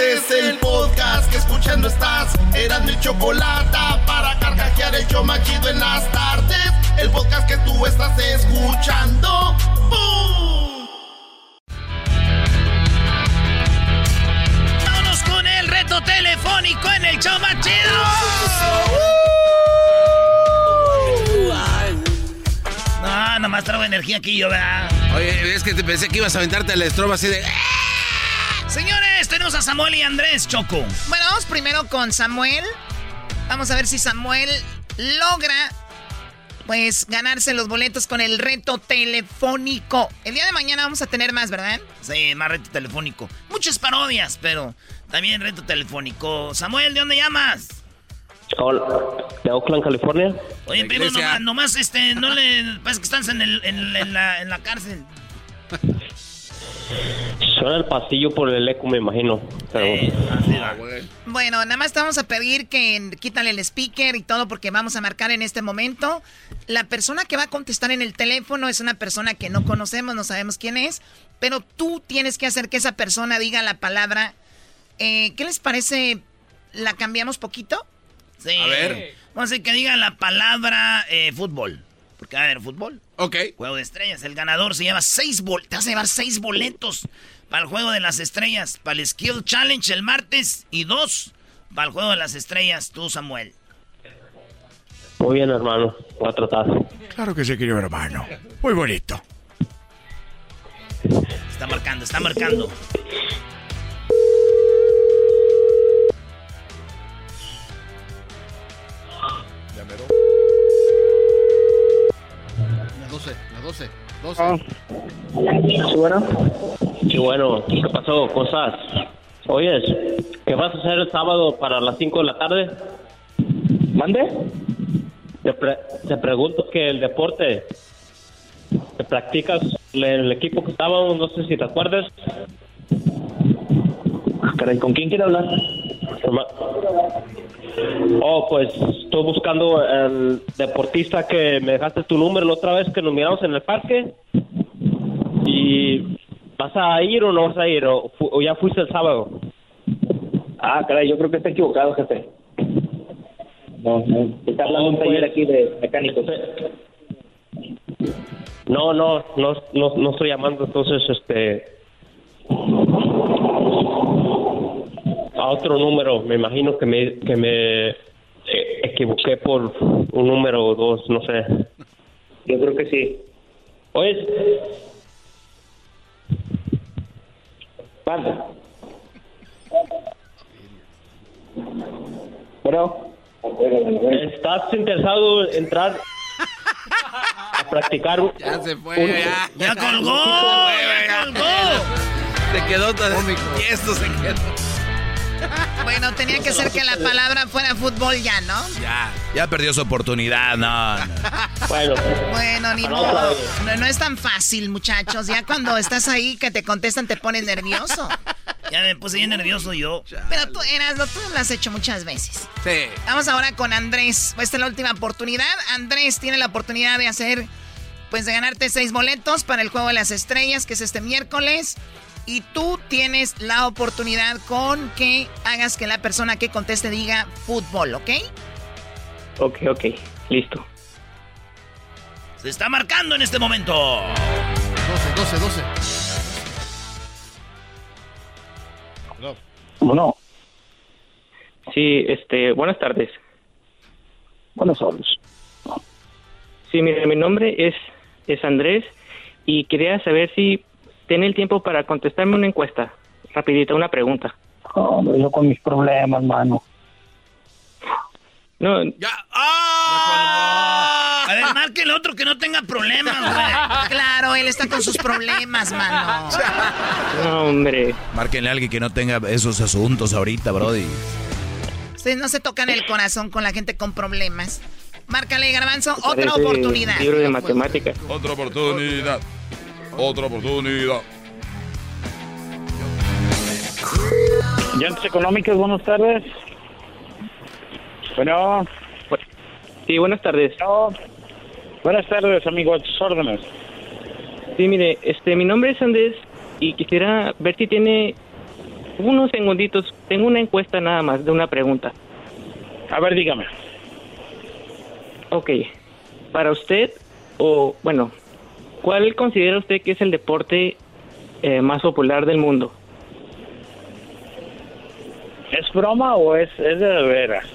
Este es el podcast que escuchando estás. Eran mi chocolate para carcajear el show más chido en las tardes. El podcast que tú estás escuchando. ¡Bum! Vámonos con el reto telefónico en el show más chido. No, nomás traigo energía aquí yo, ¿verdad? Oye, es que te pensé que ibas a aventarte el estrobo así de. Señores, tenemos a Samuel y Andrés Choco. Bueno, vamos primero con Samuel. Vamos a ver si Samuel logra, pues, ganarse los boletos con el reto telefónico. El día de mañana vamos a tener más, ¿verdad? Sí, más reto telefónico. Muchas parodias, pero también reto telefónico. Samuel, ¿de dónde llamas? Hola, de Oakland, California. Oye, primo, nomás, nomás, este, no le... Parece que estás en, el, en, en la, en la cárcel. Suena el pasillo por el eco, me imagino. Pero- Bueno, nada más te vamos a pedir que quítale el speaker y todo porque vamos a marcar en este momento. La persona que va a contestar en el teléfono es una persona que no conocemos, no sabemos quién es, pero tú tienes que hacer que esa persona diga la palabra. Eh, ¿Qué les parece? ¿La cambiamos poquito? Sí. A ver. Vamos a hacer que diga la palabra eh, fútbol. Porque va a haber fútbol. Ok. Juego de estrellas. El ganador se lleva seis boletos. Te vas a llevar seis boletos para el juego de las estrellas. Para el Skill Challenge el martes. Y dos para el juego de las estrellas. Tú, Samuel. Muy bien, hermano. Voy a tratar. Claro que sí, querido hermano. Muy bonito. Está marcando, está marcando. 12, la 12, 12. Ah. Sí, bueno. Sí, bueno. ¿Qué pasó? Cosas. Oyes, ¿qué vas a hacer el sábado para las 5 de la tarde? ¿Mande? Te, pre- te pregunto que el deporte que practicas en el equipo que estábamos, no sé si te acuerdas. Caray, ¿con quién quiere hablar? Oh, pues estoy buscando el deportista que me dejaste tu número la otra vez que nos miramos en el parque. ¿Y vas a ir o no vas a ir? ¿O, ya fuiste el sábado? Ah, caray, yo creo que está equivocado, jefe. No, no. Está hablando un taller aquí de mecánicos. No, no, no, no, no estoy llamando, entonces, este... A otro número, me imagino que me, que me eh, equivoqué por un número o dos, no sé. Yo creo que sí. Oye, Mande. Bueno, ¿estás interesado en entrar a practicar? un- Ya se fue, un- ya. ¡Ya colgó! ¡Ya colgó! Se quedó todo y esto se quedó. Bueno, tenía que ser que la palabra fuera fútbol ya, ¿no? Ya. Ya perdió su oportunidad, no. no. Bueno. Bueno, ni modo. No, no es tan fácil, muchachos. Ya cuando estás ahí que te contestan te pones nervioso. Ya me puse bien nervioso yo. Pero tú, Erasmo, tú lo has hecho muchas veces. Sí. Vamos ahora con Andrés. Esta es la última oportunidad. Andrés tiene la oportunidad de hacer, pues de ganarte seis boletos para el Juego de las Estrellas, que es este miércoles. Y tú tienes la oportunidad con que hagas que la persona que conteste diga fútbol, ¿ok? Ok, ok, listo. Se está marcando en este momento. 12, 12, 12. Bueno. Sí, este, buenas tardes. Buenas tardes. Sí, mire, mi nombre es, es Andrés y quería saber si tiene el tiempo para contestarme una encuesta. Rapidita, una pregunta. Hombre, yo con mis problemas, mano. No, A ver, marque el otro que no tenga problemas, güey. Claro, él está con sus problemas, mano. no, hombre. Márquenle a alguien que no tenga esos asuntos ahorita, Brody. Ustedes no se tocan el corazón con la gente con problemas. Márcale, Garbanzo, otra oportunidad. Libro de matemáticas. Otra oportunidad. Otra oportunidad. Llantas económicas, buenas tardes. Bueno. Sí, buenas tardes. Buenas tardes, amigo, a tus órdenes. Sí, mire, este, mi nombre es Andrés y quisiera ver si tiene unos segunditos. Tengo una encuesta nada más de una pregunta. A ver, dígame. Ok, para usted, o bueno, ¿cuál considera usted que es el deporte eh, más popular del mundo? ¿Es broma o es, es de veras?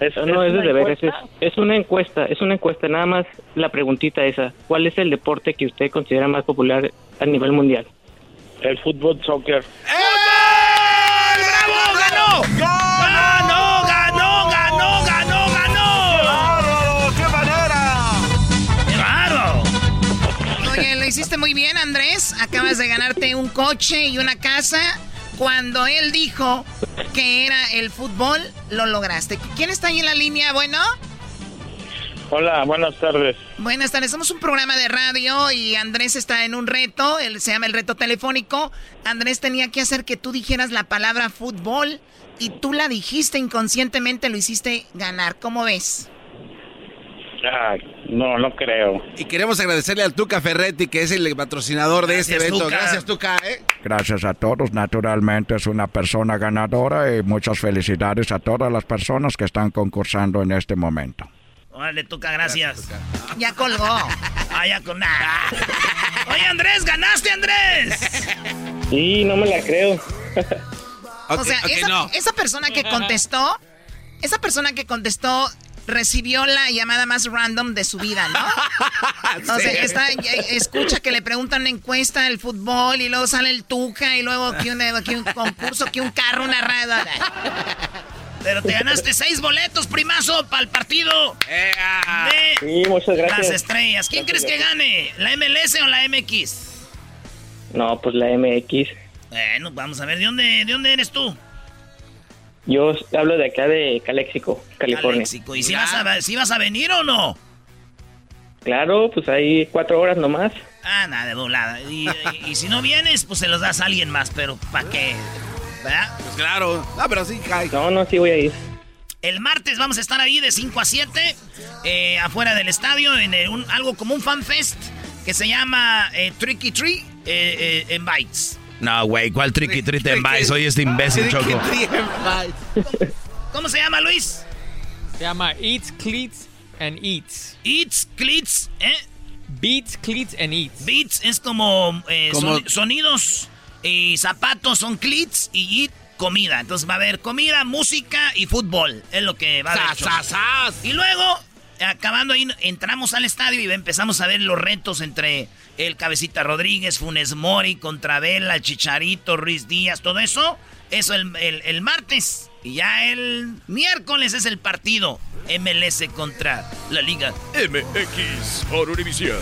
¿Es, no, es una de veras, es, es una encuesta, es una encuesta, nada más la preguntita esa. ¿Cuál es el deporte que usted considera más popular a nivel mundial? El fútbol, soccer. ¡Bravo! ¡Ganó! ¡Ganó! Lo hiciste muy bien, Andrés. Acabas de ganarte un coche y una casa. Cuando él dijo que era el fútbol, lo lograste. ¿Quién está ahí en la línea? Bueno. Hola, buenas tardes. Buenas tardes, somos un programa de radio y Andrés está en un reto, él se llama el reto telefónico. Andrés tenía que hacer que tú dijeras la palabra fútbol y tú la dijiste inconscientemente, lo hiciste ganar. ¿Cómo ves? Ay, no, no creo. Y queremos agradecerle al Tuca Ferretti, que es el patrocinador de este evento. Tuca. Gracias, Tuca. ¿eh? Gracias a todos, naturalmente es una persona ganadora y muchas felicidades a todas las personas que están concursando en este momento. Órale, Tuca, gracias. Ya colgó. Ah, ya con nada. Oye, Andrés, ganaste, Andrés. Sí, no me la creo. o sea, esa, esa persona que contestó, esa persona que contestó recibió la llamada más random de su vida, ¿no? O sea, Sí. está, escucha que le preguntan una encuesta del fútbol y luego sale el Tuca y luego aquí un, concurso, aquí un carro, una rada. Pero te ganaste seis boletos, primazo, para el partido de Sí, muchas gracias. las estrellas. ¿Quién crees que gane? ¿La MLS o la MX? No, pues la MX. Bueno, vamos a ver, ¿de dónde, de dónde eres tú? Yo hablo de acá de Calexico, California. Calexico. ¿Y si vas, a, si vas a venir o no? Claro, pues hay cuatro horas nomás. Ah, nada, de volada. Y, y- y si no vienes, pues se los das a alguien más, pero ¿para qué? ¿Verdad? Pues claro. No, pero sí, cae. No, no, sí voy a ir. El martes vamos a estar ahí de 5 a 7, eh, afuera del estadio, en el- un- algo como un fan fest que se llama eh, Tricky Tree eh, eh, en Bites. No, güey, ¿cuál tricky tree en Vice? Soy este imbécil, Choco. ¿Cómo se llama, Luis? Se llama Eats, Cleats and Eats. Eats, Cleats, ¿eh? Beats, Cleats and Eats. Beats es como, eh, Como- soni- sonidos y zapatos son cleats y eat comida. Entonces va a haber comida, música y fútbol. Es lo que va a haber. Y luego, acabando ahí, entramos al estadio y empezamos a ver los retos entre el Cabecita Rodríguez, Funes Mori, contra Vela, Chicharito, Ruiz Díaz, todo eso. Eso el, el- el martes. Y ya el miércoles es el partido MLS contra la Liga MX por Univision.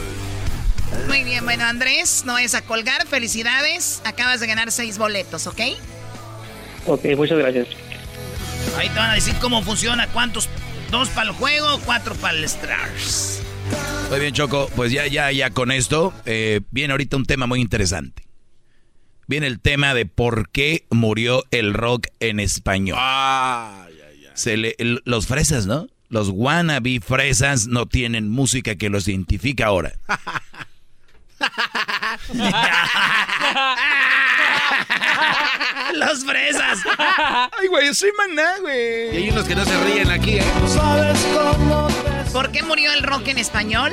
Muy bien, bueno, Andrés, no es a colgar. Felicidades. Acabas de ganar seis boletos, ¿ok? Ok, muchas gracias. Ahí te van a decir cómo funciona, cuántos, dos para el juego, cuatro para el Stars. Muy bien, Choco. Pues ya, ya, ya con esto eh, viene ahorita un tema muy interesante. Viene el tema de por qué murió el rock en español. Se le- el- los fresas, ¿no? Los wannabe fresas no tienen música que los identifica ahora. Los fresas. Ay, güey, soy maná, güey. Y hay unos que no se ríen aquí, ¿eh? ¿Por qué murió el rock en español?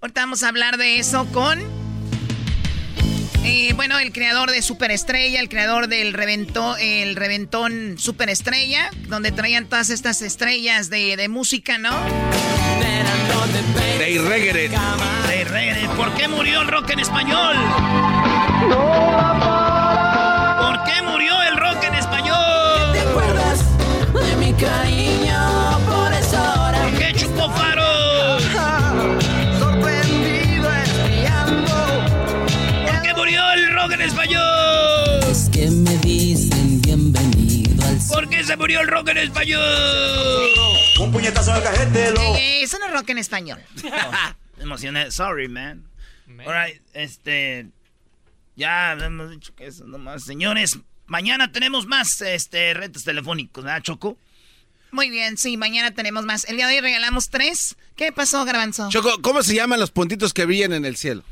Ahorita vamos a hablar de eso con Eh, bueno, el creador de Superestrella, el creador del reventó, el reventón Superestrella, donde traían todas estas estrellas de, de música, ¿no? They reggae. They reggae. ¿Por qué murió el rock en español? ¿Por qué murió murió el rock en español? Un puñetazo al cajete, eso no es rock en español. Me emocioné. Sorry, man. Alright, este. Ya hemos dicho que eso nomás. Señores, mañana tenemos más este, retos telefónicos, ¿verdad, Choco? Muy bien, sí, mañana tenemos más. El día de hoy regalamos tres. ¿Qué pasó, Garbanzo? Choco, ¿cómo se llaman los puntitos que brillan en el cielo?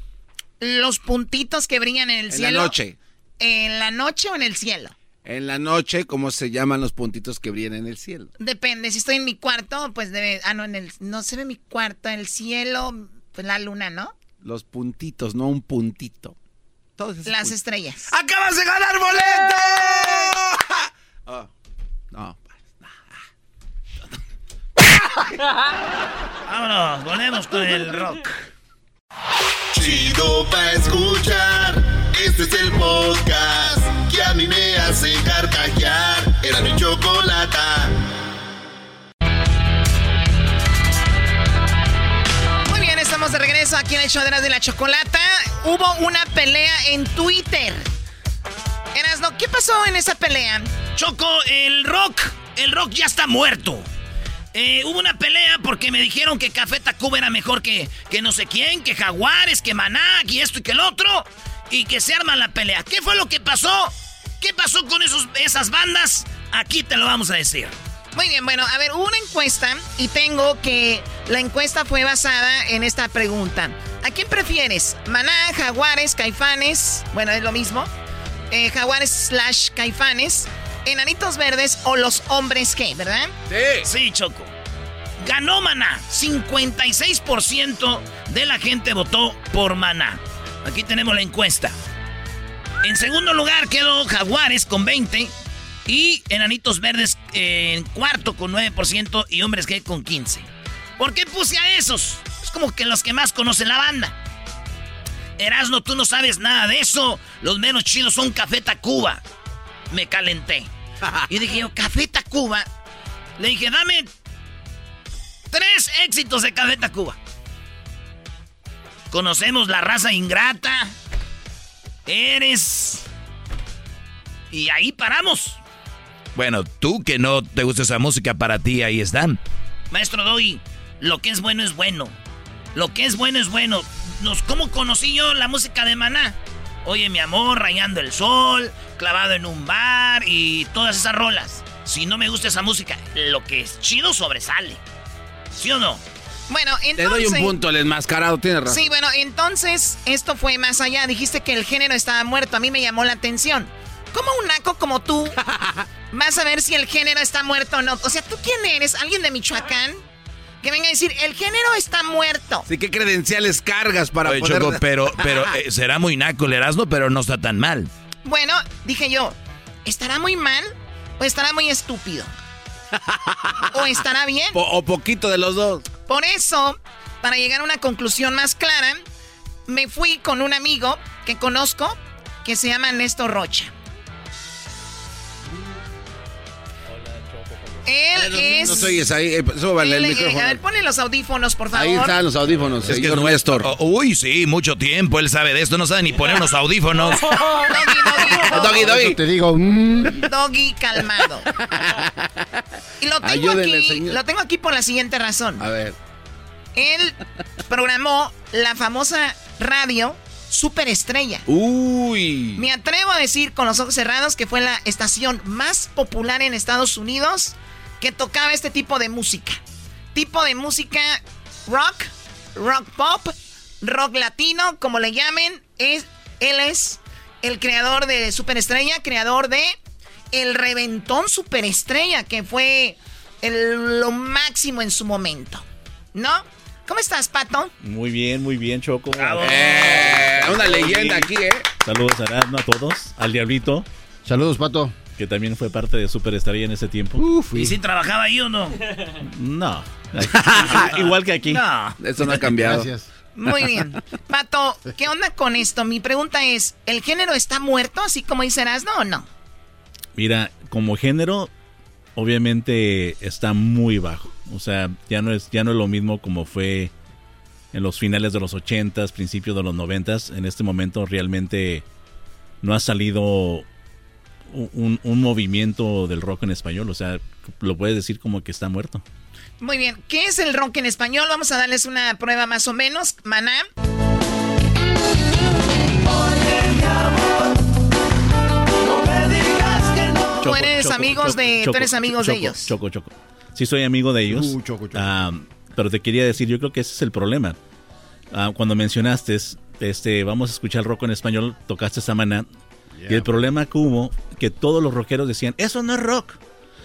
Los puntitos que brillan en el En cielo. la noche. ¿En la noche o en el cielo? En la noche, ¿cómo se llaman los puntitos que brillan en el cielo? Depende, si estoy en mi cuarto, pues debe... Ah, no, en el... No se ve mi cuarto, en el cielo, pues la luna, ¿no? Los puntitos, no un puntito. Todos esos Las puntitos. estrellas. ¡Acabas de ganar boleto! Oh, no. Vámonos, volvemos con el rock. Chido pa' escuchar. Este es el podcast que a mí me hace carcajear. Era mi chocolata. Muy bien, estamos de regreso aquí en el show de las de la chocolata. Hubo una pelea en Twitter. Erasno, ¿qué pasó en esa pelea? Choco, el rock, el rock ya está muerto. Eh, hubo una pelea porque me dijeron que Café Tacuba era mejor que, que no sé quién, que Jaguares, que Maná, y esto y que el otro. Y que se arma la pelea. ¿Qué fue lo que pasó? ¿Qué pasó con esos, esas bandas? Aquí te lo vamos a decir. Muy bien, bueno, a ver, hubo una encuesta y tengo que la encuesta fue basada en esta pregunta. ¿A quién prefieres? ¿Maná, Jaguares, Caifanes? Bueno, es lo mismo. Eh, jaguares slash Caifanes. Enanitos Verdes o los hombres G, ¿verdad? Sí. Sí, Choco. Ganó Maná. 56% de la gente votó por Maná. Aquí tenemos la encuesta. En segundo lugar quedó Jaguares con 20. Y Enanitos Verdes eh, en cuarto con 9% y Hombres G con 15. ¿Por qué puse a esos? Es como que los que más conocen la banda. Erasno, tú no sabes nada de eso. Los menos chidos son Café Tacuba. Me calenté. Y dije yo, Café Tacuba. Le dije, dame tres éxitos de Café Tacuba. Conocemos la raza ingrata. Eres. Y ahí paramos. Bueno, tú que no te gusta esa música, para ti ahí están. Maestro Doggy, lo que es bueno es bueno. Lo que es bueno es bueno. Nos, ¿Cómo conocí yo la música de Maná? Oye, mi amor, rayando el sol, clavado en un bar y todas esas rolas. Si no me gusta esa música, lo que es chido sobresale. ¿Sí o no? Bueno, Le entonces... doy un punto al enmascarado, tiene razón. Sí, bueno, entonces esto fue más allá. Dijiste que el género estaba muerto. A mí me llamó la atención. ¿Cómo un naco como tú vas a ver si el género está muerto o no? O sea, ¿tú quién eres? ¿Alguien de Michoacán? Que venga a decir, el género está muerto. Sí, ¿qué credenciales cargas para Oye, poder... Choco, pero, pero eh, será muy naco el Erasmo, pero no está tan mal. Bueno, dije yo, ¿estará muy mal o estará muy estúpido? ¿O estará bien? Po- o poquito de los dos. Por eso, para llegar a una conclusión más clara, me fui con un amigo que conozco que se llama Néstor Rocha. Él es... No te oyes ahí, eh, súbale el eh, micrófono. a ver, ponle los audífonos, por favor. Ahí están los audífonos, Es que señor es Néstor. Oh, Uy, sí, mucho tiempo. Él sabe de esto. No sabe ni poner unos audífonos. Doggy, doggy. Te digo, mm, Doggy calmado. Y lo tengo Ayúdenle, aquí, señor. lo tengo aquí por la siguiente razón. A ver. Él programó la famosa radio Superestrella. Uy. Me atrevo a decir con los ojos cerrados que fue la estación más popular en Estados Unidos que tocaba este tipo de música. Tipo de música rock, rock pop, rock latino, como le llamen. Es, él es el creador de Superestrella, creador de El Reventón Superestrella, que fue el- lo máximo en su momento. ¿No? ¿Cómo estás, Pato? Muy bien, muy bien, Choco. Eh, una leyenda aquí, ¿eh? Saludos a a todos, al Diablito. Saludos, Pato. Que también fue parte de Superestrella en ese tiempo. ¿Y si trabajaba ahí o no? No. Igual que aquí. No. Eso no ha cambiado. Gracias. Muy bien. Pato, ¿qué onda con esto? Mi pregunta es, ¿el género está muerto, así como dice Erasmo, o no? Mira, como género, obviamente está muy bajo. O sea, ya no es, ya no es lo mismo como fue en los finales de los 80s, principios de los 90s. En este momento realmente no ha salido un, un movimiento del rock en español. O sea, lo puedes decir como que está muerto. Muy bien. ¿Qué es el rock en español? Vamos a darles una prueba más o menos. Maná. Tú eres amigos de, tú eres amigos de Choco, ellos. Choco, choco. Sí soy amigo de ellos. Uh, choco, choco. Ah, pero te quería decir, yo creo que ese es el problema. Ah, cuando mencionaste, este, vamos a escuchar rock en español, tocaste esa Y el problema que hubo, que todos los rockeros decían, eso no es rock.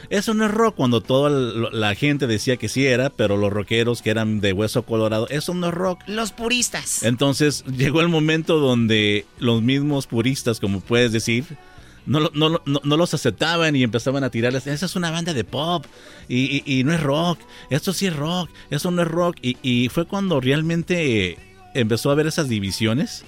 Eso no es rock cuando toda la gente decía que sí era, pero los rockeros que eran de hueso colorado, eso no es rock. Los puristas. Entonces llegó el momento donde los mismos puristas, como puedes decir, no, lo- no, no, no los aceptaban y empezaban a tirarles, esa es una banda de pop y, y- y no es rock, esto sí es rock, eso no es rock. Y, y fue cuando realmente empezó a haber esas divisiones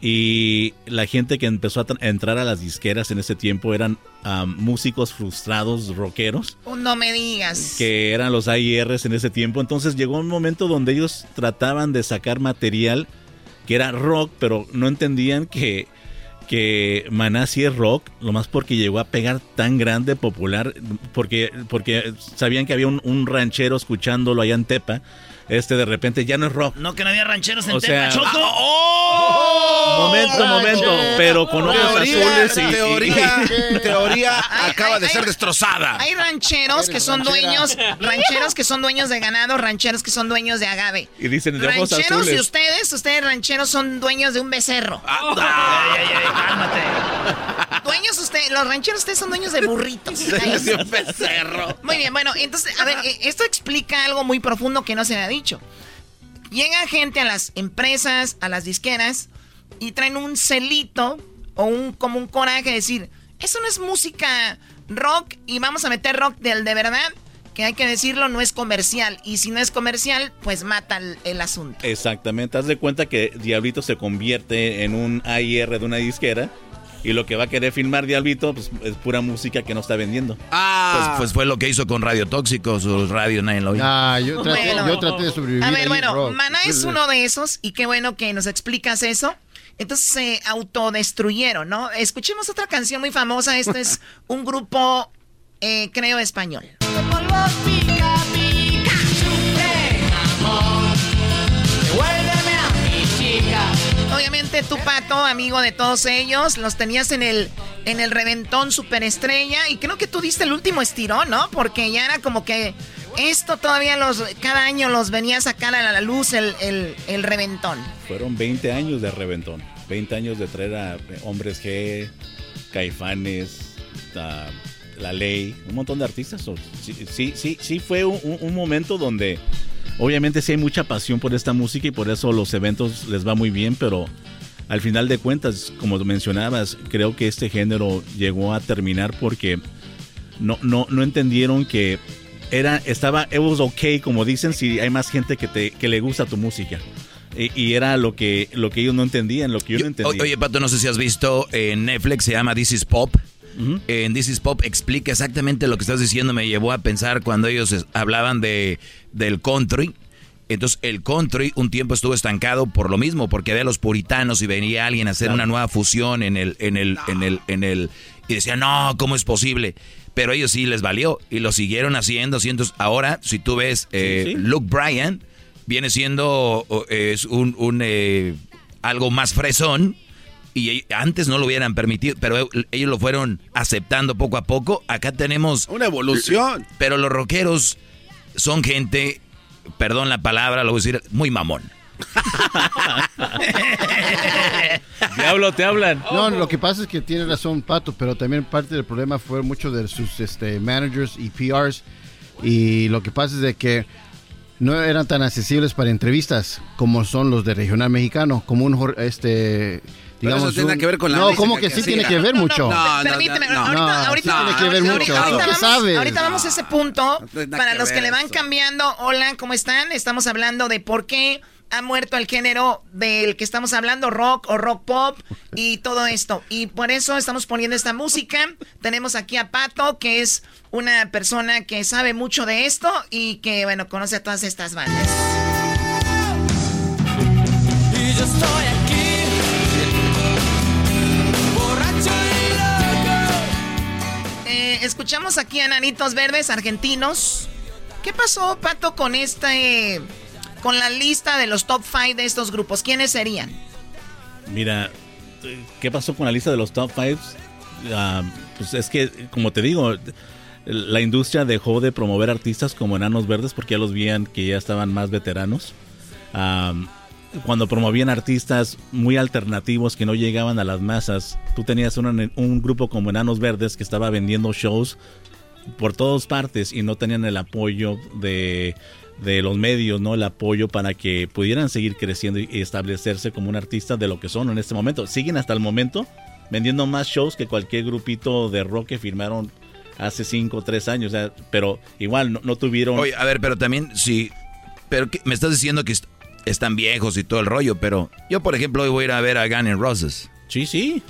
y la gente que empezó a tra- a entrar a las disqueras en ese tiempo eran músicos frustrados, rockeros Oh, No me digas. que eran los AIRs en ese tiempo. Entonces llegó un momento donde ellos trataban de sacar material que era rock, pero no entendían que, que Maná sí es rock, lo más porque llegó a pegar tan grande, popular, porque, porque sabían que había un, un ranchero escuchándolo allá en Tepa. Este de repente ya no es rock. No, que no había rancheros en O sea, Tepa, Choco. momento, momento, pero con ojos Teoría, azules y, teoría, teoría Ay, acaba de ser destrozada. Hay rancheros que son dueños, rancheros que son dueños de ganado, rancheros que son dueos de agave. y dicen de ojos Rancheros y azules. ustedes, ustedes rancheros son dueños de un becerro. Ay, ay, ay, cálmate. Dueños ustedes, los rancheros ustedes son dueños de burritos. De un becerro. Muy bien, bueno, entonces, a ver, eh, esto explica algo muy profundo que no se me ha Llega gente a las empresas, a las disqueras, y traen un celito o un como un coraje de decir, eso no es música rock y vamos a meter rock del de verdad, que hay que decirlo, no es comercial. Y si no es comercial, pues mata el, el asunto. Exactamente, haz de cuenta que Diablito se convierte en un AIR de una disquera y lo que va a querer filmar Diablito pues, es pura música que no está vendiendo. Pues, pues fue lo que hizo con Radio Tóxico, su radio nadie lo oye. Ah, yo traté, Bueno. yo traté de sobrevivir. A ver, en bueno, rock. Maná es uno de esos y qué bueno que nos explicas eso. Entonces se autodestruyeron, ¿no? Escuchemos otra canción muy famosa. Este es un grupo, eh, creo, español. Tu pato, amigo de todos ellos, los tenías en el en el reventón superestrella y creo que tú diste el último estirón, ¿no? Porque ya era como que esto todavía los cada año los venía a sacar a la luz el, el, reventón. Fueron 20 años de reventón, 20 años de traer a Hombres G, Caifanes, La Ley, un montón de artistas. Sí, sí, sí, fue un- un momento donde obviamente sí hay mucha pasión por esta música y por eso los eventos les va muy bien, pero al final de cuentas, como mencionabas, creo que este género llegó a terminar porque no, no, no entendieron que era, estaba, it was okay, como dicen, si hay más gente que, te, que le gusta tu música. Y, y era lo que, lo que ellos no entendían, lo que yo, no entendía. Oye, Pato, no sé si has visto en Netflix, se llama This is Pop. En This is Pop explica exactamente lo que estás diciendo. Me llevó a pensar cuando ellos hablaban de, del country. Entonces, el country un tiempo estuvo estancado por lo mismo, porque había los puritanos y venía alguien a hacer Claro. una nueva fusión en el, en el, en el, en el, y decía, no, ¿cómo es posible? Pero ellos sí les valió y lo siguieron haciendo. Entonces, ahora, si tú ves eh, Sí, sí. Luke Bryan, viene siendo es un, un, eh, algo más fresón y antes no lo hubieran permitido, pero e- ellos lo fueron aceptando poco a poco. Acá tenemos Una evolución. pero los rockeros son gente, perdón la palabra, lo voy a decir, muy mamón. Diablo, te hablan. No, lo que pasa es que tiene razón Pato, pero también parte del problema fue mucho de sus este, managers y PRs. Y lo que pasa es de que no eran tan accesibles para entrevistas como son los de regional mexicano, como un este digamos eso tiene un- que ver con la No, música como que que sí tiene que ver mucho. no, no, Permíteme, no, ahorita, no, ahorita, tiene que ver mucho. ahorita ¿Tú qué vamos, sabes? ahorita vamos a ese punto. Para que los que le van eso. cambiando, hola, ¿cómo están? Estamos hablando de por qué ha muerto el género del que estamos hablando, rock o rock pop y todo esto. Y por eso estamos poniendo esta música. Tenemos aquí a Pato, que es una persona que sabe mucho de esto y que, bueno, conoce a todas estas bandas. Y yo estoy escuchamos aquí a Nanitos Verdes, argentinos. ¿Qué pasó, Pato, con este... Con la lista de los top 5 de estos grupos? ¿Quiénes serían? Mira, ¿qué pasó con la lista de los top fives? Ah, pues es que, como te digo, la industria dejó de promover artistas como Enanos Verdes porque ya los veían que ya estaban más veteranos. Ah, cuando promovían artistas muy alternativos que no llegaban a las masas, tú tenías una- un grupo como Enanos Verdes que estaba vendiendo shows por todas partes y no tenían el apoyo de, de los medios, ¿no? El apoyo para que pudieran seguir creciendo y establecerse como un artista de lo que son en este momento. Siguen hasta el momento vendiendo más shows que cualquier grupito de rock que firmaron hace 5 o 3 años, pero igual no, tuvieron... Oye, a ver, pero también, sí. Pero ¿qué? me estás diciendo que están viejos y todo el rollo, pero yo, por ejemplo, hoy voy a ir a ver a Guns N' Roses. Sí, sí.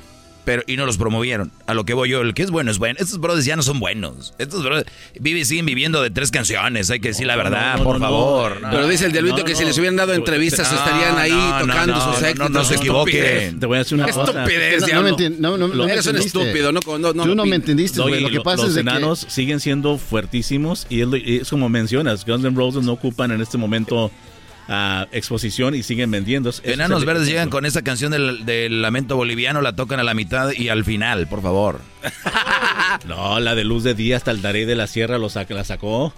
Pero, y no los promovieron. A lo que voy yo, el que es bueno es bueno. Estos brothers ya no son buenos. Estos brothers viven, siguen viviendo de tres canciones, hay que decir la verdad, no, por no, favor. no. Pero dice el Diablito No, que no, si les hubieran dado entrevistas No, estarían ahí no, tocando no, sus no, éxitos. no, no se equivoquen. Te voy a decir una cosa. estupidez, No, no no, no, no me Eres un estúpido, no, no, no Tú no me entendiste, güey. Lo que pasa los es de que- enanos siguen siendo fuertísimos y es, lo- y es como mencionas, Guns N' Roses no ocupan en este momento exposición y siguen vendiendo. Eso Enanos el- Verdes llegan con esa canción del, del lamento boliviano, la tocan a la mitad y al final, por favor. No, la de Luz de Día hasta el Daré de la Sierra lo saca- la sacó.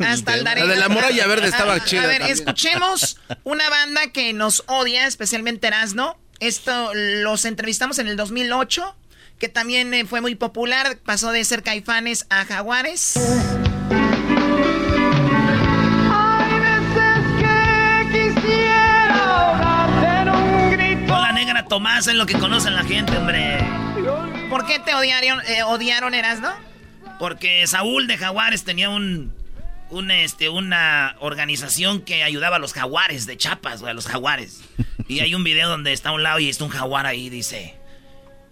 Hasta el Darío. La de la Muralla Verde estaba A- chida A ver, también. escuchemos una banda que nos odia, especialmente Erasno. Esto los entrevistamos en el 2008, que también eh, fue muy popular. Pasó de ser caifanes a jaguares. Tomás es lo que conocen la gente, hombre. ¿Por qué te odiaron, eh, odiaron Erasno? Porque Saúl de Jaguares tenía un, un este, una organización que ayudaba a los jaguares de Chapas, güey, a los jaguares. Y hay un video donde está a un lado y está un jaguar ahí y dice,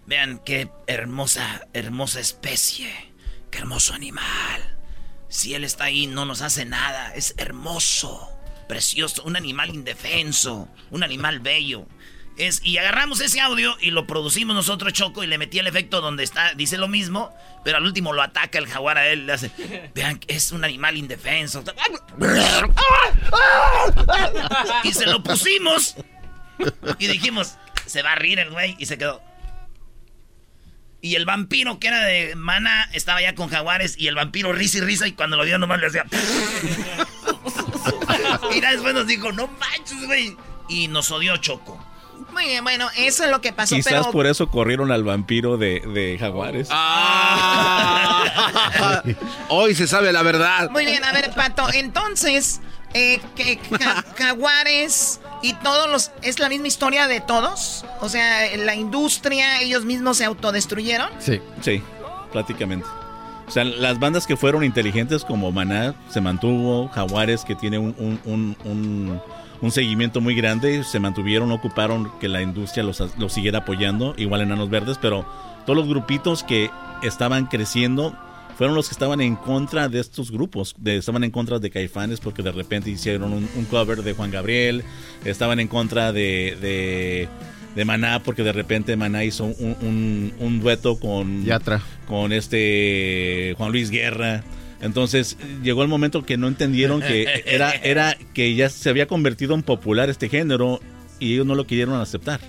vean qué hermosa, hermosa especie, qué hermoso animal. Si él está ahí no nos hace nada, es hermoso, precioso, un animal indefenso, un animal bello. Es, y agarramos ese audio y lo producimos nosotros, Choco, y le metí el efecto donde está, dice lo mismo, pero al último lo ataca el jaguar a él, le hace, vean, es un animal indefenso. Y se lo pusimos y dijimos, se va a rir el güey, y se quedó. Y el vampiro que era de mana estaba ya con jaguares y el vampiro risa y risa y cuando lo vio nomás le hacía... y después nos dijo, no manches, güey. Y nos odió Choco. Muy bien, bueno, eso es lo que pasó. Quizás pero por eso corrieron al vampiro de, de Jaguares. Ah. Hoy se sabe la verdad. Muy bien, a ver, Pato, entonces, eh, que ja- Jaguares y todos los... ¿Es la misma historia de todos? O sea, la industria, ellos mismos se autodestruyeron. Sí. Sí, prácticamente. O sea, las bandas que fueron inteligentes como Maná se mantuvo, Jaguares que tiene un, un, un, un- un seguimiento muy grande, se mantuvieron, ocuparon que la industria los, los siguiera apoyando, igual Enanos Verdes, pero todos los grupitos que estaban creciendo fueron los que estaban en contra de estos grupos, de, estaban en contra de Caifanes porque de repente hicieron un, un cover de Juan Gabriel, estaban en contra de, de, de Maná porque de repente Maná hizo un, un- un dueto con, Yatra. con este Juan Luis Guerra. Entonces llegó el momento que no entendieron que era, era que ya se había convertido en popular este género y ellos no lo quisieron aceptar.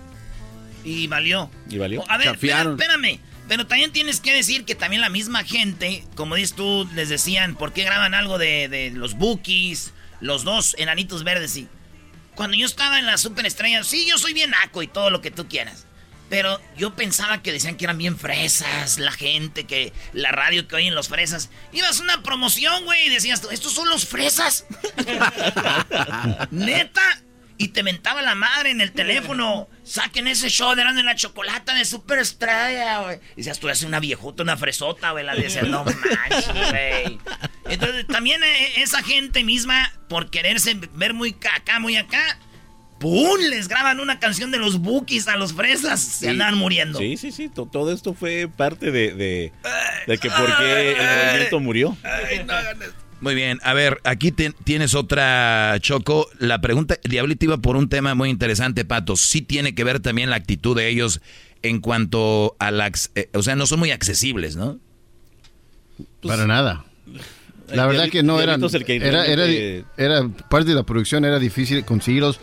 Y valió. Y valió. A ver, Chafiaron. espérame. Pero también tienes que decir que también la misma gente, como dices tú, les decían, ¿por qué graban algo de, de los Bookies? Los dos enanitos verdes y... Cuando yo estaba en la superestrella, sí, yo soy bien naco y todo lo que tú quieras. Pero yo pensaba que decían que eran bien fresas, la gente, que la radio que oyen los fresas. Ibas a una promoción, güey, y decías, ¿estos son los fresas? Neta. Y te mentaba la madre en el teléfono. Saquen ese show de en la chocolata de Super Estrella, güey. Y decías, tú eres una viejota, una fresota, güey. La decías, no manches, güey. Entonces, también eh, esa gente misma, por quererse ver muy acá, muy acá, ¡Pum! Les graban una canción de los Bookies a los fresas. Se andan muriendo. Sí, sí, sí. Todo esto fue parte de, de, de que por qué el movimiento murió. Muy bien, a ver, aquí tienes otra, Choco. La pregunta, Diablito iba por un tema muy interesante, Pato. Sí tiene que ver también la actitud de ellos en cuanto a la... Eh, o sea, no son muy accesibles, ¿no? Para nada. La verdad que no eran... Era, era, era parte de la producción, era difícil conseguirlos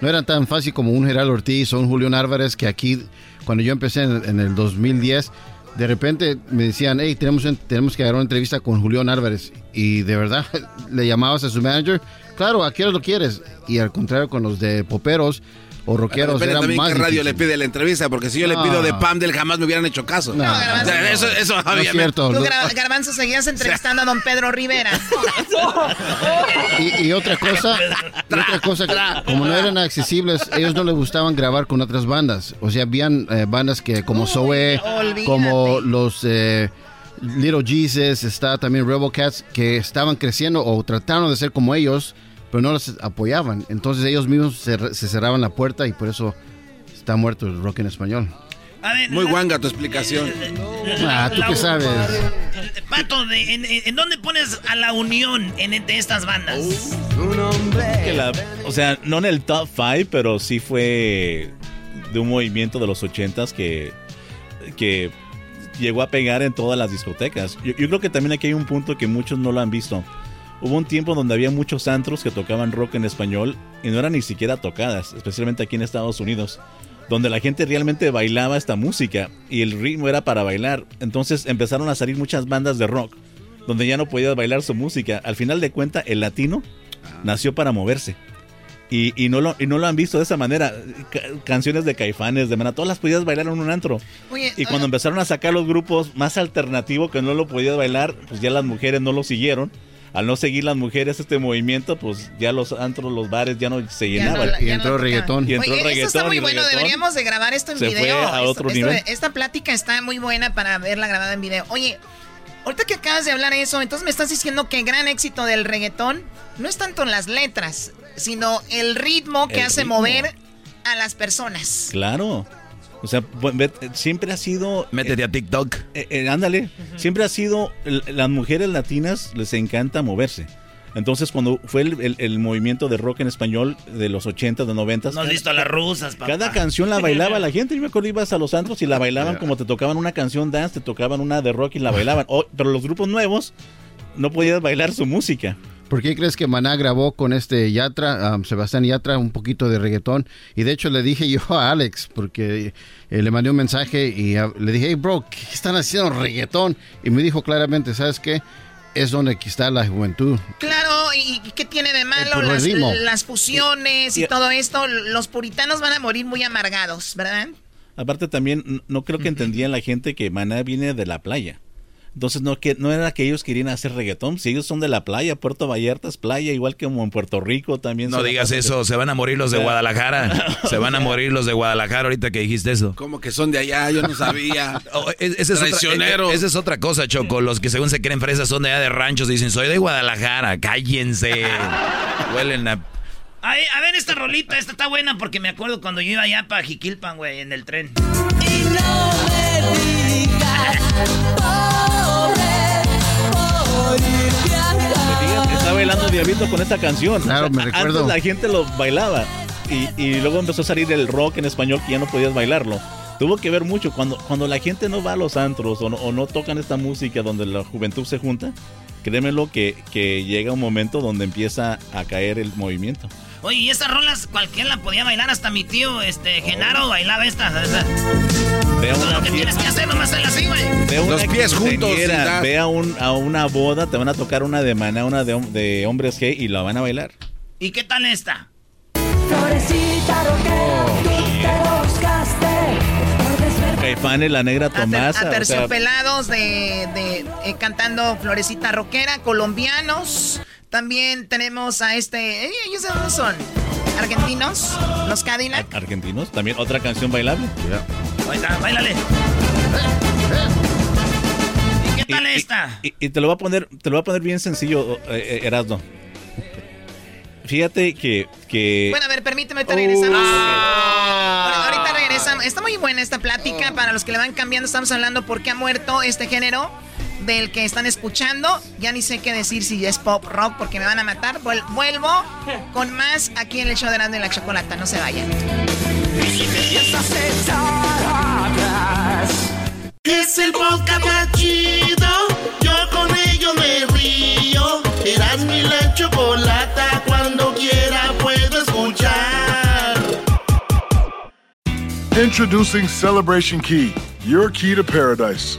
no era tan fácil como un Gerardo Ortiz o un Julián Álvarez que aquí, cuando yo empecé en, el 2010, de repente me decían, hey, tenemos, tenemos que agarrar una entrevista con Julián Álvarez. Y de verdad, le llamabas a su manager, claro, ¿a lo quieres? Y al contrario, con los de Poperos, o rockeros era también más qué radio le pide la entrevista, porque si yo le pido de Pam del jamás me hubieran hecho caso. No, eso, eso no es cierto. Tú, Garbanzo, seguías entrevistando a don Pedro Rivera. y, otra cosa, otra cosa, como no eran accesibles, ellos no les gustaban grabar con otras bandas. O sea, habían eh, bandas que como Zoe, como los... Eh, Little Jesus, está también Rebel Cats, que estaban creciendo o trataron de ser como ellos, pero no los apoyaban. Entonces ellos mismos se, cerraban la puerta y por eso está muerto el rock en español. Muy guanga tu explicación. Ah, tú qué sabes. Pato, en, dónde pones a la unión en, de estas bandas? o sea, no en el top 5, pero sí fue de un movimiento de los 80s que, que llegó a pegar en todas las discotecas. yo creo que también aquí hay un punto que muchos no lo han visto. Hubo un tiempo donde había muchos antros que tocaban rock en español y no eran ni siquiera tocadas, especialmente aquí en Estados Unidos, donde la gente realmente bailaba esta música y el ritmo era para bailar. Entonces empezaron a salir muchas bandas de rock donde ya no podías bailar su música. Al final de cuentas, el latino nació para moverse. Y, no lo, y no lo han visto de esa manera. canciones de caifanes, de mena, todas las podías bailar en un antro. y cuando empezaron a sacar los grupos más alternativos que no lo podías bailar, pues ya las mujeres no lo siguieron al no seguir las mujeres este movimiento, pues ya los antros, los bares ya no se llenaban. y entró reggaetón. Y entró reggaetón. está muy bueno, deberíamos de grabar esto en video. a otro nivel. esta plática está muy buena para verla grabada en video. Oye, ahorita que acabas de hablar eso, entonces me estás diciendo que el gran éxito del reggaetón no es tanto en las letras, sino el ritmo que hace mover a las personas. Claro. O sea, siempre ha sido... Métete a TikTok. Eh, eh, ándale. Siempre ha sido... Las mujeres latinas les encanta moverse. Entonces, cuando fue el, movimiento de rock en español de los 80, de 90... No has visto a las rusas, papá. Cada canción la bailaba la gente. Yo me acuerdo, ibas a los antros y la bailaban como te tocaban una canción dance, te tocaban una de rock y la bailaban. pero los grupos nuevos no podías bailar su música. ¿Por qué crees que Maná grabó con este Yatra, Sebastián Yatra, un poquito de reggaetón? Y de hecho le dije yo a Alex, porque eh, le mandé un mensaje y le dije, hey bro, ¿qué están haciendo reggaetón? Y me dijo claramente, ¿sabes qué? Es donde aquí está la juventud. Claro, ¿y qué tiene de malo las, las, fusiones y, todo esto? Los puritanos van a morir muy amargados, ¿verdad? Aparte también, no creo que entendían la gente que Maná viene de la playa. Entonces no, que, no era que ellos querían hacer reggaetón, si ellos son de la playa, Puerto Vallarta es playa, igual que como en Puerto Rico también. No digas eso, se van a morir los de Guadalajara, se van a morir los de Guadalajara ahorita que dijiste eso. Como que son de allá, yo no sabía. Oh, esa, es otra, esa es otra cosa, Choco, los que según se creen fresas son de allá de ranchos, dicen soy de Guadalajara, cállense, huelen a... a ver esta rolita, esta está buena porque me acuerdo cuando yo iba allá para Jiquilpan, güey, en el tren. Y no me digas, bailando Diablito con esta canción. Claro, me recuerdo. Antes la gente lo bailaba y, luego empezó a salir el rock en español que ya no podías bailarlo. Tuvo que ver mucho cuando, cuando la gente no va a los antros o no, o no tocan esta música donde la juventud se junta. Créemelo que, que llega un momento donde empieza a caer el movimiento. Oye, y estas rolas cualquiera la podía bailar, hasta mi tío, este, Genaro, bailaba estas. Ve lo que tienes que hacer nomás es así, güey. Los pies juntos. Ve a, un, a una boda, te van a tocar una de maná, una de, de hombres gay y la van a bailar. ¿Y qué tal esta? Florecita rockera, tú te buscaste, Caifanes, la negra Tomasa. A, terciopelados de, eh, cantando Florecita Roquera, colombianos. También tenemos a este. Eh, ¿Ellos de dónde son? ¿Argentinos? ¿Los Cadillac? ¿Argentinos? También otra canción bailable. Yeah. bailale. ¿Y qué tal esta? Y, te lo voy a poner, te lo voy a poner bien sencillo, eh, Erasmo. Fíjate que, que... Bueno, a ver, permíteme, te regresamos. Ah. Ahorita regresamos. Está muy buena esta plática. Para los que le van cambiando, estamos hablando por qué ha muerto este género del que están escuchando. Ya ni sé qué decir si es pop rock porque me van a matar. Vuelvo con más aquí en el show de Grande la Chocolata. No se vayan. Es el podcast más chido. Yo con ello me río. Eras mi la chocolata. Cuando quiera puedo escuchar. Introducing Celebration Key, your key to paradise.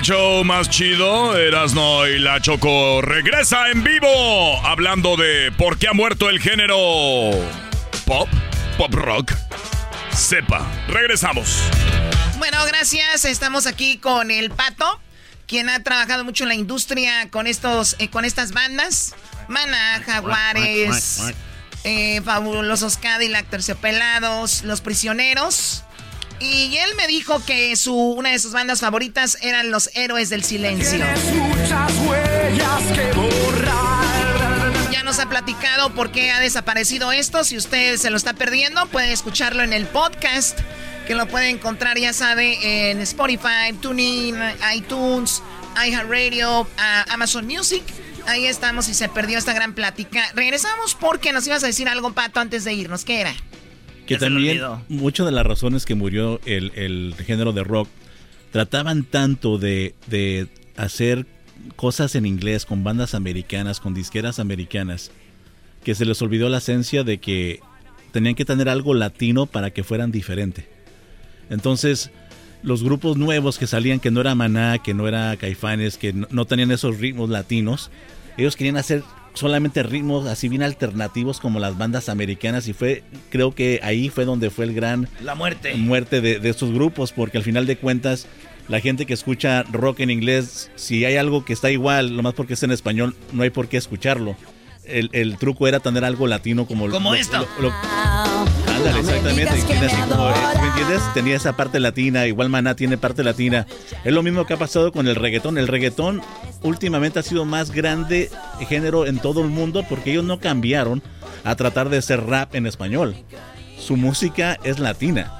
El show más chido, Erasno y la Choco, regresa en vivo hablando de por qué ha muerto el género pop, pop rock. Sepa, regresamos. Bueno, gracias. Estamos aquí con el Pato, quien ha trabajado mucho en la industria con estos, eh, con estas bandas. Mana, Jaguares, eh, Fabulosos Cadillac, Terciopelados, Los Prisioneros. Y él me dijo que su, una de sus bandas favoritas eran Los Héroes del Silencio. Ya nos ha platicado por qué ha desaparecido esto. Si usted se lo está perdiendo, puede escucharlo en el podcast, que lo puede encontrar, ya sabe, en Spotify, TuneIn, iTunes, iHeartRadio, Amazon Music. Ahí estamos y se perdió esta gran plática. Regresamos porque nos ibas a decir algo, Pato, antes de irnos. ¿Qué era? Que también muchas de las razones que murió el, género de rock trataban tanto de, hacer cosas en inglés con bandas americanas, con disqueras americanas, que se les olvidó la esencia de que tenían que tener algo latino para que fueran diferente. Entonces, los grupos nuevos que salían, que no era Maná, que no era Caifanes, que no tenían esos ritmos latinos, ellos querían hacer solamente ritmos así bien alternativos como las bandas americanas y fue creo que ahí fue donde fue el gran la muerte. muerte de, de estos grupos porque al final de cuentas la gente que escucha rock en inglés si hay algo que está igual lo más porque es en español no hay por qué escucharlo. El, el truco era tener algo latino como como esto exactamente. ¿Me entiendes? Tenía esa parte latina, igual Maná tiene parte latina. Es lo mismo que ha pasado con el reggaetón. El reggaetón últimamente ha sido más grande género en todo el mundo porque ellos no cambiaron a tratar de ser rap en español. Su música es latina.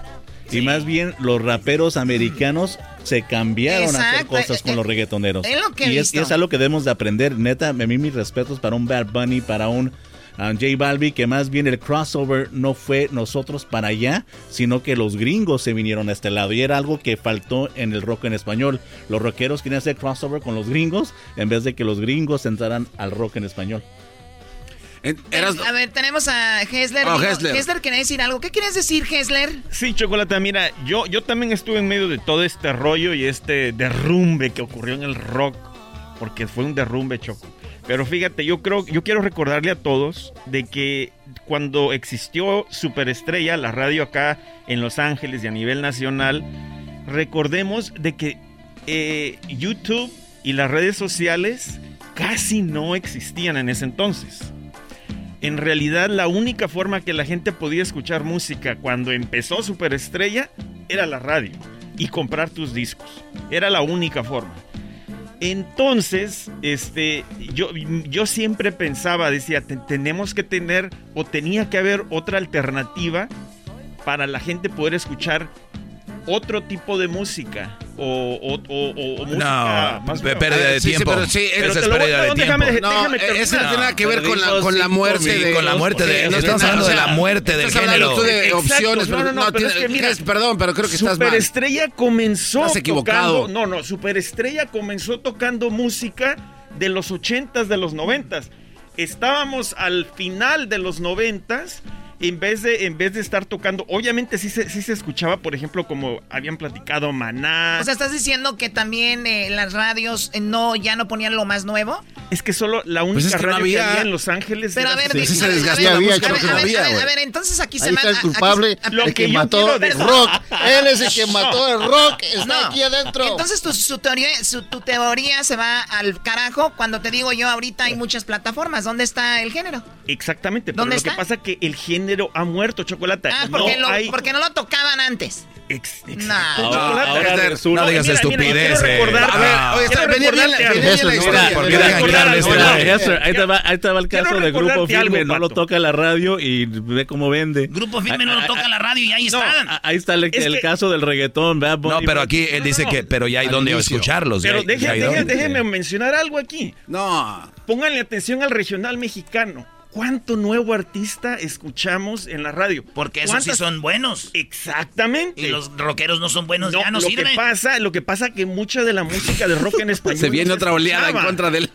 Y más bien los raperos americanos se cambiaron a hacer cosas con los reggaetoneros. y, es, y, es, algo que debemos de aprender. Neta, a mí mis respetos para un Bad Bunny, para un a J Balbi, que más bien el crossover no fue nosotros para allá, sino que los gringos se vinieron a este lado. Y era algo que faltó en el rock en español. Los rockeros querían hacer crossover con los gringos en vez de que los gringos entraran al rock en español. A ver, tenemos a Hesler. Oh, Hesler. ¿quieres decir algo? ¿Qué quieres decir, Hesler? Sí, Chocolata, mira, yo, yo también estuve en medio de todo este rollo y este derrumbe que ocurrió en el rock, porque fue un derrumbe, Choco. Pero fíjate, yo creo, yo quiero recordarle a todos de que cuando existió Superestrella, la radio acá en Los Ángeles y a nivel nacional, recordemos de que eh, YouTube y las redes sociales casi no existían en ese entonces. En realidad la única forma que la gente podía escuchar música cuando empezó Superestrella era la radio y comprar tus discos. Era la única forma. Entonces, este, yo, yo siempre pensaba, decía, tenemos que tener o tenía que haber otra alternativa para la gente poder escuchar otro tipo de música, o, o, música no, más pérdida de tiempo. pero sí, esa es pérdida de tiempo. no, eso no tiene nada que ver con la, con la muerte de... Con la muerte de... No estamos hablando de la muerte del género. Tú de opciones, pero no, perdón, pero creo que estás mal. Superestrella comenzó tocando... No, no, Superestrella comenzó tocando música de los ochentas, de los noventas. Estábamos al final de los noventas en vez de, en vez de estar tocando, obviamente sí se, sí se escuchaba, por ejemplo, como habían platicado Maná. O sea, ¿estás diciendo que también eh, las radios eh, no ya no ponían lo más nuevo? Es que solo la única pues radio que había en Los Ángeles. Pero a ver, sí, se desgastó la música a, ver, a, ver, entonces aquí se mata. el culpable, el que, mató el rock. Él es el que mató el rock. Está aquí adentro. Entonces tu, su teoría, su, tu teoría se va al carajo cuando te digo yo ahorita hay muchas plataformas. ¿Dónde está el género? Exactamente. Pero lo que pasa es que el género ha muerto, Chocolate. Ah, porque, no, lo, porque no lo tocaban antes. Ex, no. Ahora, ahora no digas estupideces. A ver, oye, está, venía bien. Ahí te va el caso de Grupo Firme. No lo toca la radio y ve cómo vende. Grupo Firme no lo toca la radio y ahí está. Ahí está el caso del reggaetón. No, pero aquí él dice que pero ya hay donde escucharlos. Pero déjeme mencionar algo aquí. No. Pónganle atención al regional mexicano. ¿Cuánto nuevo artista escuchamos en la radio? Porque esos sí son buenos. Exactamente. Y los rockeros no son buenos, ya no lo sirven. Que pasa, lo que pasa que mucha de la música de rock en español... se viene otra oleada en contra del...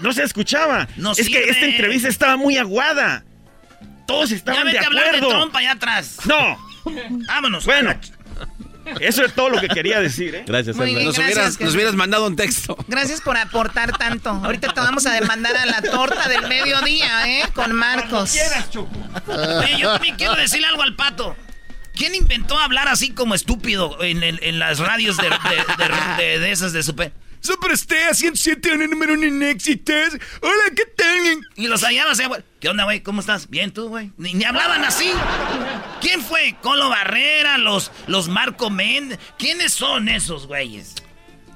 no se escuchaba. No es que esta entrevista estaba muy aguada. Todos estaban ya de acuerdo. hablar de trompa allá atrás. No. Vámonos. Bueno. Eso es todo lo que quería decir, ¿eh? Gracias, nos, hubieras, nos, hubieras, mandado un texto. Gracias por aportar tanto. Ahorita te vamos a demandar a la torta del mediodía, ¿eh? Con Marcos. Quieras, Choco. Oye, yo también quiero decirle algo al pato. ¿Quién inventó hablar así como estúpido en, en, las radios de, de, de esas de super... Super Estrella 107, un número uno en éxitos. Hola, ¿qué tal? Y los hallaba así, güey. ¿Qué onda, güey? ¿Cómo estás? Bien, tú, güey. Ni, hablaban así. ¿Quién fue? Colo Barrera, los, los Marco Méndez. ¿Quiénes son esos güeyes?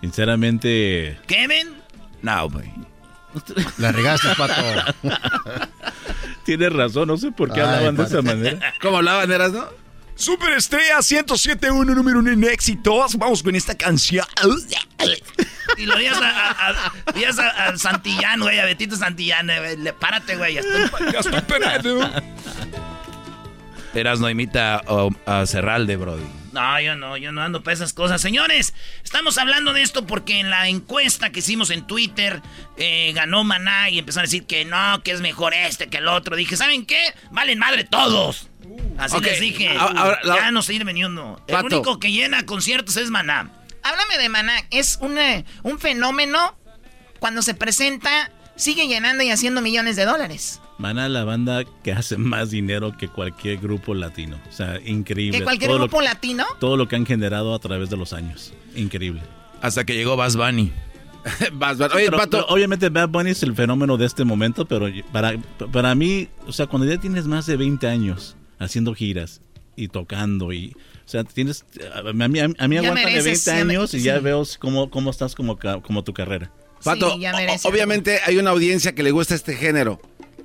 Sinceramente. ¿Kevin? No, güey. La regaste, pato. Tienes razón, no sé por qué hablaban de esa manera. ¿Cómo hablaban, eras, no? Superestrella 107.1, número uno en éxitos. Vamos con esta canción. Y lo veías a, a, Santillán, güey, a Betito Santillán. Le, párate, güey, ya estoy, ya estoy. Eras no imita a Cerralde, Brody. No, yo no, yo no ando para esas cosas. Señores, estamos hablando de esto porque en la encuesta que hicimos en Twitter eh, ganó Maná y empezaron a decir que no, que es mejor este que el otro. Dije, ¿saben qué? Valen madre todos. Así les dije. ya no sirve ni uno. El único que llena conciertos es Maná. Háblame de Maná. Es un fenómeno. Cuando se presenta, sigue llenando y haciendo millones de dólares. Maná la banda que hace más dinero que cualquier grupo latino. O sea, increíble. ¿Que cualquier grupo latino? Todo lo que han generado a través de los años. Increíble. Hasta que llegó Baz Bunny. Oye, Pato. obviamente Bad Bunny es el fenómeno de este momento, pero para, para mí, o sea, cuando ya tienes más de 20 años haciendo giras y tocando y o sea tienes a mí, a mí, aguanta de 20 años y ya veo cómo, cómo estás como, como tu carrera. Pato, obviamente hay una audiencia que le gusta este género.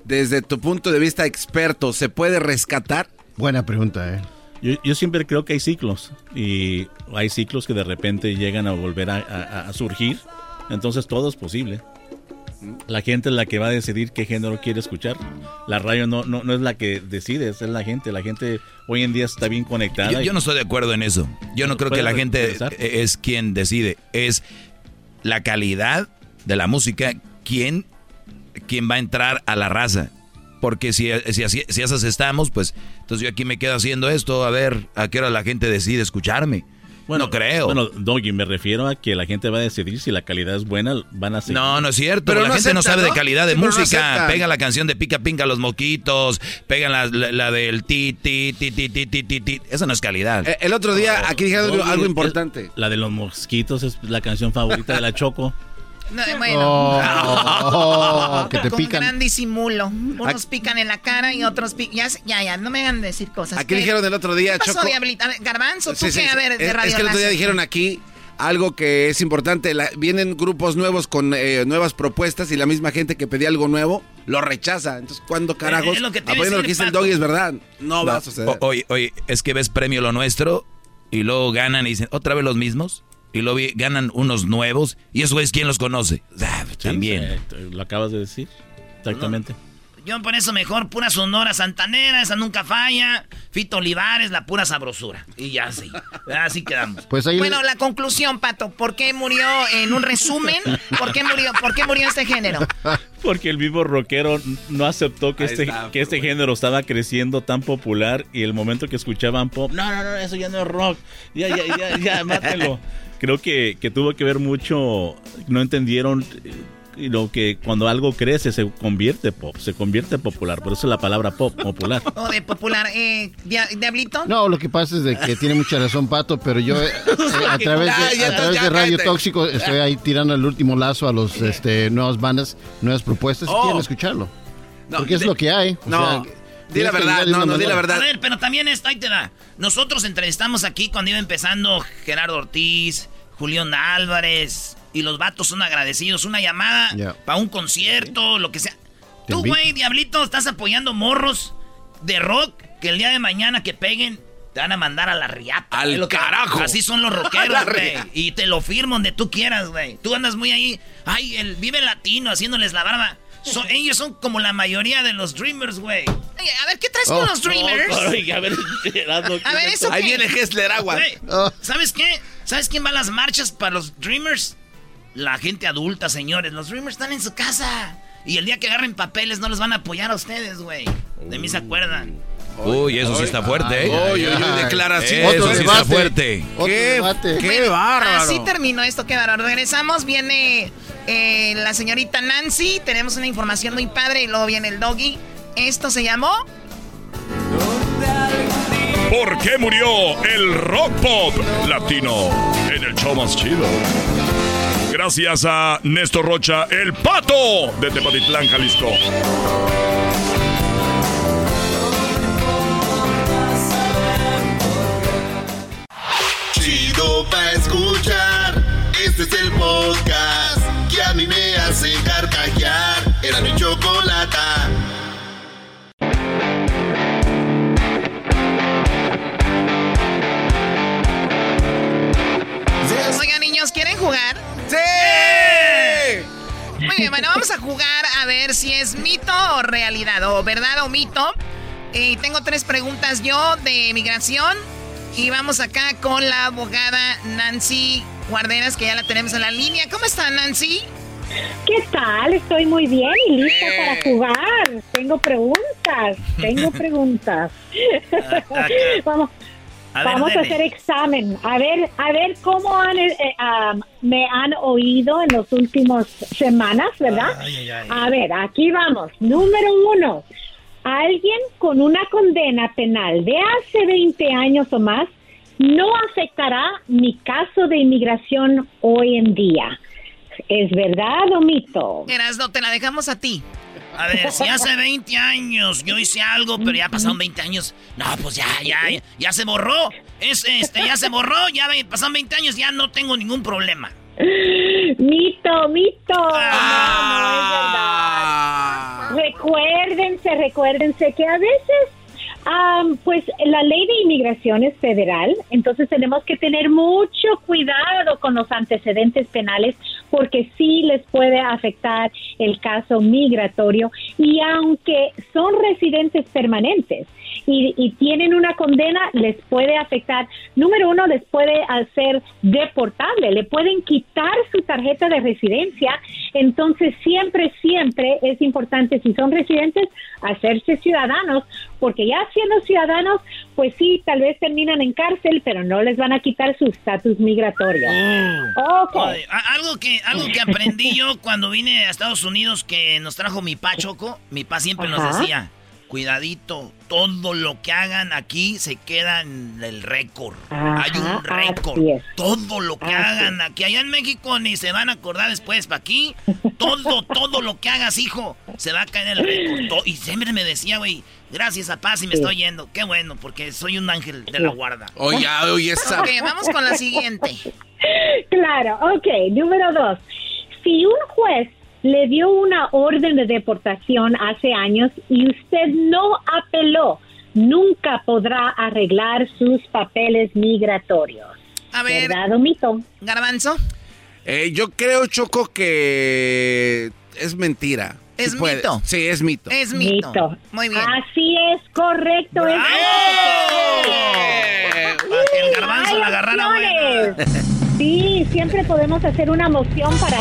Desde tu punto de vista experto, ¿se puede rescatar? Buena pregunta, ¿eh? Yo, yo, siempre creo que hay ciclos y hay ciclos que de repente llegan a volver a, a surgir. Entonces todo es posible. La gente es la que va a decidir qué género quiere escuchar. La radio no, no, no es la que decide, es la gente. La gente hoy en día está bien conectada. Yo, no estoy de acuerdo en eso. Yo no creo que la gente es quien decide. Es la calidad de la música quien, quien va a entrar a la raza. Porque si, si, si, si estamos, pues entonces yo aquí me quedo haciendo esto, a ver a qué hora la gente decide escucharme. Bueno, no creo. Bueno, Doggy, me refiero a que la gente va a decidir si la calidad es buena, van a seguir. No, no es cierto. Pero la gente no sabe de calidad de música. pega la canción de Pica Pinca los moquitos, pegan la, la, del ti, ti, ti, ti, ti, ti, ti, ti. Esa no es calidad. Eh, el otro día aquí dijeron algo, importante. la de los mosquitos es la canción favorita de la Choco. No, bueno. Oh, que te Con gran disimulo. Unos pican en la cara y otros pican. Ya, ya, ya, no me hagan decir cosas. Aquí dijeron el otro día, ¿Qué pasó, Choco? A ver, Garbanzo, ¿tú qué? A ver, de radio Es que el otro día dijeron aquí algo que es importante. vienen grupos nuevos con eh, nuevas propuestas y la misma gente que pedía algo nuevo lo rechaza. Entonces, ¿cuándo carajos? Es lo que, apoyando lo que dice el doggy es verdad. No, va a suceder. Oye, oye, es que ves premio lo nuestro y luego ganan y dicen, ¿otra vez los mismos? Y luego ganan unos nuevos y eso es quién los conoce. Ah, también. lo acabas de decir. Exactamente. Yo por eso mejor pura Sonora Santanera, esa nunca falla. Fito Olivares, la pura sabrosura. Y ya sí. Así quedamos. Pues bueno, la conclusión, Pato. ¿Por qué murió en un resumen? ¿Por qué murió, por qué murió este género? Porque el vivo rockero no aceptó que, este, que este género estaba creciendo tan popular y el momento que escuchaban pop, no, no, no, eso ya no es rock. Ya, ya, ya, ya, mátelo. Creo que, que tuvo que ver mucho, no entendieron eh, lo que cuando algo crece se convierte pop, se convierte popular. Por eso es la palabra pop, popular. ¿O de popular? Eh, ¿Diablito? No, lo que pasa es de que tiene mucha razón Pato, pero yo eh, a través de, a través de Radio Tóxico estoy ahí tirando el último lazo a los este, nuevas bandas, nuevas propuestas. Si quieren oh. escucharlo. porque es lo que hay. no. Di la verdad, no, no, di la verdad. A ver, pero también esto, ahí te da. Nosotros entrevistamos aquí cuando iba empezando Gerardo Ortiz, Julián Álvarez, y los vatos son agradecidos. Una llamada para un concierto, lo que sea. Tú, güey, diablito, estás apoyando morros de rock que el día de mañana que peguen te van a mandar a la riata. Al carajo. Así son los rockeros, güey. y te lo firmo donde tú quieras, güey. Tú andas muy ahí. Ay, el vive latino haciéndoles la barba. Ellos son como la mayoría de los Dreamers, güey. A ver, ¿qué traes con oh. los Dreamers? a ver, a ver eso Ahí viene Hessler Agua. ¿Sabes qué? ¿Sabes quién va a las marchas para los Dreamers? la gente adulta, señores. Los Dreamers están en su casa. Y el día que agarren papeles no les van a apoyar a ustedes, güey. De mí se acuerdan. Uy, eso sí está fuerte, ¿eh? Uy, uy, declaración. Eso sí está fuerte. Qué, qué bárbaro. Así terminó esto, qué bárbaro. Regresamos, viene eh, la señorita Nancy. Tenemos una información muy padre y luego viene el doggy. Esto se llamó... ¿Por qué murió el rock pop latino en el show más chido? Gracias a Néstor Rocha, el pato de Tepatitlán, Jalisco. Chido pa' escuchar. Este es el podcast que a mí me hace carcajear. Era mi chocolate. Oigan, niños, ¿quieren jugar? ¡Sí! Muy bien, bueno, vamos a jugar a ver si es mito o realidad, o verdad o mito. Y tengo tres preguntas yo de migración. Y vamos acá con la abogada Nancy Guarderas, que ya la tenemos en la línea. ¿Cómo está, Nancy? ¿Qué tal? Estoy muy bien y lista para jugar. Tengo preguntas, tengo preguntas. vamos, Vamos a hacer examen. A ver, a ver cómo han, eh, eh, me han oído en las últimas semanas, ¿verdad? A ver, aquí vamos. Número uno. Alguien con una condena penal de hace 20 años o más no afectará mi caso de inmigración hoy en día. ¿Es verdad o mito? no te la dejamos a ti. A ver, si hace 20 años yo hice algo, pero ya pasaron 20 años. No, pues ya, ya, ya, se borró. Es, este, ya se borró, ya pasaron 20 años, ya no tengo ningún problema. Mito, mito. No, no es verdad. Ah. Recuérdense, recuérdense que a veces pues la ley de inmigración es federal, entonces tenemos que tener mucho cuidado con los antecedentes penales porque sí les puede afectar el caso migratorio y aunque son residentes permanentes y, y tienen una condena, les puede afectar, número uno, les puede hacer deportable, le pueden quitar su tarjeta de residencia, entonces siempre, siempre es importante, si son residentes, hacerse ciudadanos porque ya siendo ciudadanos, pues sí, tal vez terminan en cárcel, pero no les van a quitar su estatus migratorio. Oh. algo que algo que aprendí yo cuando vine a Estados Unidos que nos trajo mi pa Choco, mi pa siempre nos decía, cuidadito, todo lo que hagan aquí se queda en el récord. Hay un récord. Todo lo que hagan aquí, allá en México ni se van a acordar después, para aquí, todo, todo lo que hagas, hijo, se va a caer en el récord. Y siempre me decía, güey, gracias a paz y me estoy yendo. Qué bueno, porque soy un ángel de la guarda. Oye, oye, esa. Ok, vamos con la siguiente. Claro, ok, número dos. Si un juez le dio una orden de deportación hace años y usted no apeló, nunca podrá arreglar sus papeles migratorios. A ver. ¿Verdad mito? Garbanzo. Eh, yo creo, Choco, que es mentira. ¿Es mito? Sí, es mito. Es mito. Muy bien. Así es, correcto. Es Para que el garbanzo la agarrara buena. Sí, siempre podemos hacer una moción para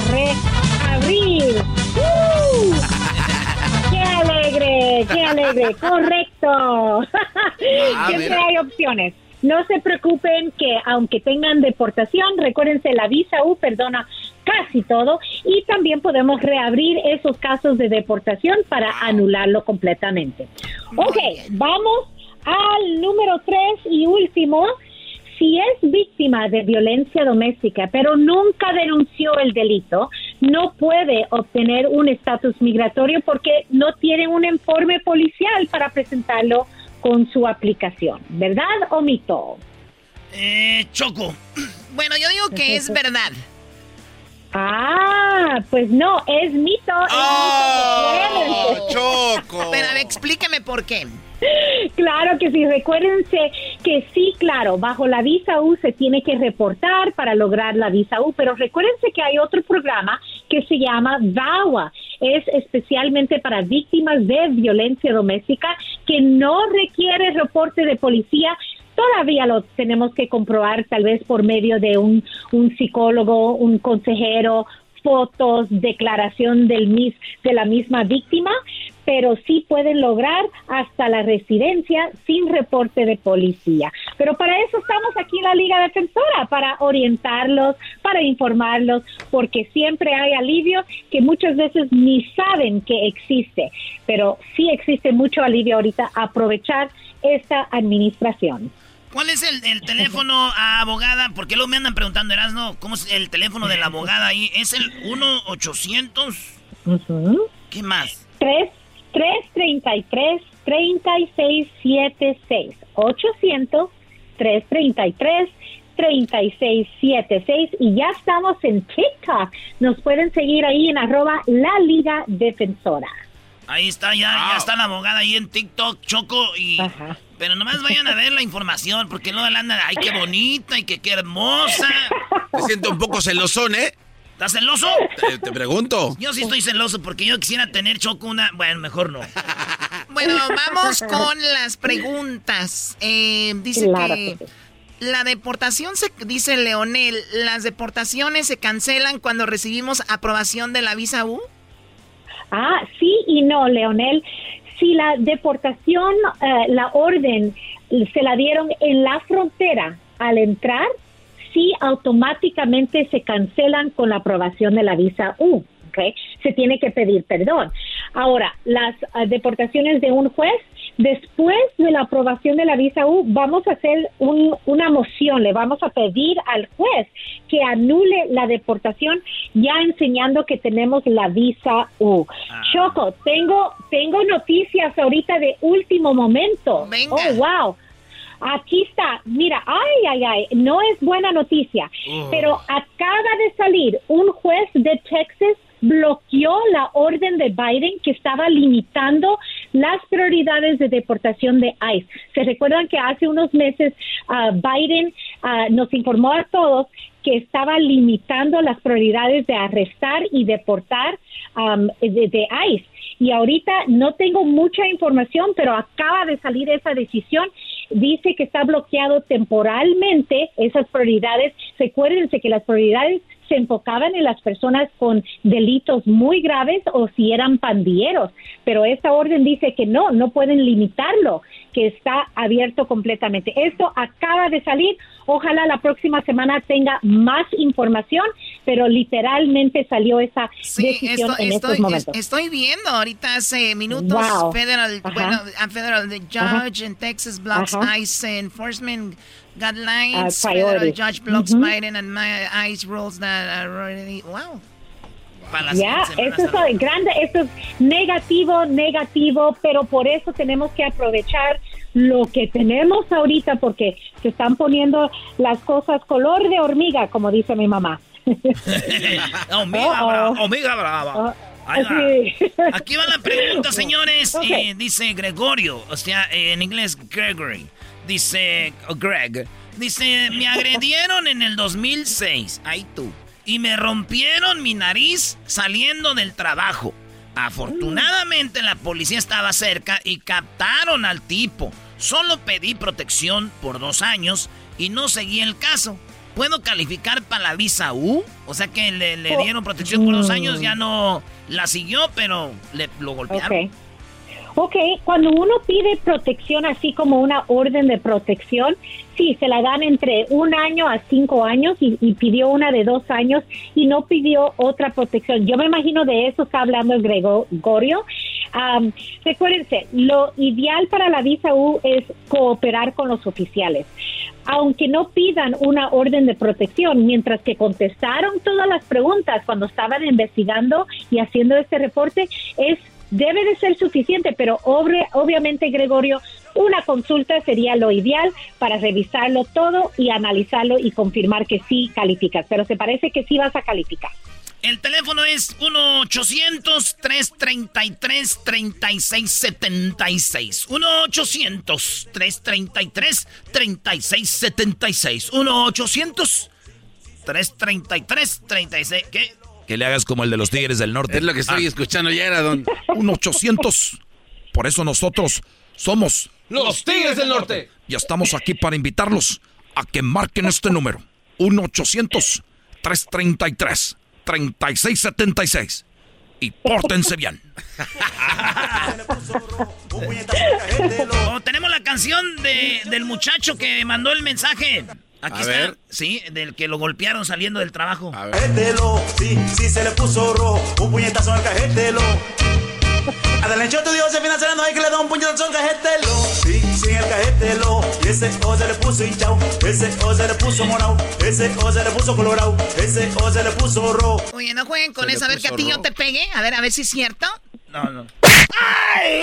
¡Uh! ¡Qué alegre! ¡Qué alegre! ¡Correcto! siempre hay opciones. No se preocupen que aunque tengan deportación, recuérdense, la visa U perdona casi todo y también podemos reabrir esos casos de deportación para anularlo completamente. Ok, vamos al número tres y último. Si es víctima de violencia doméstica, pero nunca denunció el delito, no puede obtener un estatus migratorio porque no tiene un informe policial para presentarlo con su aplicación. ¿Verdad o mito? Eh, Choco. Bueno, yo digo que es verdad. Ah, pues no, es mito. Es oh, mito Choco. Pero explíqueme por qué. Claro que sí, recuérdense que sí, claro, bajo la visa U se tiene que reportar para lograr la visa U, pero recuérdense que hay otro programa que se llama VAWA, es especialmente para víctimas de violencia doméstica que no requiere reporte de policía, todavía lo tenemos que comprobar tal vez por medio de un, un psicólogo, un consejero, fotos, declaración del mis, de la misma víctima, pero sí pueden lograr hasta la residencia sin reporte de policía. Pero para eso estamos aquí en la Liga Defensora, para orientarlos, para informarlos, porque siempre hay alivio que muchas veces ni saben que existe, pero sí existe mucho alivio ahorita aprovechar esta administración. ¿Cuál es el, teléfono a abogada? Porque luego me andan preguntando, Erasno, ¿cómo es el teléfono de la abogada ahí? ¿Es el 1-800? ¿Qué más? 3, 333 3676 800 333 3676 y ya estamos en TikTok. Nos pueden seguir ahí en arroba la Liga Defensora. Ahí está, ya, ya está la abogada ahí en TikTok, Choco, y... Pero nomás vayan a ver la información, porque luego la andan, ay, qué bonita y que qué hermosa. Me siento un poco celosón, ¿eh? ¿Estás celoso? Te, pregunto. Yo sí estoy celoso porque yo quisiera tener Choco una... Bueno, mejor no. Bueno, vamos con las preguntas. Eh, dice que... La deportación, se, dice Leonel, ¿las deportaciones se cancelan cuando recibimos aprobación de la visa U? Ah, sí y no, Leonel. Si la deportación, eh, la orden se la dieron en la frontera al entrar, sí automáticamente se cancelan con la aprobación de la visa U. ¿okay? Se tiene que pedir perdón. Ahora, las eh, deportaciones de un juez Después de la aprobación de la visa U, vamos a hacer una moción, le vamos a pedir al juez que anule la deportación, ya enseñando que tenemos la visa U. Ah. Choco, tengo, tengo noticias ahorita de último momento. Oh, wow. Aquí está, mira, ay, ay, ay, no es buena noticia, pero acaba de salir un juez de Texas bloqueó la orden de Biden que estaba limitando las prioridades de deportación de ICE. Se recuerdan que hace unos meses uh, Biden uh, nos informó a todos que estaba limitando las prioridades de arrestar y deportar um, de, de ICE. Y ahorita no tengo mucha información, pero acaba de salir esa decisión dice que está bloqueado temporalmente esas prioridades. Recuérdense que las prioridades se enfocaban en las personas con delitos muy graves o si eran pandilleros, pero esta orden dice que no, no pueden limitarlo, que está abierto completamente. Esto acaba de salir, ojalá la próxima semana tenga más información, pero literalmente salió esa decisión en estos momentos. Estoy viendo ahorita hace minutos federal, bueno, federal the judge in Texas blocks ICE enforcement guidelines, uh, federal judge blocks Biden and my ICE rules that are already wow. Ya, esto es grande, esto es negativo, negativo, pero por eso tenemos que aprovechar lo que tenemos ahorita porque se están poniendo las cosas color de hormiga, como dice mi mamá. hormiga, brava, hormiga brava. Aquí va la pregunta, señores. dice Gregorio, o sea, en inglés Gregory. Dice oh, Greg. Dice, me agredieron en el 2006. Ahí tú. Y me rompieron mi nariz saliendo del trabajo. Afortunadamente la policía estaba cerca y captaron al tipo. Solo pedí protección por dos años y no seguí el caso. ¿Puedo calificar para la visa U? O sea que le, oh, dieron protección por dos años, ya no la siguió, pero le, lo golpearon. Ok, cuando uno pide protección así como una orden de protección, sí, se la dan entre un año a cinco años y, pidió una de dos años y no pidió otra protección. Yo me imagino de eso está hablando el Gregorio. recuérdense, lo ideal para la visa U es cooperar con los oficiales. Aunque no pidan una orden de protección, mientras que contestaron todas las preguntas cuando estaban investigando y haciendo este reporte, es debe de ser suficiente, pero obviamente, Gregorio, una consulta sería lo ideal para revisarlo todo y analizarlo y confirmar que sí calificas, pero se parece que sí vas a calificar. El teléfono es 1-800-333-3676. 1-800-333-3676. 1-800-333-36. ¿Qué? Que le hagas como el de los Tigres del Norte. Es lo que estoy ah. escuchando ya era, don. Un 800. Por eso nosotros somos los Tigres del Norte. Y estamos aquí para invitarlos a que marquen este número. 1-800-333-3676. Y pórtense bien. oh, tenemos la canción de, del muchacho que mandó el mensaje. Aquí está. Sí, del que lo golpearon saliendo del trabajo. A ver. sí, sí se le puso rojo. Un puñetazo al cajetelo. Adelante, tu Dios se financiando hay que le da un puñetazo al cajetelo. Sí, sí, el cajetelo. Y ese O se le puso hinchado. Ese O se le puso morado. Ese O se le puso colorado. Ese O se le puso rojo. Oye, no jueguen con eso. A ver que a ti yo te pegue. A ver, a ver si es cierto. No, no. ¡Ay!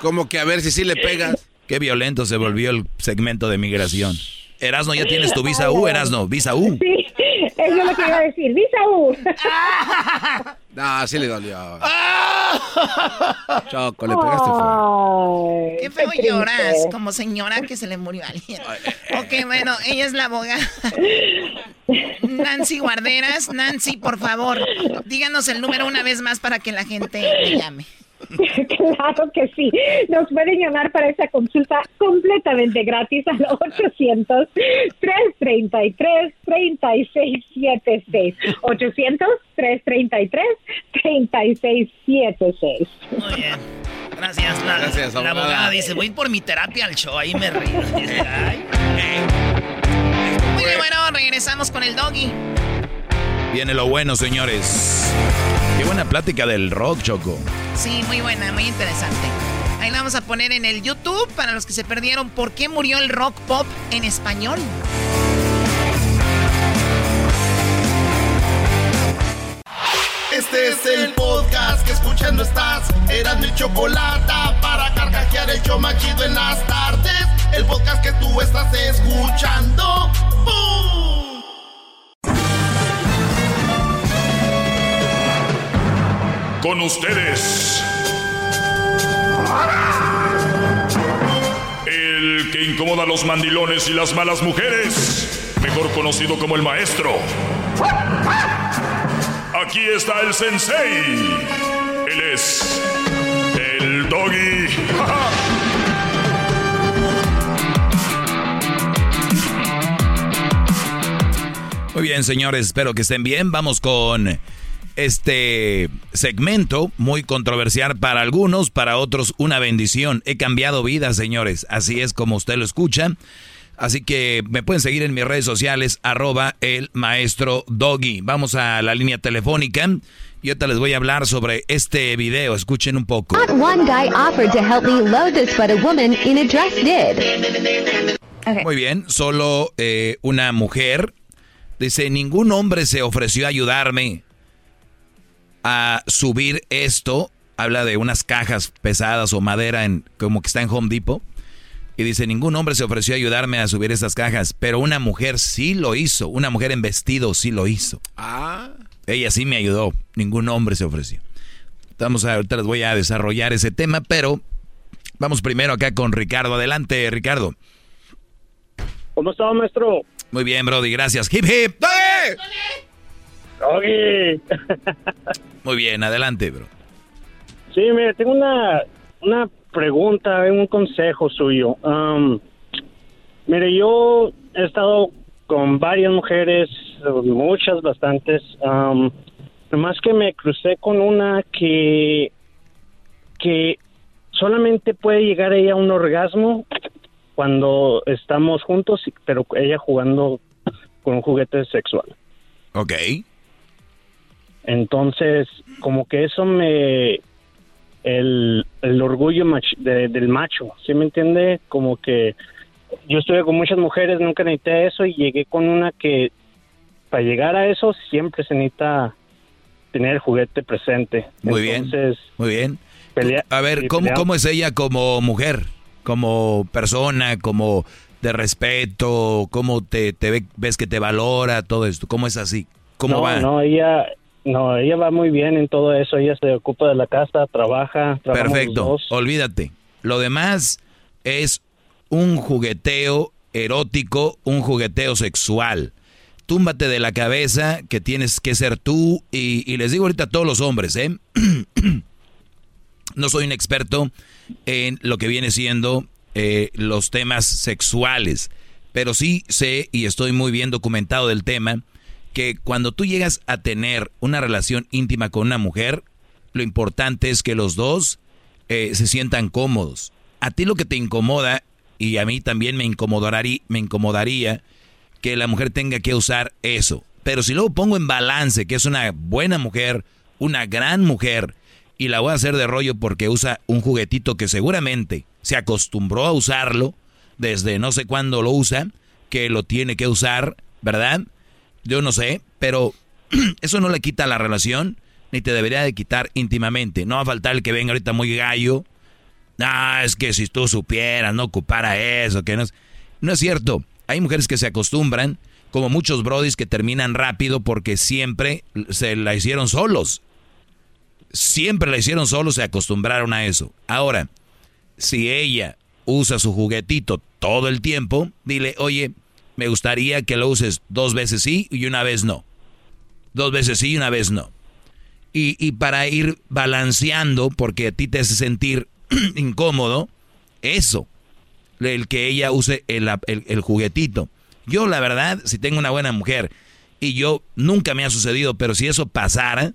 Como que a ver si sí le pegas. Qué violento se volvió el segmento de migración. Erasno, ya tienes tu visa U, Erasno, visa U. Sí, eso es lo que iba a decir, visa U. no, sí le dolió. Choco, le pegaste fuerte. Qué feo lloras, como señora que se le murió alguien. Ok, bueno, ella es la abogada. Nancy Guarderas. Nancy, por favor, díganos el número una vez más para que la gente le llame. claro que sí. Nos pueden llamar para esa consulta completamente gratis al 800-333-3676. 800-333-3676. Muy bien. Gracias, la, Gracias, la abogada dice, voy por mi terapia al show, ahí me río. Muy bien, bueno, regresamos con el doggy. Viene lo bueno, señores. Qué buena plática del rock, Choco. Sí, muy buena, muy interesante. Ahí la vamos a poner en el YouTube para los que se perdieron por qué murió el rock pop en español. Este es el podcast que escuchando estás. Eran mi chocolate para carcajear el yo machido en las tardes. El podcast que tú estás escuchando. ¡Bum! Con ustedes. El que incomoda a los mandilones y las malas mujeres, mejor conocido como el maestro. Aquí está el sensei. Él es el doggy. Muy bien, señores, espero que estén bien. Vamos con este segmento, muy controversial para algunos, para otros una bendición. He cambiado vidas, señores, así es como usted lo escucha. Así que me pueden seguir en mis redes sociales, arroba el maestro Doggy. Vamos a la línea telefónica y ahorita les voy a hablar sobre este video. Escuchen un poco. Muy bien, solo eh, una mujer. Dice, ningún hombre se ofreció a ayudarme a subir esto. Habla de unas cajas pesadas o madera en, como que está en Home Depot. Y dice, ningún hombre se ofreció a ayudarme a subir esas cajas, pero una mujer sí lo hizo. Una mujer en vestido sí lo hizo. Ah. Ella sí me ayudó. Ningún hombre se ofreció. Vamos a, ahorita les voy a desarrollar ese tema, pero vamos primero acá con Ricardo. Adelante, Ricardo. ¿Cómo está, maestro? Muy bien, Brody, gracias. Hip hip. ¡Doggy! Muy bien, adelante, bro. Sí, mire, tengo una, una pregunta, un consejo suyo. Um, mire, yo he estado con varias mujeres, muchas, bastantes. Um, nomás que me crucé con una que, que solamente puede llegar ella a un orgasmo cuando estamos juntos, pero ella jugando con un juguete sexual. Ok. Entonces, como que eso me... El, el orgullo del macho, ¿sí me entiende? Como que yo estuve con muchas mujeres, nunca necesité eso y llegué con una que para llegar a eso siempre se necesita tener el juguete presente. Muy bien. Muy bien. a ver, ¿cómo, ¿cómo es ella como mujer? Como persona, como de respeto, cómo te, te ves que te valora, todo esto. ¿Cómo es así? ¿Cómo va? No, ella, no, ella va muy bien en todo eso. Ella se ocupa de la casa, trabaja. Perfecto. Olvídate. Lo demás es un jugueteo erótico, un jugueteo sexual. Túmbate de la cabeza que tienes que ser tú y, les digo ahorita a todos los hombres, ¿eh? no soy un experto en lo que viene siendo eh, los temas sexuales, pero sí sé y estoy muy bien documentado del tema que cuando tú llegas a tener una relación íntima con una mujer, lo importante es que los dos eh, se sientan cómodos. A ti lo que te incomoda, y a mí también me incomodaría, me incomodaría que la mujer tenga que usar eso. Pero si luego pongo en balance que es una buena mujer, una gran mujer, y la voy a hacer de rollo porque usa un juguetito que seguramente se acostumbró a usarlo desde no sé cuándo lo usa, que lo tiene que usar, ¿verdad? Yo no sé, pero eso no le quita la relación, ni te debería de quitar íntimamente. No va a faltar el que venga ahorita muy gallo. Ah, es que si tú supieras, no ocupara eso, que no es... No es cierto. Hay mujeres que se acostumbran, como muchos brodis que terminan rápido porque siempre se la hicieron solos. Siempre la hicieron solos, se acostumbraron a eso. Ahora, si ella usa su juguetito todo el tiempo, dile, oye, me gustaría que lo uses dos veces sí y una vez no. Dos veces sí y una vez no. Y, para ir balanceando, porque a ti te hace sentir incómodo, eso, el que ella use el, el, juguetito. Yo, la verdad, si tengo una buena mujer, y yo nunca me ha sucedido, pero si eso pasara,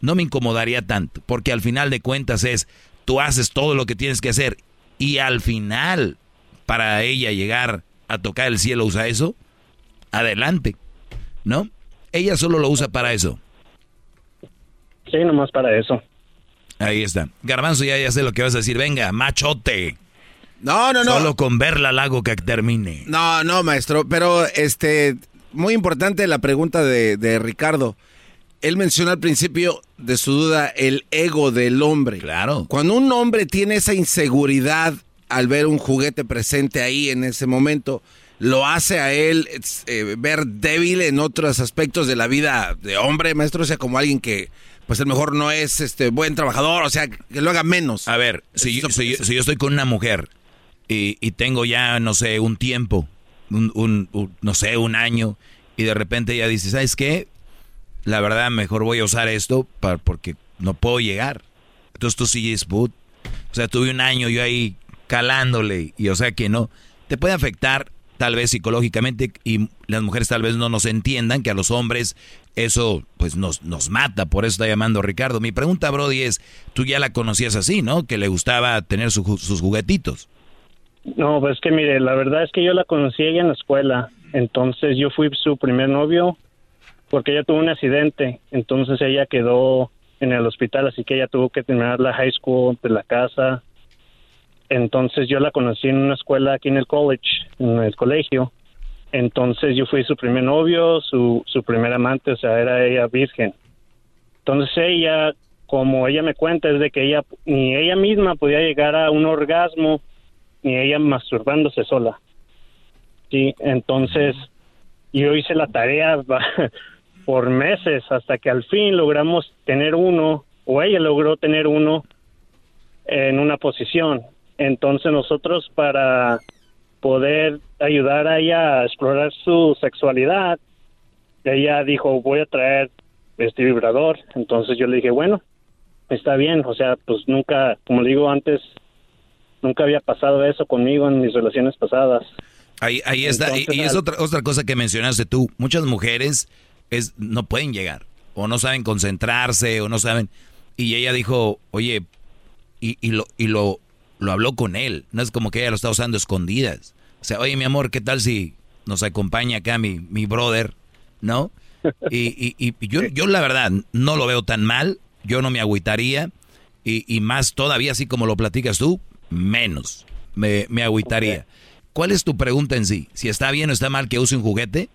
no me incomodaría tanto, porque al final de cuentas es, tú haces todo lo que tienes que hacer, y al final, para ella llegar a tocar el cielo usa eso, adelante, ¿no? Ella solo lo usa para eso. Sí, nomás para eso. Ahí está. Garbanzo, ya, ya sé lo que vas a decir. Venga, machote. No, no, no. Solo con verla la hago que termine. No, no, maestro. Pero, este, muy importante la pregunta de, de Ricardo. Él mencionó al principio de su duda el ego del hombre. Claro. Cuando un hombre tiene esa inseguridad al ver un juguete presente ahí en ese momento, lo hace a él eh, ver débil en otros aspectos de la vida de hombre, maestro, o sea, como alguien que pues a lo mejor no es este buen trabajador, o sea, que lo haga menos. A ver, si, yo, si, yo, estoy con una mujer y, tengo ya, no sé, un tiempo, un, no sé, un año, y de repente ella dice, ¿sabes qué? La verdad, mejor voy a usar esto para, porque no puedo llegar. Entonces tú sigues, boot. O sea, tuve un año yo ahí calándole y o sea que no, te puede afectar tal vez psicológicamente y las mujeres tal vez no nos entiendan que a los hombres eso pues nos, nos mata, por eso está llamando Ricardo. Mi pregunta, Brody, es, tú ya la conocías así, ¿no? Que le gustaba tener sus juguetitos. No, pues que mire, la verdad es que yo la conocí ella en la escuela, entonces yo fui su primer novio porque ella tuvo un accidente, entonces ella quedó en el hospital, así que ella tuvo que terminar la high school de la casa, entonces yo la conocí en una escuela aquí en el college, en el colegio. Entonces yo fui su primer novio, su, su primer amante, o sea, era ella virgen. Entonces ella, como ella me cuenta, es de que ella, ni ella misma podía llegar a un orgasmo, ni ella masturbándose sola. Sí, entonces yo hice la tarea por meses hasta que al fin logramos tener uno, o ella logró tener uno en una posición. Entonces nosotros para poder ayudar a ella a explorar su sexualidad, ella dijo, voy a traer este vibrador. Entonces yo le dije, bueno, está bien. O sea, pues nunca, como le digo antes, nunca había pasado eso conmigo en mis relaciones pasadas. Ahí, ahí está. y, es otra, otra cosa que mencionaste tú. Muchas mujeres es, no pueden llegar. O no saben concentrarse, o no saben. Y ella dijo, oye, y, y, lo, y lo, lo habló con él. No es como que ella lo está usando escondidas. O sea, oye, mi amor, ¿qué tal si nos acompaña acá mi, mi brother? ¿No? Y, y, y yo, yo la verdad no lo veo tan mal. Yo no me agüitaría. Y, y más todavía, así como lo platicas tú, menos me, me agüitaría. ¿Cuál es tu pregunta en sí? ¿Si está bien o está mal que use un juguete?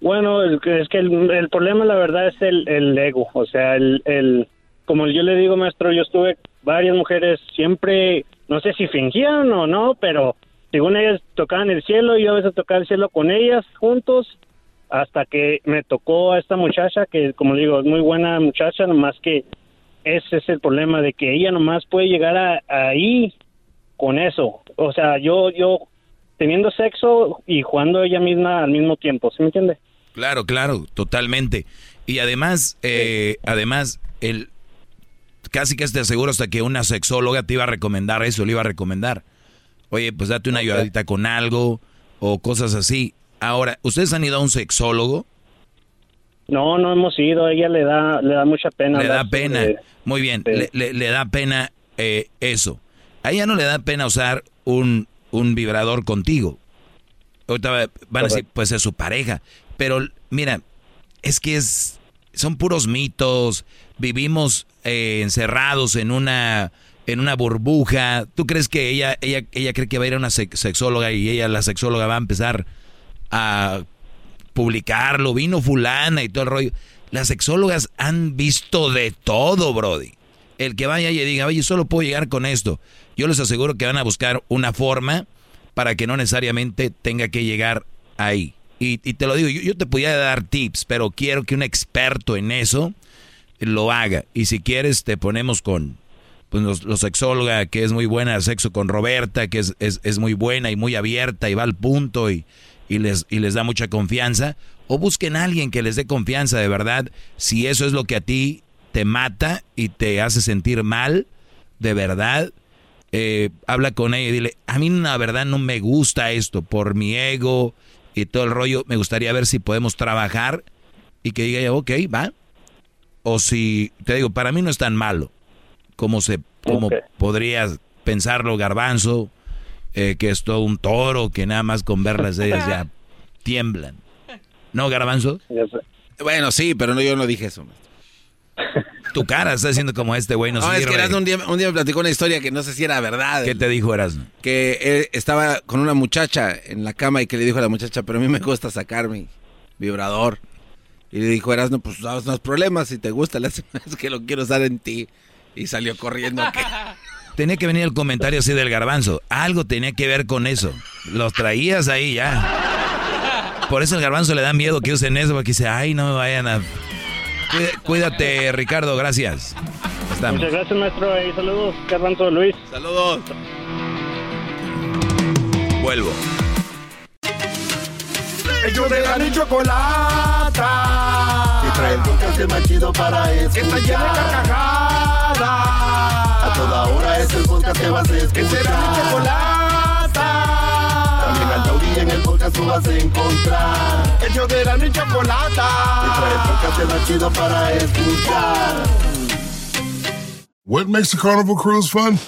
Bueno, es que el, el problema, la verdad, es el, el ego. O sea, el, el, como yo le digo, maestro, yo estuve varias mujeres siempre, no sé si fingían o no, pero según ellas tocaban el cielo, y yo a veces tocaba el cielo con ellas juntos, hasta que me tocó a esta muchacha, que como digo, es muy buena muchacha, nomás que ese es el problema de que ella nomás puede llegar a, ahí con eso. O sea, yo, yo teniendo sexo y jugando ella misma al mismo tiempo, ¿sí me entiende? Claro, claro, totalmente. Y además, eh, además, el casi que te aseguro hasta que una sexóloga te iba a recomendar eso, le iba a recomendar. Oye, pues date una ayudadita con algo o cosas así. Ahora, ¿ustedes han ido a un sexólogo? No, no hemos ido. Ella le da, le da mucha pena. Le da pena. Muy bien, le, da pena eh, eso. A ella no le da pena usar un, un vibrador contigo. Ahorita van a decir, pues es su pareja. Pero mira, es que es, son puros mitos. Vivimos eh, encerrados en una, en una burbuja. ¿Tú crees que ella, ella, ella cree que va a ir a una sexóloga y ella, la sexóloga, va a empezar a publicarlo? Vino fulana y todo el rollo. Las sexólogas han visto de todo, Brody. El que vaya y diga, oye, solo puedo llegar con esto. Yo les aseguro que van a buscar una forma para que no necesariamente tenga que llegar ahí. Y, te lo digo, yo, te podía dar tips, pero quiero que un experto en eso lo haga. Y si quieres, te ponemos con pues, los, sexóloga, que es muy buena, sexo con Roberta, que es, es, muy buena y muy abierta y va al punto y, y, les, y les da mucha confianza o busquen a alguien que les dé confianza de verdad. Si eso es lo que a ti te mata y te hace sentir mal, de verdad, eh, habla con ella y dile, a mí la verdad no me gusta esto por mi ego y todo el rollo. Me gustaría ver si podemos trabajar y que diga, ok, va. O si, te digo, para mí no es tan malo como, se, como podrías pensarlo garbanzo, eh, que es todo un toro, que nada más con verlas ellas ya tiemblan. ¿No, Garbanzo? Bueno, sí, pero no, yo no dije eso. Tu cara está haciendo como este güey. No, no es que Erasmo un día, un día me platicó una historia que no sé si era verdad. ¿Qué te dijo Erasmo? Que él estaba con una muchacha en la cama y que le dijo a la muchacha, pero a mí me gusta sacar mi vibrador. Y le dijo Erasmo, pues no hay problemas, si te gusta, hace es que lo quiero usar en ti. Y salió corriendo. Tenía que venir el comentario así del garbanzo. Algo tenía que ver con eso. Los traías ahí ya. Por eso el garbanzo le da miedo que usen eso, porque dice, ay, no me vayan a... Cuídate, Ricardo, gracias. Muchas gracias, maestro. Y saludos, garbanzo Luis. Saludos. Vuelvo. Ellos de la ni chocolata. Y trae el podcast más chido para escuchar. Que está llena de carcajadas. A toda hora es el podcast que vas a escuchar. Que será mi chocolata en el podcast tú vas a encontrar. El yo de la ni chocolata. Y trae el podcast chido para escuchar. What makes a carnival cruise fun?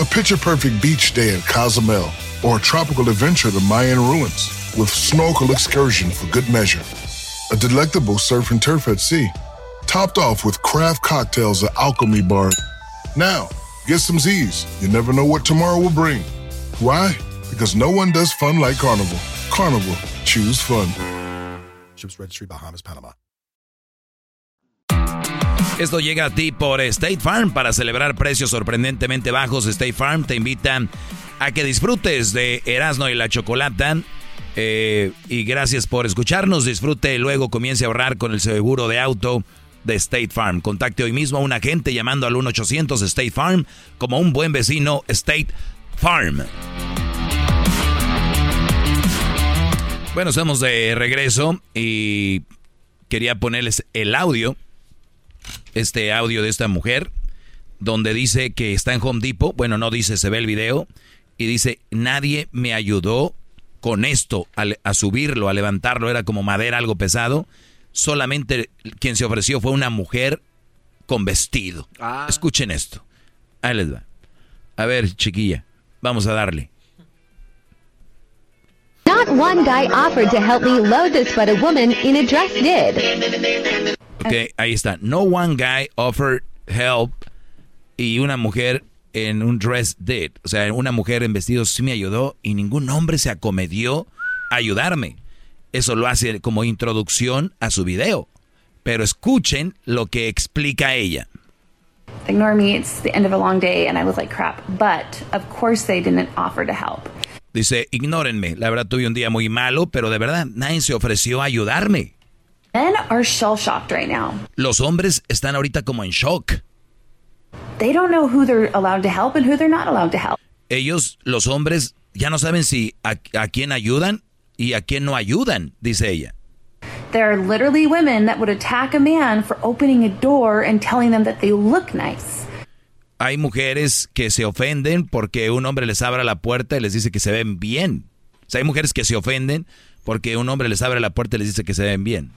A picture perfect beach day in Cozumel or a tropical adventure to Mayan ruins with snorkel excursion for good measure. A delectable surf and turf at sea, topped off with craft cocktails at Alchemy Bar. Now, get some Z's. You never know what tomorrow will bring. Why? Because no one does fun like Carnival. Carnival, choose fun. Ships Registry, Bahamas, Panama. Esto llega a ti por State Farm. Para celebrar precios sorprendentemente bajos, State Farm te invita a que disfrutes de Erasmo y la Chocolata. Eh, y gracias por escucharnos. Disfrute luego comience a ahorrar con el seguro de auto de State Farm. Contacte hoy mismo a un agente llamando al 1-800 State Farm como un buen vecino State Farm. Bueno, estamos de regreso y quería ponerles el audio, este audio de esta mujer, donde dice que está en Home Depot, bueno, no dice, se ve el video, y dice, nadie me ayudó con esto, a, subirlo, a levantarlo, era como madera, algo pesado, solamente quien se ofreció fue una mujer con vestido. Ah. Escuchen esto, ahí les va. A ver, chiquilla, vamos a darle. Not one guy offered to help me load this, but a woman in a dress did. Ok, ahí está. No one guy offered help y una mujer en un dress did. O sea, una mujer en vestido sí me ayudó y ningún hombre se acomedió a ayudarme. Eso lo hace como introducción a su video. Pero escuchen lo que explica ella. Ignore me, it's the end of a long day and I look like crap. But of course they didn't offer to help. Dice, ignórenme. La verdad tuve un día muy malo, pero de verdad nadie se ofreció a ayudarme. Men are shell shocked right now. Los hombres están ahorita como en shock. They don't know who they're allowed to help and who they're not allowed to help. Ellos, los hombres, ya no saben si a, a quién ayudan y a quién no ayudan, dice ella. There are literally women that would attack a man for opening a door and telling them that they look nice hay mujeres que se ofenden porque un hombre les abra la puerta y les dice que se ven bien. O sea, hay mujeres que se ofenden porque un hombre les abre la puerta y les dice que se ven bien.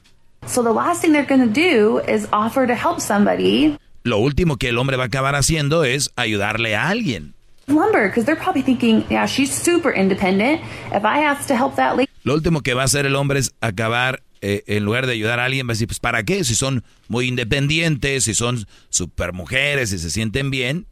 Lo último que el hombre va a acabar haciendo es ayudarle a alguien. Lo último que va a hacer el hombre es acabar eh, en lugar de ayudar a alguien, va a decir, pues ¿para qué? Si son muy independientes, si son super mujeres, si se sienten bien.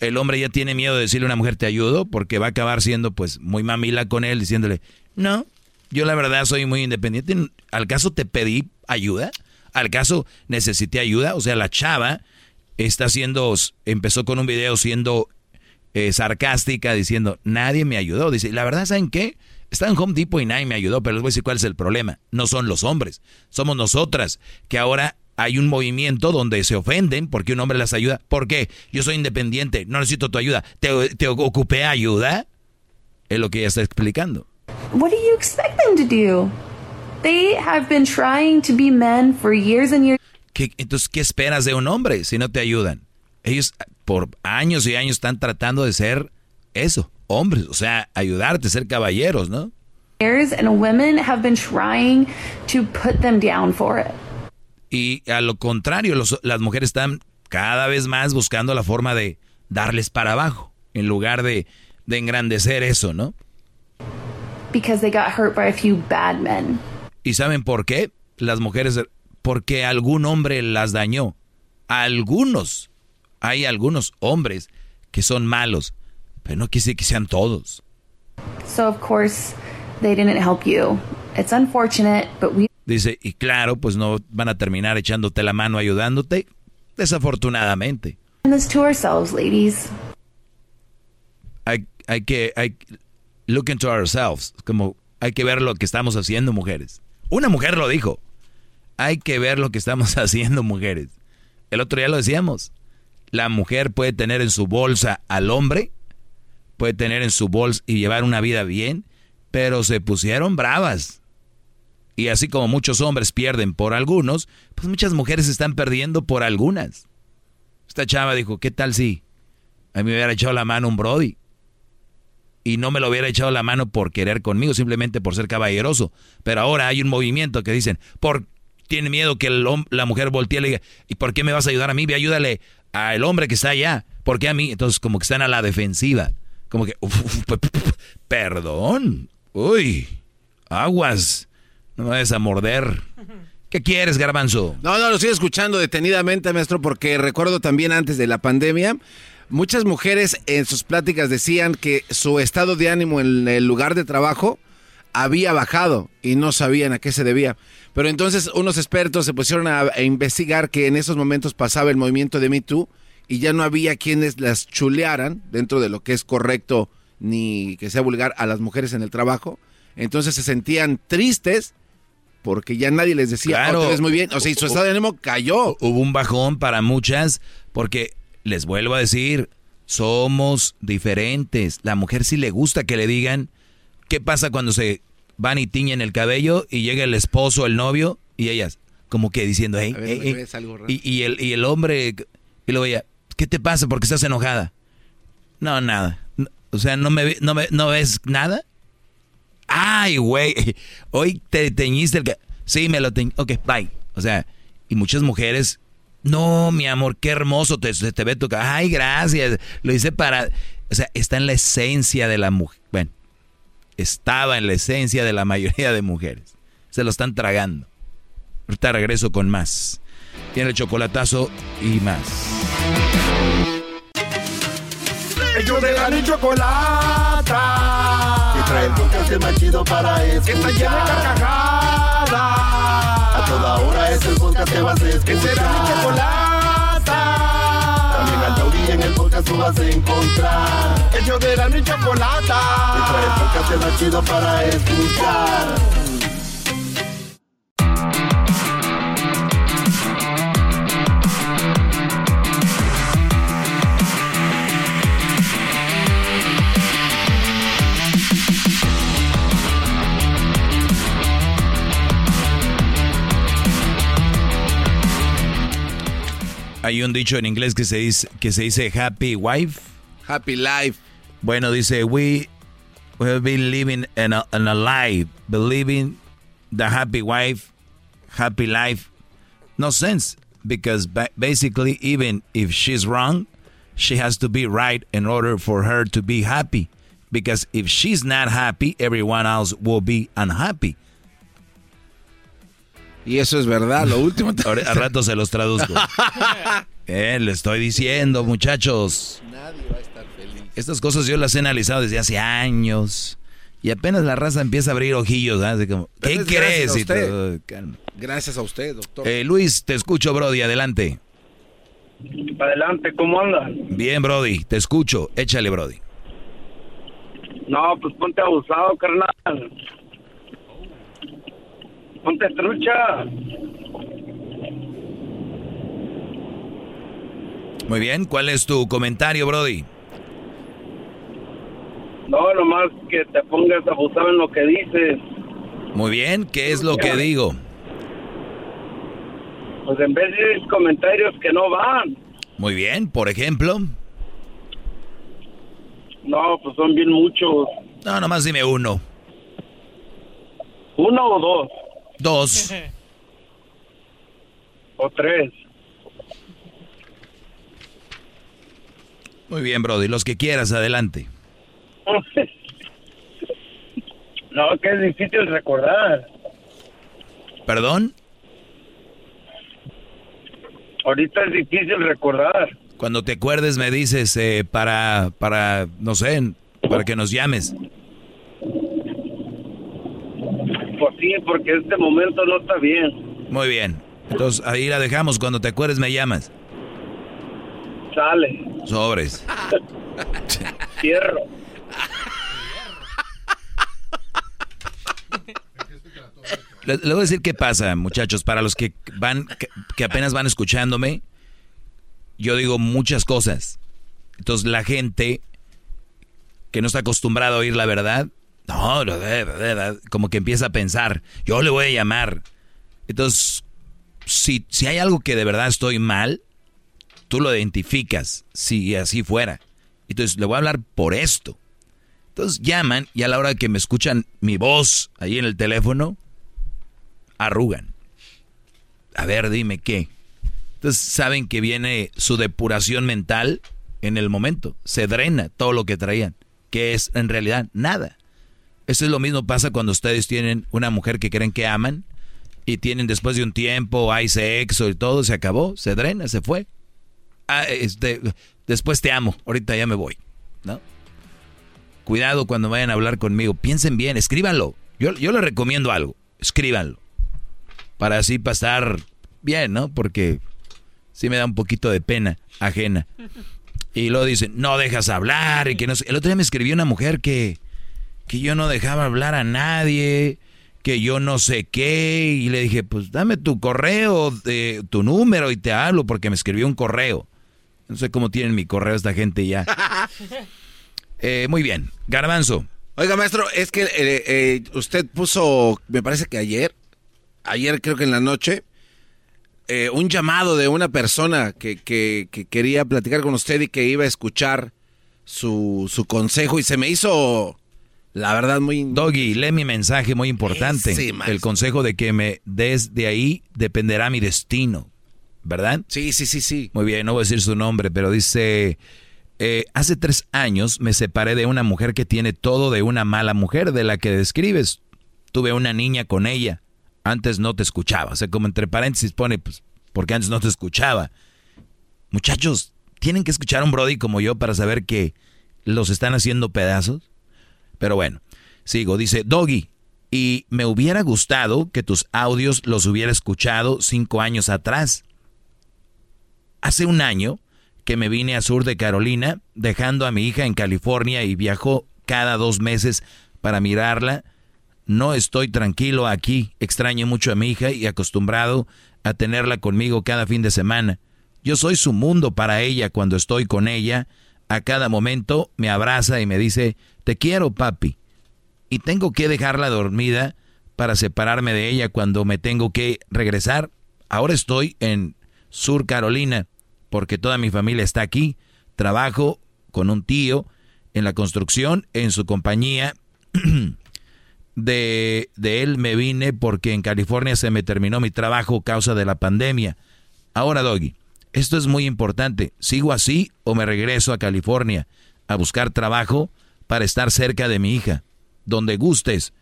El hombre ya tiene miedo de decirle a una mujer te ayudo porque va a acabar siendo pues muy mamila con él diciéndole, no, yo la verdad soy muy independiente. ¿Al caso te pedí ayuda? ¿Al caso necesité ayuda? O sea, la chava está haciendo, empezó con un video siendo eh, sarcástica diciendo, nadie me ayudó. Dice, la verdad, ¿saben qué? Está en Home Depot y nadie me ayudó, pero les voy a decir cuál es el problema. No son los hombres, somos nosotras, que ahora hay un movimiento donde se ofenden porque un hombre las ayuda. ¿Por qué? Yo soy independiente, no necesito tu ayuda. ¿Te, te ocupé ayuda? Es lo que ella está explicando. What do you expect them to do? They have been trying to be men for years and years. entonces, ¿qué esperas de un hombre si no te ayudan? Ellos por años y años están tratando de ser eso, hombres, o sea, ayudarte, ser caballeros, ¿no? Y a lo contrario, las mujeres están cada vez más buscando la forma de darles para abajo, en lugar de, de engrandecer eso, ¿no? ¿Y saben por qué? Las mujeres, porque algún hombre las dañó. Algunos hay algunos hombres que son malos, pero no quise que sean todos. Dice, y claro, pues no van a terminar echándote la mano ayudándote, desafortunadamente. Hay, hay que hay, look into ourselves, como hay que ver lo que estamos haciendo, mujeres. Una mujer lo dijo. Hay que ver lo que estamos haciendo, mujeres. El otro día lo decíamos la mujer puede tener en su bolsa al hombre, puede tener en su bolsa y llevar una vida bien, pero se pusieron bravas. Y así como muchos hombres pierden por algunos, pues muchas mujeres están perdiendo por algunas. Esta chava dijo, ¿qué tal si a mí me hubiera echado la mano un Brody? Y no me lo hubiera echado la mano por querer conmigo, simplemente por ser caballeroso. Pero ahora hay un movimiento que dicen, por tiene miedo que la mujer voltee y le diga, ¿y por qué me vas a ayudar a mí? Ve, ayúdale al hombre que está allá. ¿Por qué a mí? Entonces, como que están a la defensiva. Como que, perdón. Uy, aguas. No me vayas a morder. ¿Qué quieres, garbanzo? No, no, lo estoy escuchando detenidamente, maestro, porque recuerdo también antes de la pandemia, muchas mujeres en sus pláticas decían que su estado de ánimo en el lugar de trabajo había bajado y no sabían a qué se debía. Pero entonces unos expertos se pusieron a, investigar que en esos momentos pasaba el movimiento de Me Too y ya no había quienes las chulearan dentro de lo que es correcto ni que sea vulgar a las mujeres en el trabajo. Entonces se sentían tristes porque ya nadie les decía, oh, claro, muy bien. O sea, su estado de ánimo cayó. Hubo un bajón para muchas porque, les vuelvo a decir, Somos diferentes. La mujer sí le gusta que le digan qué pasa cuando se van y tiñen el cabello y llega el esposo, el novio, y ellas, como que diciendo, hey, y, el, y el hombre, y luego ella, ¿qué te pasa? ¿Por qué estás enojada? No, nada. O sea, ¿no, me, no, me, no ves nada? Ay, güey, hoy te teñiste el que... Sí, me lo teñí. Ok, bye. O sea, y muchas mujeres, no, mi amor, qué hermoso te, te ve tu... Ay, gracias. Lo hice para... O sea, está en la esencia de la mujer. Bueno, estaba en la esencia de la mayoría de mujeres. Se lo están tragando. Ahorita regreso con más. Tiene el chocolatazo y más. Ellos de la ni chocolata. Que trae el podcast más chido para escuchar. Que está llena de carcajadas. Toda hora es el podcast que vas a escuchar. Que será mi chocolata. También al taurí en el podcast tú vas a encontrar. Ellos de la ni chocolata. Que trae el podcast chido para escuchar. Hay un dicho en inglés que se dice, que se dice happy wife. Happy life. Bueno, dice, we, we have been living in a, in a life, believing the happy wife, happy life. No sense, because basically, even if she's wrong, she has to be right in order for her to be happy. Because if she's not happy, everyone else will be unhappy. Y eso es verdad, lo último. a rato se los traduzco. eh, le estoy diciendo, muchachos. Nadie va a estar feliz. Estas cosas yo las he analizado desde hace años. Y apenas la raza empieza a abrir ojillos, ¿qué crees? Gracias a usted, doctor. Eh, Luis, te escucho, Brody, adelante. Adelante, ¿cómo andas? Bien, Brody, te escucho. Échale, Brody. No, pues ponte abusado, carnal ponte trucha. Muy bien, ¿cuál es tu comentario, Brody? No, nomás que te pongas abusado en lo que dices. Muy bien, ¿qué es lo que digo? Pues en vez de comentarios que no van. Muy bien, por ejemplo. No, pues son bien muchos. No, nomás dime uno. ¿Uno o dos? Dos. o tres. Muy bien, Brody. Los que quieras, adelante. no, que es difícil recordar. ¿Perdón? Ahorita es difícil recordar. Cuando te acuerdes me dices eh, para, para, no sé, para que nos llames. Pues sí, porque este momento no está bien. Muy bien. Entonces ahí la dejamos. Cuando te acuerdes me llamas. Sale. Sobres. Cierro. Le, voy a decir qué pasa, muchachos, para los que van, que apenas van escuchándome, yo digo muchas cosas. Entonces la gente que no está acostumbrada a oír la verdad, no, como que empieza a pensar, yo le voy a llamar. Entonces, si, si hay algo que de verdad estoy mal, tú lo identificas, si así fuera. Entonces, le voy a hablar por esto. Entonces llaman y a la hora que me escuchan mi voz ahí en el teléfono, arrugan. A ver, dime qué. Entonces saben que viene su depuración mental en el momento. Se drena todo lo que traían, que es en realidad nada. Eso es lo mismo pasa cuando ustedes tienen una mujer que creen que aman y tienen después de un tiempo, hay sexo y todo, se acabó, se drena, se fue. Ah, este, después te amo, ahorita ya me voy, ¿no? Cuidado cuando vayan a hablar conmigo, piensen bien, escríbanlo. Yo, yo les recomiendo algo, escríbanlo. Para así pasar bien, ¿no? Porque sí me da un poquito de pena ajena. Y luego dicen, no dejas hablar y que no. El otro día me escribió una mujer que que yo no dejaba hablar a nadie, que yo no sé qué, y le dije, pues dame tu correo, de, tu número y te hablo, porque me escribió un correo. No sé cómo tienen mi correo esta gente ya. Eh, muy bien. Garbanzo. Oiga, maestro, es que eh, eh, usted puso, me parece que ayer, ayer creo que en la noche, un llamado de una persona que, que, quería platicar con usted y que iba a escuchar su, su consejo y se me hizo, la verdad, muy... Doggy, lee mi mensaje muy importante. el consejo de que me des de ahí dependerá mi destino. ¿verdad? Sí, sí, sí, sí. Muy bien, no voy a decir su nombre, pero dice, eh, hace tres años me separé de una mujer que tiene todo de una mala mujer, de la que describes. Tuve una niña con ella. Antes no te escuchaba. O sea, como entre paréntesis pone, pues, porque antes no te escuchaba. Muchachos, tienen que escuchar a un Brody como yo para saber que los están haciendo pedazos. Pero bueno, sigo. Dice, Doggy, y me hubiera gustado que tus audios los hubiera escuchado cinco años atrás. Hace un año que me vine a sur de Carolina, dejando a mi hija en California y viajo cada dos meses para mirarla. No estoy tranquilo aquí, extraño mucho a mi hija y acostumbrado a tenerla conmigo cada fin de semana. Yo soy su mundo para ella cuando estoy con ella. A cada momento me abraza y me dice, te quiero papi. Y tengo que dejarla dormida para separarme de ella cuando me tengo que regresar. Ahora estoy en Sur Carolina porque toda mi familia está aquí. Trabajo con un tío en la construcción, en su compañía. de, de él me vine porque en California se me terminó mi trabajo causa de la pandemia. Ahora, Doggy, esto es muy importante. ¿Sigo así o me regreso a California a buscar trabajo para estar cerca de mi hija? Donde gustes,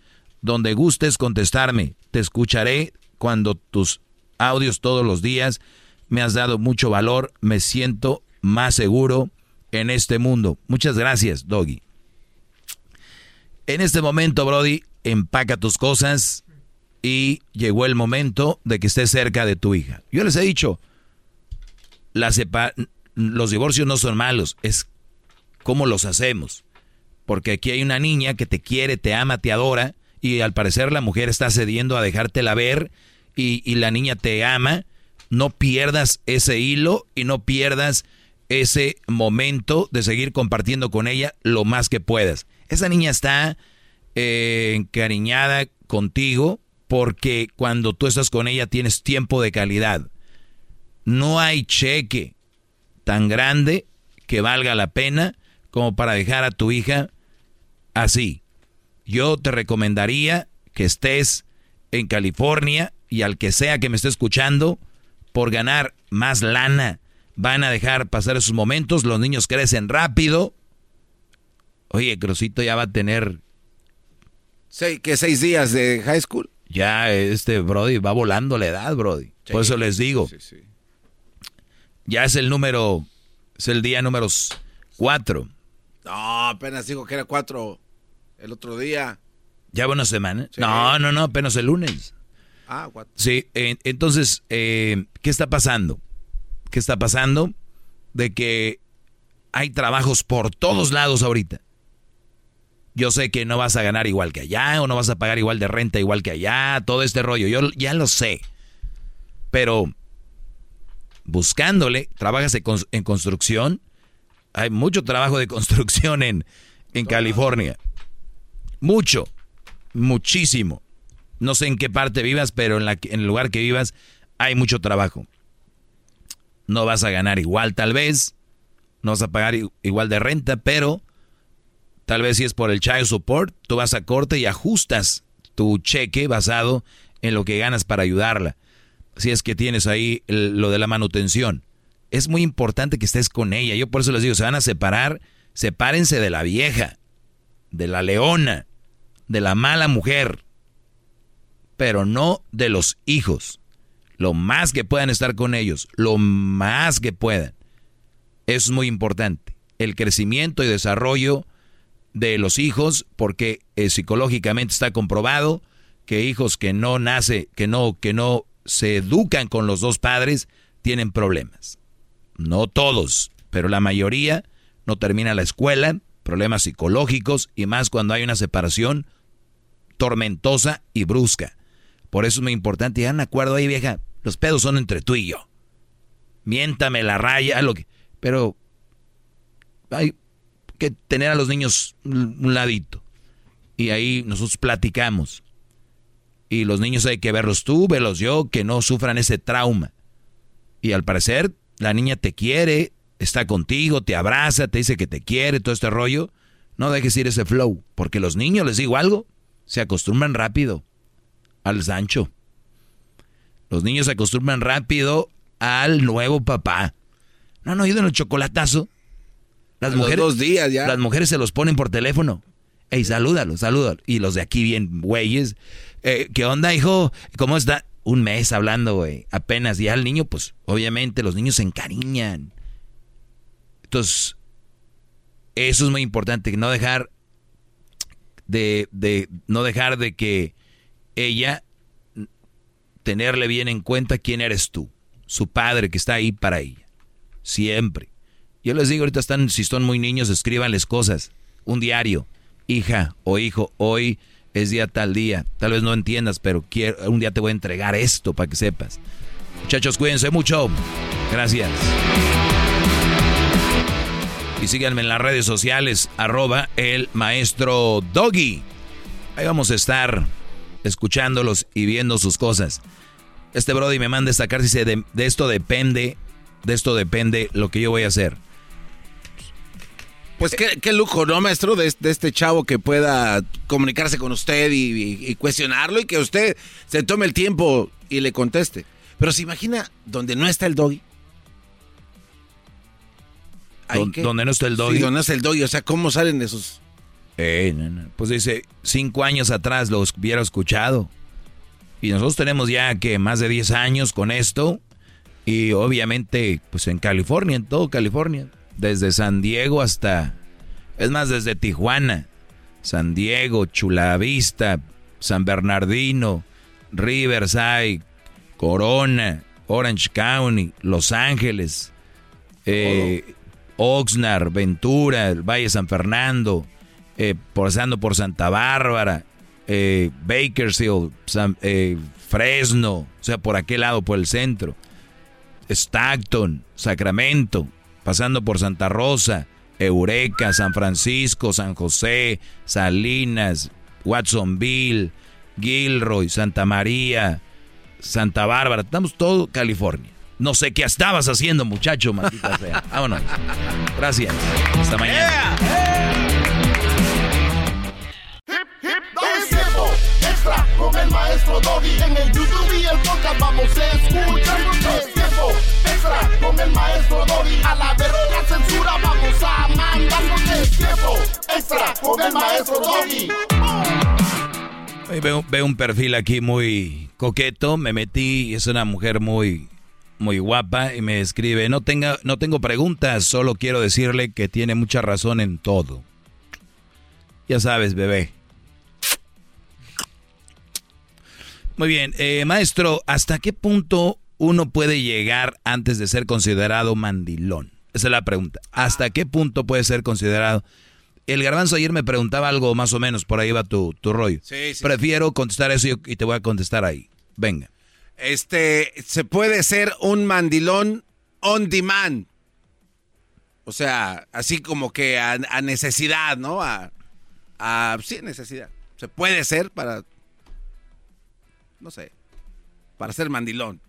donde gustes contestarme. Te escucharé cuando tus audios todos los días me has dado mucho valor, me siento más seguro en este mundo. Muchas gracias, Doggy. En este momento, Brody, empaca tus cosas y llegó el momento de que estés cerca de tu hija. Yo les he dicho, los divorcios no son malos, es cómo los hacemos. Porque aquí hay una niña que te quiere, te ama, te adora, y al parecer la mujer está cediendo a dejártela ver, y, y la niña te ama, no pierdas ese hilo y no pierdas ese momento de seguir compartiendo con ella lo más que puedas. Esa niña está eh, encariñada contigo porque cuando tú estás con ella tienes tiempo de calidad. No hay cheque tan grande que valga la pena como para dejar a tu hija así. Yo te recomendaría que estés en California y al que sea que me esté escuchando, por ganar más lana. Van a dejar pasar esos momentos, los niños crecen rápido. Oye, Crosito ya va a tener... ¿Qué seis días de high school? Ya, este Brody va volando la edad, Brody. Por eso les digo. Ya es el número, es el día número cuatro. No, apenas dijo que era cuatro el otro día. ¿Ya va una semana? No, no, no, apenas el lunes. Ah, Sí, entonces, eh, ¿qué está pasando? ¿Qué está pasando? De que hay trabajos por todos lados ahorita. Yo sé que no vas a ganar igual que allá, o no vas a pagar igual de renta igual que allá, todo este rollo, yo ya lo sé. Pero buscándole, trabajas en construcción, hay mucho trabajo de construcción en, en California. Mucho, muchísimo. No sé en qué parte vivas, pero en, la, en el lugar que vivas hay mucho trabajo. No vas a ganar igual tal vez, no vas a pagar igual de renta, pero tal vez si es por el child support, tú vas a corte y ajustas tu cheque basado en lo que ganas para ayudarla. Si es que tienes ahí lo de la manutención. Es muy importante que estés con ella. Yo por eso les digo, se van a separar, sepárense de la vieja, de la leona, de la mala mujer pero no de los hijos. Lo más que puedan estar con ellos, lo más que puedan. es muy importante. El crecimiento y desarrollo de los hijos, porque eh, psicológicamente está comprobado que hijos que no nace, que no, que no se educan con los dos padres, tienen problemas. No todos, pero la mayoría no termina la escuela, problemas psicológicos y más cuando hay una separación tormentosa y brusca. Por eso es muy importante. Ya me acuerdo ahí, vieja. Los pedos son entre tú y yo. Miéntame la raya, lo que. Pero hay que tener a los niños un ladito. Y ahí nosotros platicamos. Y los niños hay que verlos tú, verlos yo, que no sufran ese trauma. Y al parecer, la niña te quiere, está contigo, te abraza, te dice que te quiere, todo este rollo. No dejes ir ese flow, porque los niños, les digo algo, se acostumbran rápido al Sancho. Los niños se acostumbran rápido al nuevo papá. ¿No han oído en el chocolatazo? Las mujeres, dos días ya. Las mujeres se los ponen por teléfono. Ey, salúdalo, salúdalo. Y los de aquí bien güeyes. Eh, ¿Qué onda, hijo? ¿Cómo está? Un mes hablando, güey. Apenas. Y al niño, pues, obviamente, los niños se encariñan. Entonces, eso es muy importante. No dejar de, de no dejar de que ella tenerle bien en cuenta quién eres tú, su padre que está ahí para ella, siempre. Yo les digo, ahorita están, si son muy niños, escríbanles cosas, un diario, hija o hijo, hoy es día tal día, tal vez no entiendas, pero quiero, un día te voy a entregar esto para que sepas. Muchachos, cuídense mucho. Gracias. Y síganme en las redes sociales, arroba el maestro Doggy. Ahí vamos a estar escuchándolos y viendo sus cosas. Este Brody me manda destacar si de, de esto depende, de esto depende lo que yo voy a hacer. Pues qué, lujo, ¿no, maestro? De, este chavo que pueda comunicarse con usted y, cuestionarlo y que usted se tome el tiempo y le conteste. Pero se imagina donde no está el doggy. donde no está el doggy. Sí, donde no está el doggy. O sea, ¿cómo salen esos eh, Pues dice, cinco años atrás los hubiera escuchado. Y nosotros tenemos ya que más de 10 años con esto. Y obviamente, pues en California, en todo California. Desde San Diego hasta... Es más, desde Tijuana, San Diego, Chula Vista, San Bernardino, Riverside, Corona, Orange County, Los Ángeles, eh, Oxnard, Ventura, el Valle San Fernando, eh, pasando por Santa Bárbara, eh, Bakersfield, Fresno, o sea, por aquel lado, por el centro, Stockton, Sacramento, pasando por Santa Rosa, Eureka, San Francisco, San José, Salinas, Watsonville, Gilroy, Santa María, Santa Bárbara, estamos todo California. No sé qué estabas haciendo, muchacho, maldita sea. Vámonos. Gracias. Hasta mañana. extra con el maestro Doggy. En el YouTube y el podcast vamos a escuchar. Es tiempo extra con el maestro Doggy. A la verga censura vamos a mandarnos. Es tiempo extra con el maestro. Veo, veo un perfil aquí muy coqueto. Me metí, es una mujer muy muy guapa y me escribe, no, tenga, no tengo preguntas, solo quiero decirle que tiene mucha razón en todo. Ya sabes, bebé. Muy bien, eh, maestro, ¿hasta qué punto uno puede llegar antes de ser considerado mandilón? Esa es la pregunta. ¿Hasta qué punto puede ser considerado? El garbanzo ayer me preguntaba algo más o menos, por ahí va tu, tu rollo. Prefiero contestar eso y te voy a contestar ahí. Venga. Este, se puede ser un mandilón on demand. O sea, así como que a, necesidad, ¿no? A, a, sí, necesidad. Se puede ser para, no sé, para ser mandilón.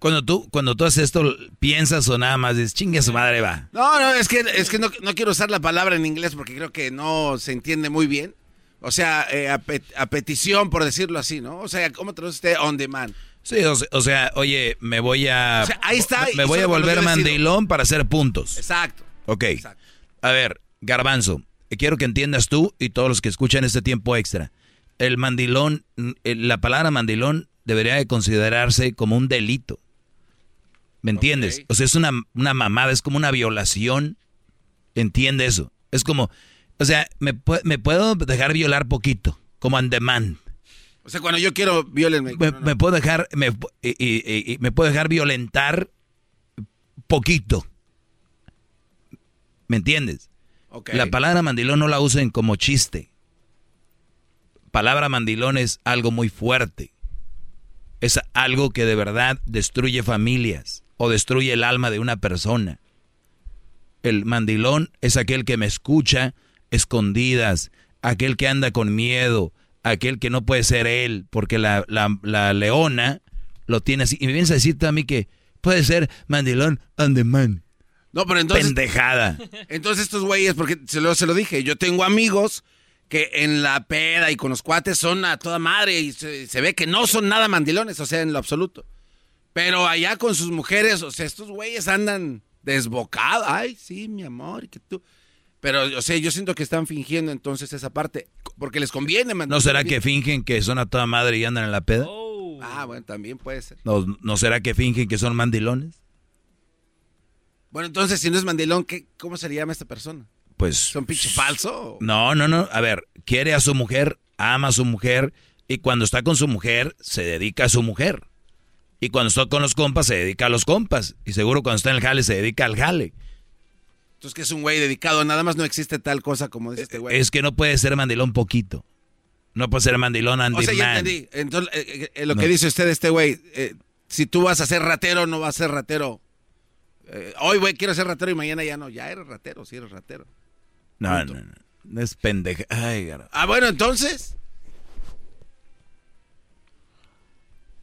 Cuando tú, cuando tú haces esto, ¿piensas o nada más dices, chingue su madre va? No, no, es que, es que no, no, quiero usar la palabra en inglés porque creo que no se entiende muy bien. O sea, eh, a, petición, por decirlo así, ¿no? O sea, ¿cómo traduce usted on demand? Sí, o sea, oye, me voy a... ahí está. Me voy a volver mandilón para hacer puntos. Exacto. Ok. A ver, garbanzo, quiero que entiendas tú y todos los que escuchan este tiempo extra. El mandilón, eh, la palabra mandilón debería de considerarse como un delito. ¿Me entiendes? O sea, es una, una mamada, es como una violación. Entiende eso. Es como, o sea, me, me puedo dejar violar poquito, como on demand. O sea, cuando yo quiero violenme. Me, puedo dejar, me, me puedo dejar violentar poquito. ¿Me entiendes? La palabra mandilón no la usen como chiste. Palabra mandilón es algo muy fuerte. Es algo que de verdad destruye familias o destruye el alma de una persona. El mandilón es aquel que me escucha escondidas, aquel que anda con miedo, aquel que no puede ser él, porque la, la, leona lo tiene así. Y me vienes a decirte a mí que puede ser mandilón on the man. No, pero entonces. Pendejada. Entonces estos güeyes, porque se lo, se lo dije, yo tengo amigos que en la peda y con los cuates son a toda madre y se, ve que no son nada mandilones, o sea, en lo absoluto. Pero allá con sus mujeres, o sea, estos güeyes andan desbocados. Ay, sí, mi amor, que tú. Pero, o sea, yo siento que están fingiendo entonces esa parte, porque les conviene. ¿No será que fingen que son a toda madre y andan en la peda? Ah, bueno, también puede ser. ¿No, ¿No será que fingen que son mandilones? Bueno, entonces, si no es mandilón, ¿qué, ¿cómo se le llama a esta persona? Pues... ¿Son pinche falso? No, no, no. A ver, quiere a su mujer, ama a su mujer, y cuando está con su mujer, se dedica a su mujer. Y cuando está con los compas, se dedica a los compas. Y seguro cuando está en el jale, se dedica al jale. Entonces, que es un güey dedicado, nada más no existe tal cosa como dice este güey. Es que no puede ser mandilón poquito. No puede ser mandilón Andy O sea, ya entendí. Entonces, eh, eh, lo que dice usted, este güey, eh, si tú vas a ser ratero, no vas a ser ratero. hoy, güey, quiero ser ratero y mañana ya no. Ya eres ratero, sí eres ratero. No, no, no, no. es pendeja. Ay, ah, bueno, entonces.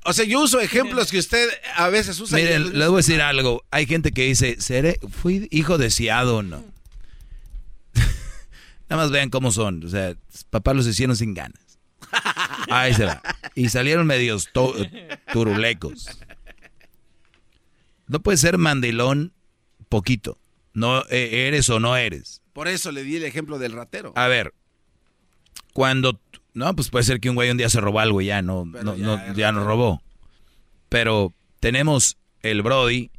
O sea, yo uso ejemplos que usted a veces usa. Miren, le voy a decir algo. Hay gente que dice, ¿seré, fui hijo deseado o no? Nada más vean cómo son. O sea, papás los hicieron sin ganas. Ahí se va. Y salieron medios turulecos. No puede ser mandilón poquito. No e, eres o no eres. Por eso le di el ejemplo del ratero. A ver, cuando no, pues puede ser que un güey un día se robó algo y ya no, no, ya, no, robó. Pero tenemos el Brody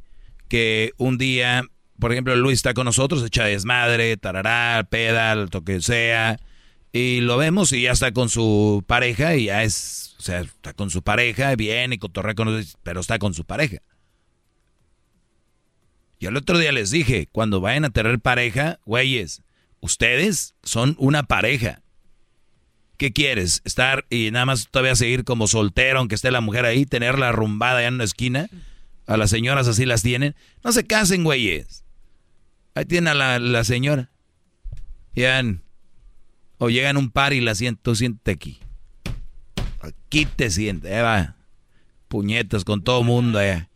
que un día, por ejemplo, Luis está con nosotros, echa desmadre, tarará, pedal, lo que sea, y lo vemos y ya está con su pareja y ya es, o sea, está con su pareja, bien y cotorrea con nosotros, pero está con su pareja. Y el otro día les dije, cuando vayan a tener pareja, güeyes, ustedes son una pareja. ¿Qué quieres? ¿Estar y nada más todavía seguir como soltero, aunque esté la mujer ahí, tenerla rumbada ya en una esquina? A las señoras así las tienen. No se casen, güeyes. Ahí tienen a la, la señora. Llegan. O llegan un par y la siento, siente aquí. Aquí te siente, eh, va. Puñetas con todo mundo, eh.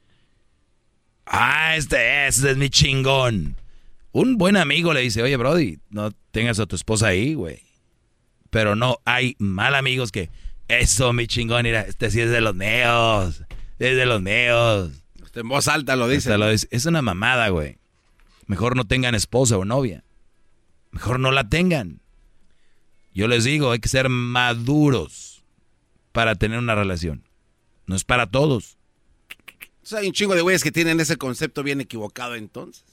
Ah, este, este es mi chingón. Un buen amigo le dice, oye, Brody, no tengas a tu esposa ahí, güey. Pero no, hay mal amigos que, eso, mi chingón, mira, este sí es de los neos, es de los neos. Usted en voz alta lo dice. Lo dice. Es una mamada, güey. Mejor no tengan esposa o novia. Mejor no la tengan. Yo les digo, hay que ser maduros para tener una relación. No es para todos. O sea, hay un chingo de güeyes que tienen ese concepto bien equivocado entonces.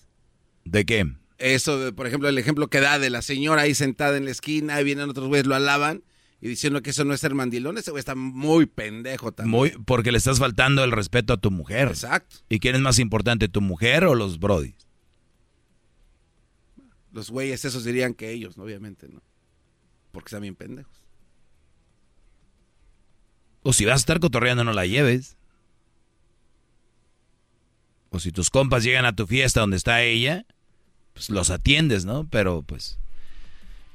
¿De qué? Eso, por ejemplo, el ejemplo que da de la señora ahí sentada en la esquina, y vienen otros güeyes, lo alaban y diciendo que eso no es ser mandilón, ese güey está muy pendejo también. Muy, porque le estás faltando el respeto a tu mujer. Exacto. ¿Y quién es más importante, tu mujer o los brodis? Los güeyes esos dirían que ellos, obviamente, ¿no? Porque están bien pendejos. O si vas a estar cotorreando, no la lleves. O si tus compas llegan a tu fiesta donde está ella, pues los atiendes, ¿no? Pero pues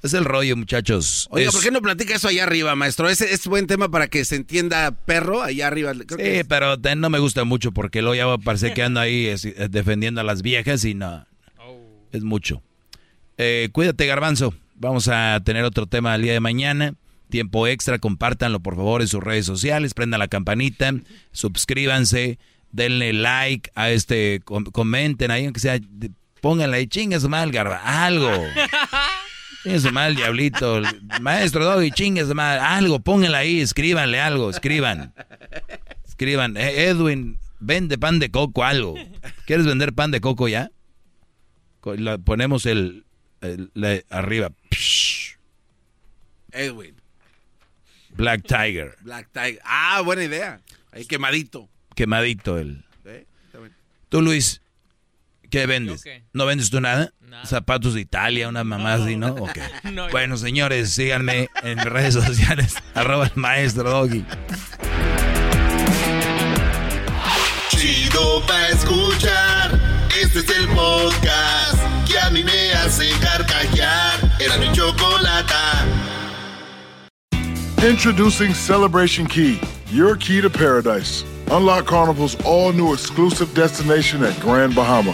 es el rollo, muchachos. Oiga, ¿por qué no platica eso allá arriba, maestro? Ese es buen tema para que se entienda perro allá arriba. sí, pero no me gusta mucho porque luego ya parece que ando ahí eh, defendiendo a las viejas y no. Es mucho. Eh, cuídate, Garbanzo. Vamos a tener otro tema el día de mañana. Tiempo extra, compártanlo por favor en sus redes sociales, prendan la campanita, suscríbanse, denle like a este, comenten ahí, aunque sea Pónganle ahí, chingue su mal, garba, algo. Chingue su mal, diablito. Maestro Doggy, chingue su mal, algo, pónganle ahí, escríbanle algo, escriban. Escriban, eh, Edwin, vende pan de coco, algo. ¿Quieres vender pan de coco ya? ponemos el, arriba. Edwin. Black Tiger. Black Tiger. Ah, buena idea. Ahí quemadito. Quemadito el. Tú, Luis, ¿Qué vendes? ¿No vendes tú nada? Zapatos de Italia, una mamá así, ¿no? bueno, señores, síganme en redes sociales, arroba el maestro Doggy. Chido pa' escuchar, este es el podcast que a mí me hace carcajear. Era mi chocolata. Introducing Celebration Key, your key to paradise. Unlock Carnival's all new exclusive destination at Grand Bahama,